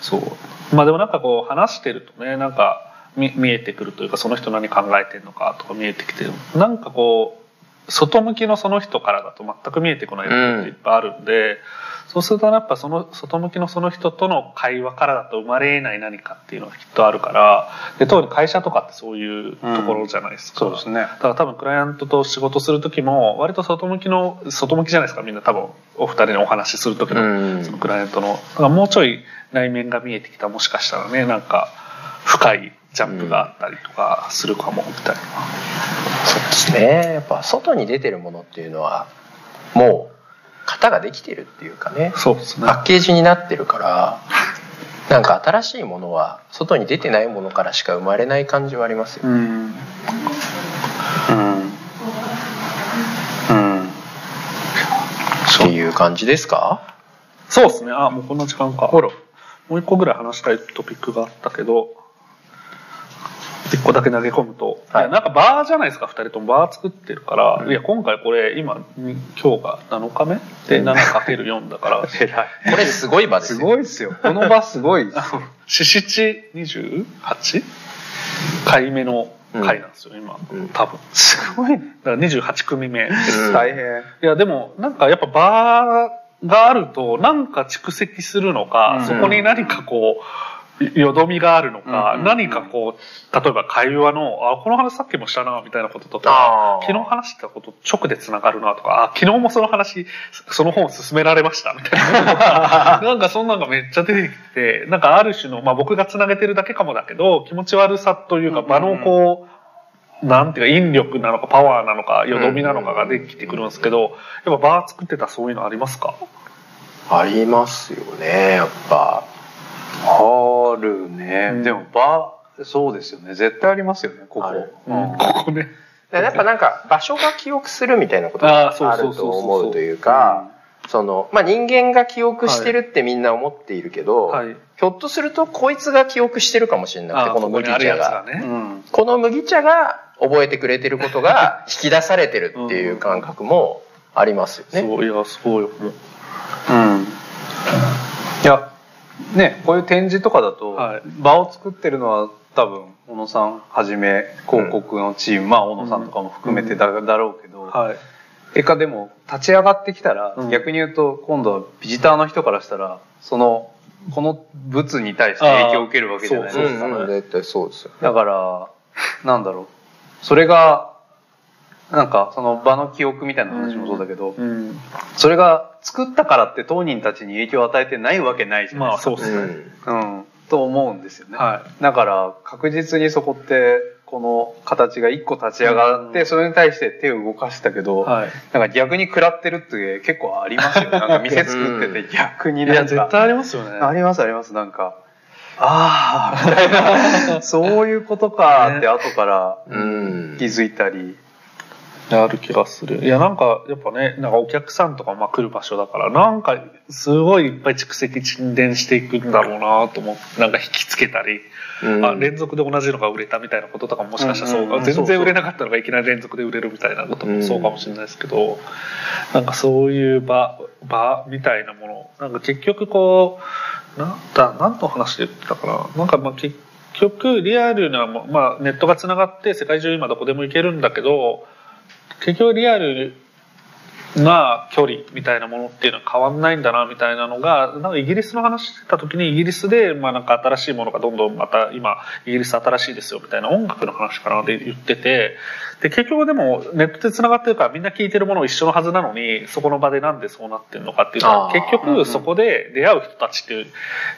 そう。まあでもなんかこう話してるとねなんか見見えてくるというかその人何考えてるのかとか見えてきてなんかこう外向きのその人からだと全く見えてこないことっていっぱいあるんで、そうするとやっぱその外向きのその人との会話からだと生まれない何かっていうのがきっとあるからで特に会社とかってそういうところじゃないですか、そうですね。だから多分クライアントと仕事する時も割と外向きの外向きじゃないですかみんな多分お二人でお話しする時のうん。そのクライアントの。だからもうちょい内面が見えてきたもしかしたらねなんか深いジャンプがあったりとかするかもみたいな、そうですね。やっぱ外に出てるものっていうのは、もう、型ができてるっていうかね。そうですねパッケージになってるから、なんか新しいものは外に出てないものからしか生まれない感じはありますよ。うん。うん。うん。っていう感じですか？そうですねあもうこんな時間かほらもう一個ぐらい話したいトピックがあったけど一個だけ投げ込むと、はいなんかバーじゃないですか二人ともバー作ってるから、うんいや今回これ今に今日が7日目？で 7×4 だから。これすごい場ですすよ。ごいですよ。この場すごいです。四七 28? 回目の回なんですよ、今うん多分すごいね。だから28組目大変。いやでもなんかやっぱバーがあるとなんか蓄積するのか、うんそこに何かこうよどみがあるのか、うん何かこう例えば会話の「あこの話さっきもしたな」みたいなこととか昨日話したこと直でつながるなとかあ昨日もその話その本を勧められましたみたいな。なんかそんなのがめっちゃ出てきてなんかある種の、まあ、僕がつなげてるだけかもだけど気持ち悪さというか場のこう、なんていうか引力なのかパワーなのかよどみなのかができてくるんですけどやっぱバー作ってたらそういうのありますか？ありますよね、やっぱ。あるね。うんでも場、そうですよね。絶対ありますよね、ここ。うんここねでやっぱなんか場所が記憶するみたいなことあがあると思うというか、その、まあ、人間が記憶してるってみんな思っているけど、はいひょっとするとこいつが記憶してるかもしれなくて、あこの麦茶が。つがね、うん。この麦茶が覚えてくれてることが引き出されてるっていう感覚もありますよね。そういやそうようん。ねこういう展示とかだと、はい。場を作ってるのは多分小野さんはじめ広告のチーム、まあ小野さんとかも含めてだ,、だろうけど、はい。結果でも立ち上がってきたら、うん。逆に言うと今度はビジターの人からしたらそのこの物に対して影響を受けるわけじゃないですか。うんうん絶対そうですよだからなんだろう。それがなんかその場の記憶みたいな話もそうだけど、うん。それが作ったからって当人たちに影響を与えてないわけないじゃないですか。まあそうですね、うん。うん、と思うんですよね。はだから確実にそこってこの形が一個立ち上がって、うん。それに対して手を動かしたけど、いはい。なんか逆に食らってるって結構ありますよ。なんか店作ってて逆にいなんか。や絶対ありますよね。ありますあります。なんか、ああ、みたいな、そういうことかって後からうん。気づいたり。ある気がする。いやなんかやっぱねなんかお客さんとかまあ来る場所だからなんかすごいいっぱい蓄積沈殿していくんだろうなと思ってなんか引きつけたり、うん。あ連続で同じのが売れたみたいなこととかももしかしたらそうか、うん。うん。うん全然売れなかったのがいきなり連続で売れるみたいなこともそうかもしれないですけど、なんかそういう場場みたいなものなんか結局こうなんだ何の話で言ってたかな。なんかまあ結局リアルな、まあ、ネットがつながって世界中今どこでも行けるんだけど結局リアルな距離みたいなものっていうのは変わんないんだなみたいなのがなんかイギリスの話してた時にイギリスでまあなんか新しいものがどんどんまた今イギリス新しいですよみたいな音楽の話かなで言っててで結局でもネットでつながってるからみんな聞いてるもの一緒のはずなのにそこの場でなんでそうなってるのかっていうとあー。結局そこで出会う人たちっていう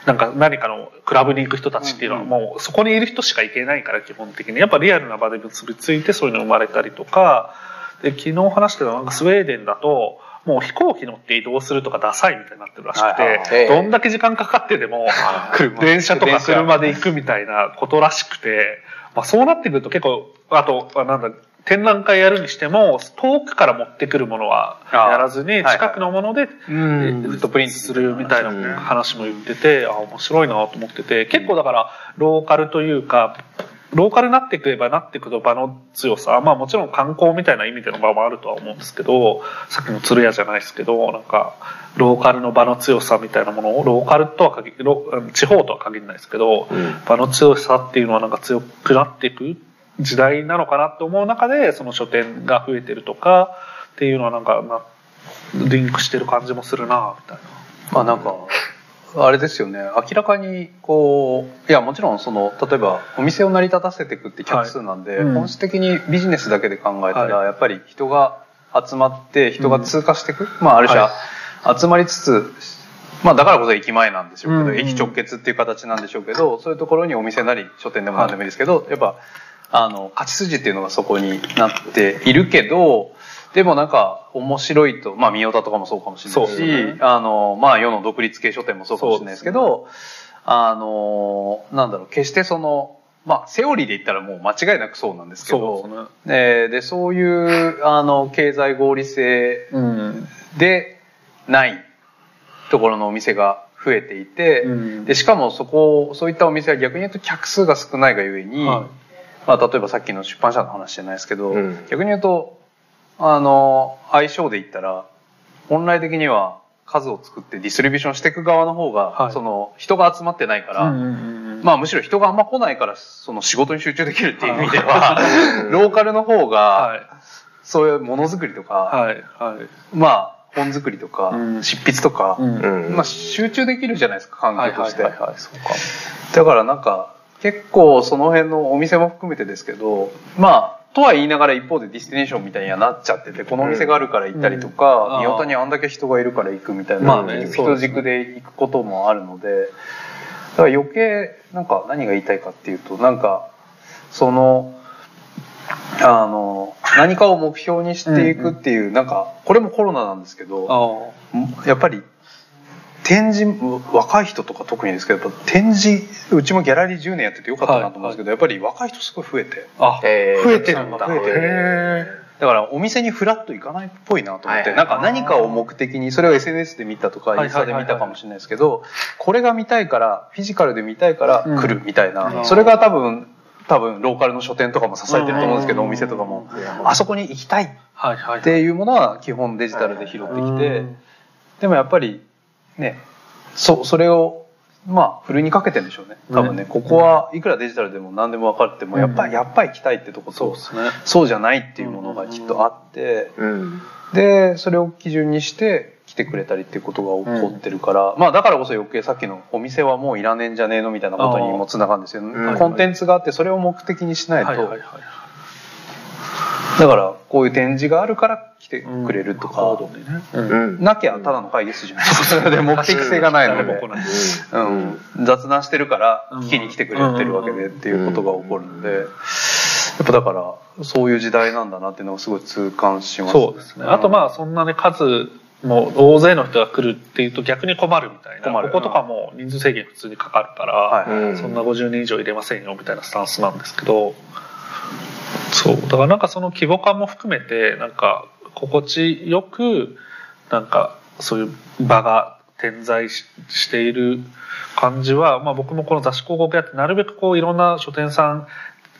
なんか何かのクラブに行く人たちっていうのはもうそこにいる人しか行けないから基本的に。やっぱリアルな場で結びついてそういうの生まれたりとかで昨日話してたなんかスウェーデンだともう飛行機乗って移動するとかダサいみたいになってるらしくて、はいどんだけ時間かかってでも車 電車とか車で行くみたいなことらしくて、まあ、そうなってくると結構あとあなんだ展覧会やるにしても遠くから持ってくるものはやらずに近くのものでうん。フットプリントするみたいなうん話も言っててあ面白いなと思ってて結構だからローカルというかローカルになってくればなってくる場の強さまあもちろん観光みたいな意味での場もあるとは思うんですけどさっきの鶴屋じゃないですけどなんかローカルの場の強さみたいなものをローカルとは限りロ地方とは限らないですけどうん場の強さっていうのはなんか強くなっていく時代なのかなと思う中でその書店が増えてるとかっていうのはなんかなリンクしてる感じもするなみたいな。まあなんか、あれですよね。明らかに、こう、いや、もちろん、その、例えば、お店を成り立たせていくって客数なんで、はい。うん。本質的にビジネスだけで考えたら、はやっぱり人が集まって、人が通過していく。まあ、ある種、は集まりつつ、まあ、だからこそ駅前なんでしょうけど、うんうん。駅直結っていう形なんでしょうけど、そういうところにお店なり、書店でも何でもいいですけど、やっぱ、あの、勝ち筋っていうのがそこになっているけど、でもなんか面白いと、まあ、三代田とかもそうかもしれないし、ね。あの、まあ、世の独立系書店もそうかもしれないですけど、あの、なんだろう、決してその、まあ、セオリーで言ったらもう間違いなくそうなんですけど、そうですね。えーで、そういう、あの、経済合理性うん。でないところのお店が増えていて、うん。でしかもそこそういったお店は逆に言うと客数が少ないがゆえに、はい。まあ、例えばさっきの出版社の話じゃないですけど、うん。逆に言うとあの相性で言ったら本来的には数を作ってディストリビューションしていく側の方が、はいその人が集まってないから、うんまあむしろ人があんま来ないからその仕事に集中できるっていう意味では、ローカルの方が、はい。そういうものづくりとか、はい。はい。まあ本作りとか、うん執筆とか、うんうんまあ集中できるじゃないですか環はいはい境として、はいはい。そうか。だからなんか結構その辺のお店も含めてですけどまあとは言いながら一方でディスティネーションみたいにはなっちゃっててこのお店があるから行ったりとか、うん。三代田にあんだけ人がいるから行くみたいな、まあね人軸で行くこともあるのでだから余計なんか何が言いたいかっていうとなんかそのあの何かを目標にしていくっていう、なんかこれもコロナなんですけどあやっぱり展示若い人とか特にですけどやっぱ展示うちもギャラリー10年やっててよかったなと思うんですけど、やっぱり若い人すごい増えて。あ。あ、えー増えてるんだ。増えてる。へだからお店にフラッと行かないっぽいなと思って、はい。なんか何かを目的にそれを SNS で見たとかはいインスタで見たかもしれないですけどこれが見たいからフィジカルで見たいから来るみたいな、うん。それが多分多分ローカルの書店とかも支えてると思うんですけど、うん。お店とかも、あそこに行きたいっはいはい。ていうものは基本デジタルで拾ってきて、でもやっぱりねそそれをまあふるいにかけてんでしょうね。多分ね。ここはいくらデジタルでも何でも分かるってもやっぱりやっぱり行きたいってとことすね。そうじゃないっていうものがきっとあってうん。でそれを基準にして来てくれたりっていうことが起こってるから、まあだからこそ余計さっきのお店はもういらねえんじゃねえのみたいなことにもつながるんですよ、ん。コンテンツがあってそれを目的にしないと、だからこういう展示があるから来てくれるとか、なきゃただの会議室じゃないですか。で目的性がないので。うん、雑談してるから聞きに来てくれてるわけでっていうことが起こるので。やっぱだからそういう時代なんだなっていうのをすごい痛感しますそうですね。あとまあそんなね数もう大勢の人が来るっていうと逆に困るみたいな。こことかも人数制限普通にかかるから、そんな50人以上入れませんよみたいなスタンスなんですけどそう。だからなんかその規模感も含めてなんか心地よくなんかそういう場が点在ししている感じは、まあ、僕もこの雑誌広告やってなるべくこういろんな書店さん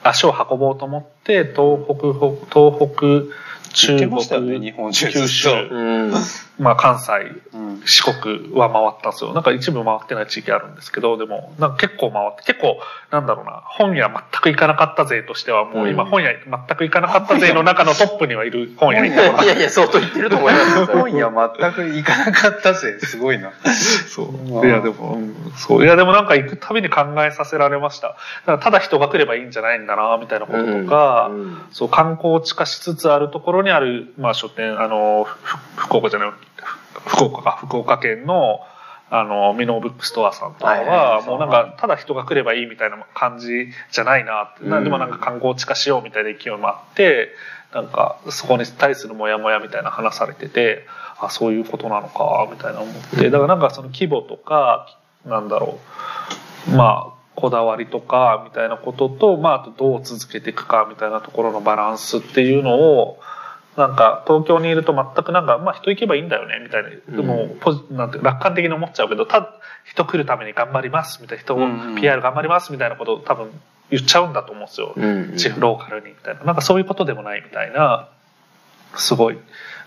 足を運ぼうと思って東北東北中言ってましたよね国日本中。九州、うん。まあ、関西うん。四国は回ったんですよ。なんか一部回ってない地域あるんですけどでもなんか結構回って結構なんだろうな本屋全く行かなかった勢としてはもう今うん。本屋全く行かなかった勢の中のトップにはいる本屋いやいや相当言ってると思います 本屋全く行かなかったぜすごいな。そう。いやでも、うん。そう。いやでもなんか行くたびに考えさせられました。ただ人が来ればいいんじゃないんだなみたいなこととか、うん。そう観光地化しつつあるところにある、まあ、書店あのふ福岡じゃないふ福岡か福岡県のあのミヌーブックストアさんとかはもうなんかただ人が来ればいいみたいな感じじゃないなって、うん。でもなんか観光地化しようみたいな勢いもあってなんかそこに対するモヤモヤみたいな話されててあそういうことなのかみたいな思って。だからなんかその規模とかなんだろう。まあこだわりとかみたいなことと、まあ、あとどう続けていくかみたいなところのバランスっていうのをなんか東京にいると全くなんか、まあ、人行けばいいんだよねみたいな、でもポジなんて楽観的に思っちゃうけどた人来るために頑張りますみたいな人をうんうん。PR 頑張りますみたいなことを多分言っちゃうんだと思うんですよ、うん地方ローカルにみたいな。なんかそういうことでもないみたいな。すごい、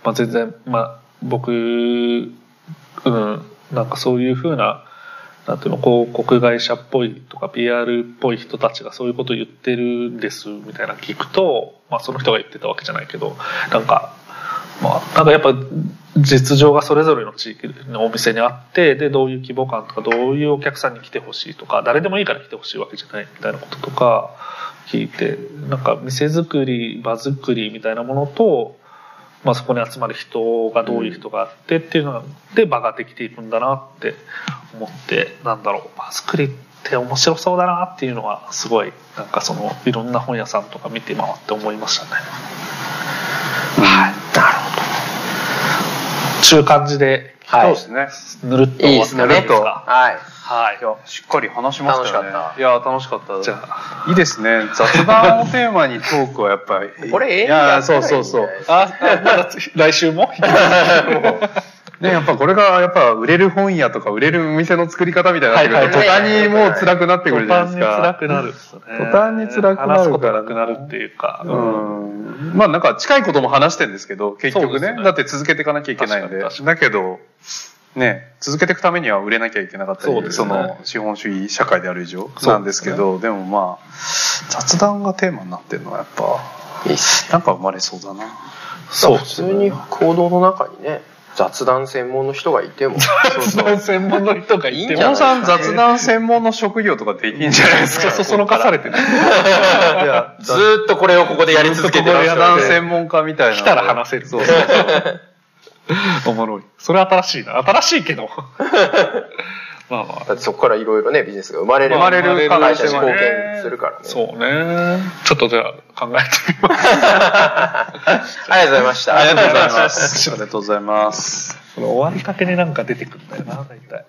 まあ、全然、まあ、僕うん。なんかそういうふうななんていうの広告会社っぽいとか PR っぽい人たちがそういうこと言ってるんですみたいな聞くと、まあ、その人が言ってたわけじゃないけどなんかまあなんかやっぱ実情がそれぞれの地域のお店にあってでどういう規模感とかどういうお客さんに来てほしいとか誰でもいいから来てほしいわけじゃないみたいなこととか聞いてなんか店作り場作りみたいなものと、まあ、そこに集まる人がどういう人があってっていうので場ができていくんだなって思ってなんだろう場作りって面白そうだなっていうのはすごいなんかそのいろんな本屋さんとか見て回って思いましたね。はい、ちゅう感じで、はい。そうですね。ぬるっと終わったね。はい。はい。しっかり話しましたよね。楽しかった。いや楽しかった。じゃあ、いいですね。雑談をテーマにトークはやっぱり。これ永遠いやそうそうそう。あ、来週も？ね、やっぱこれがやっぱ売れる本屋とか売れるお店の作り方みたいになってくると、途端にもう辛くなってくるじゃないです途端に辛か。くなるっすね。途端に辛くなる話すことなくなるっていうか。うん。まあなんか近いことも話してるんですけど、結局ね。だって続けていかなきゃいけないので。だけど、ね、続けていくためには売れなきゃいけなかったり、そうですねその資本主義社会である以上そうなんですけど、でもまあ、雑談がテーマになってるのはやっぱ、いいっすなんか生まれそうだな。そう普通に行動の中にね雑談専門の人がいても 雑談専門の人がいていいんじゃないさん雑談専門の職業とかできんじゃないですか。そそのかされてる。いや、ずーっとこれをここでやり続けてらっしゃ雑談る専門家みたいな。来たら話せる。そうそうおもろい。それ新しいな。新しいけど。まあまあ。だってそこからいろいろねビジネスが生まれる生まれる可能性はね会社に貢献するからねそうね。ちょっとじゃあ考えてみます。ありがとうございましたありがとうございます。ありがとうございます。その終わりかけになんか出てくるんだよな、大体。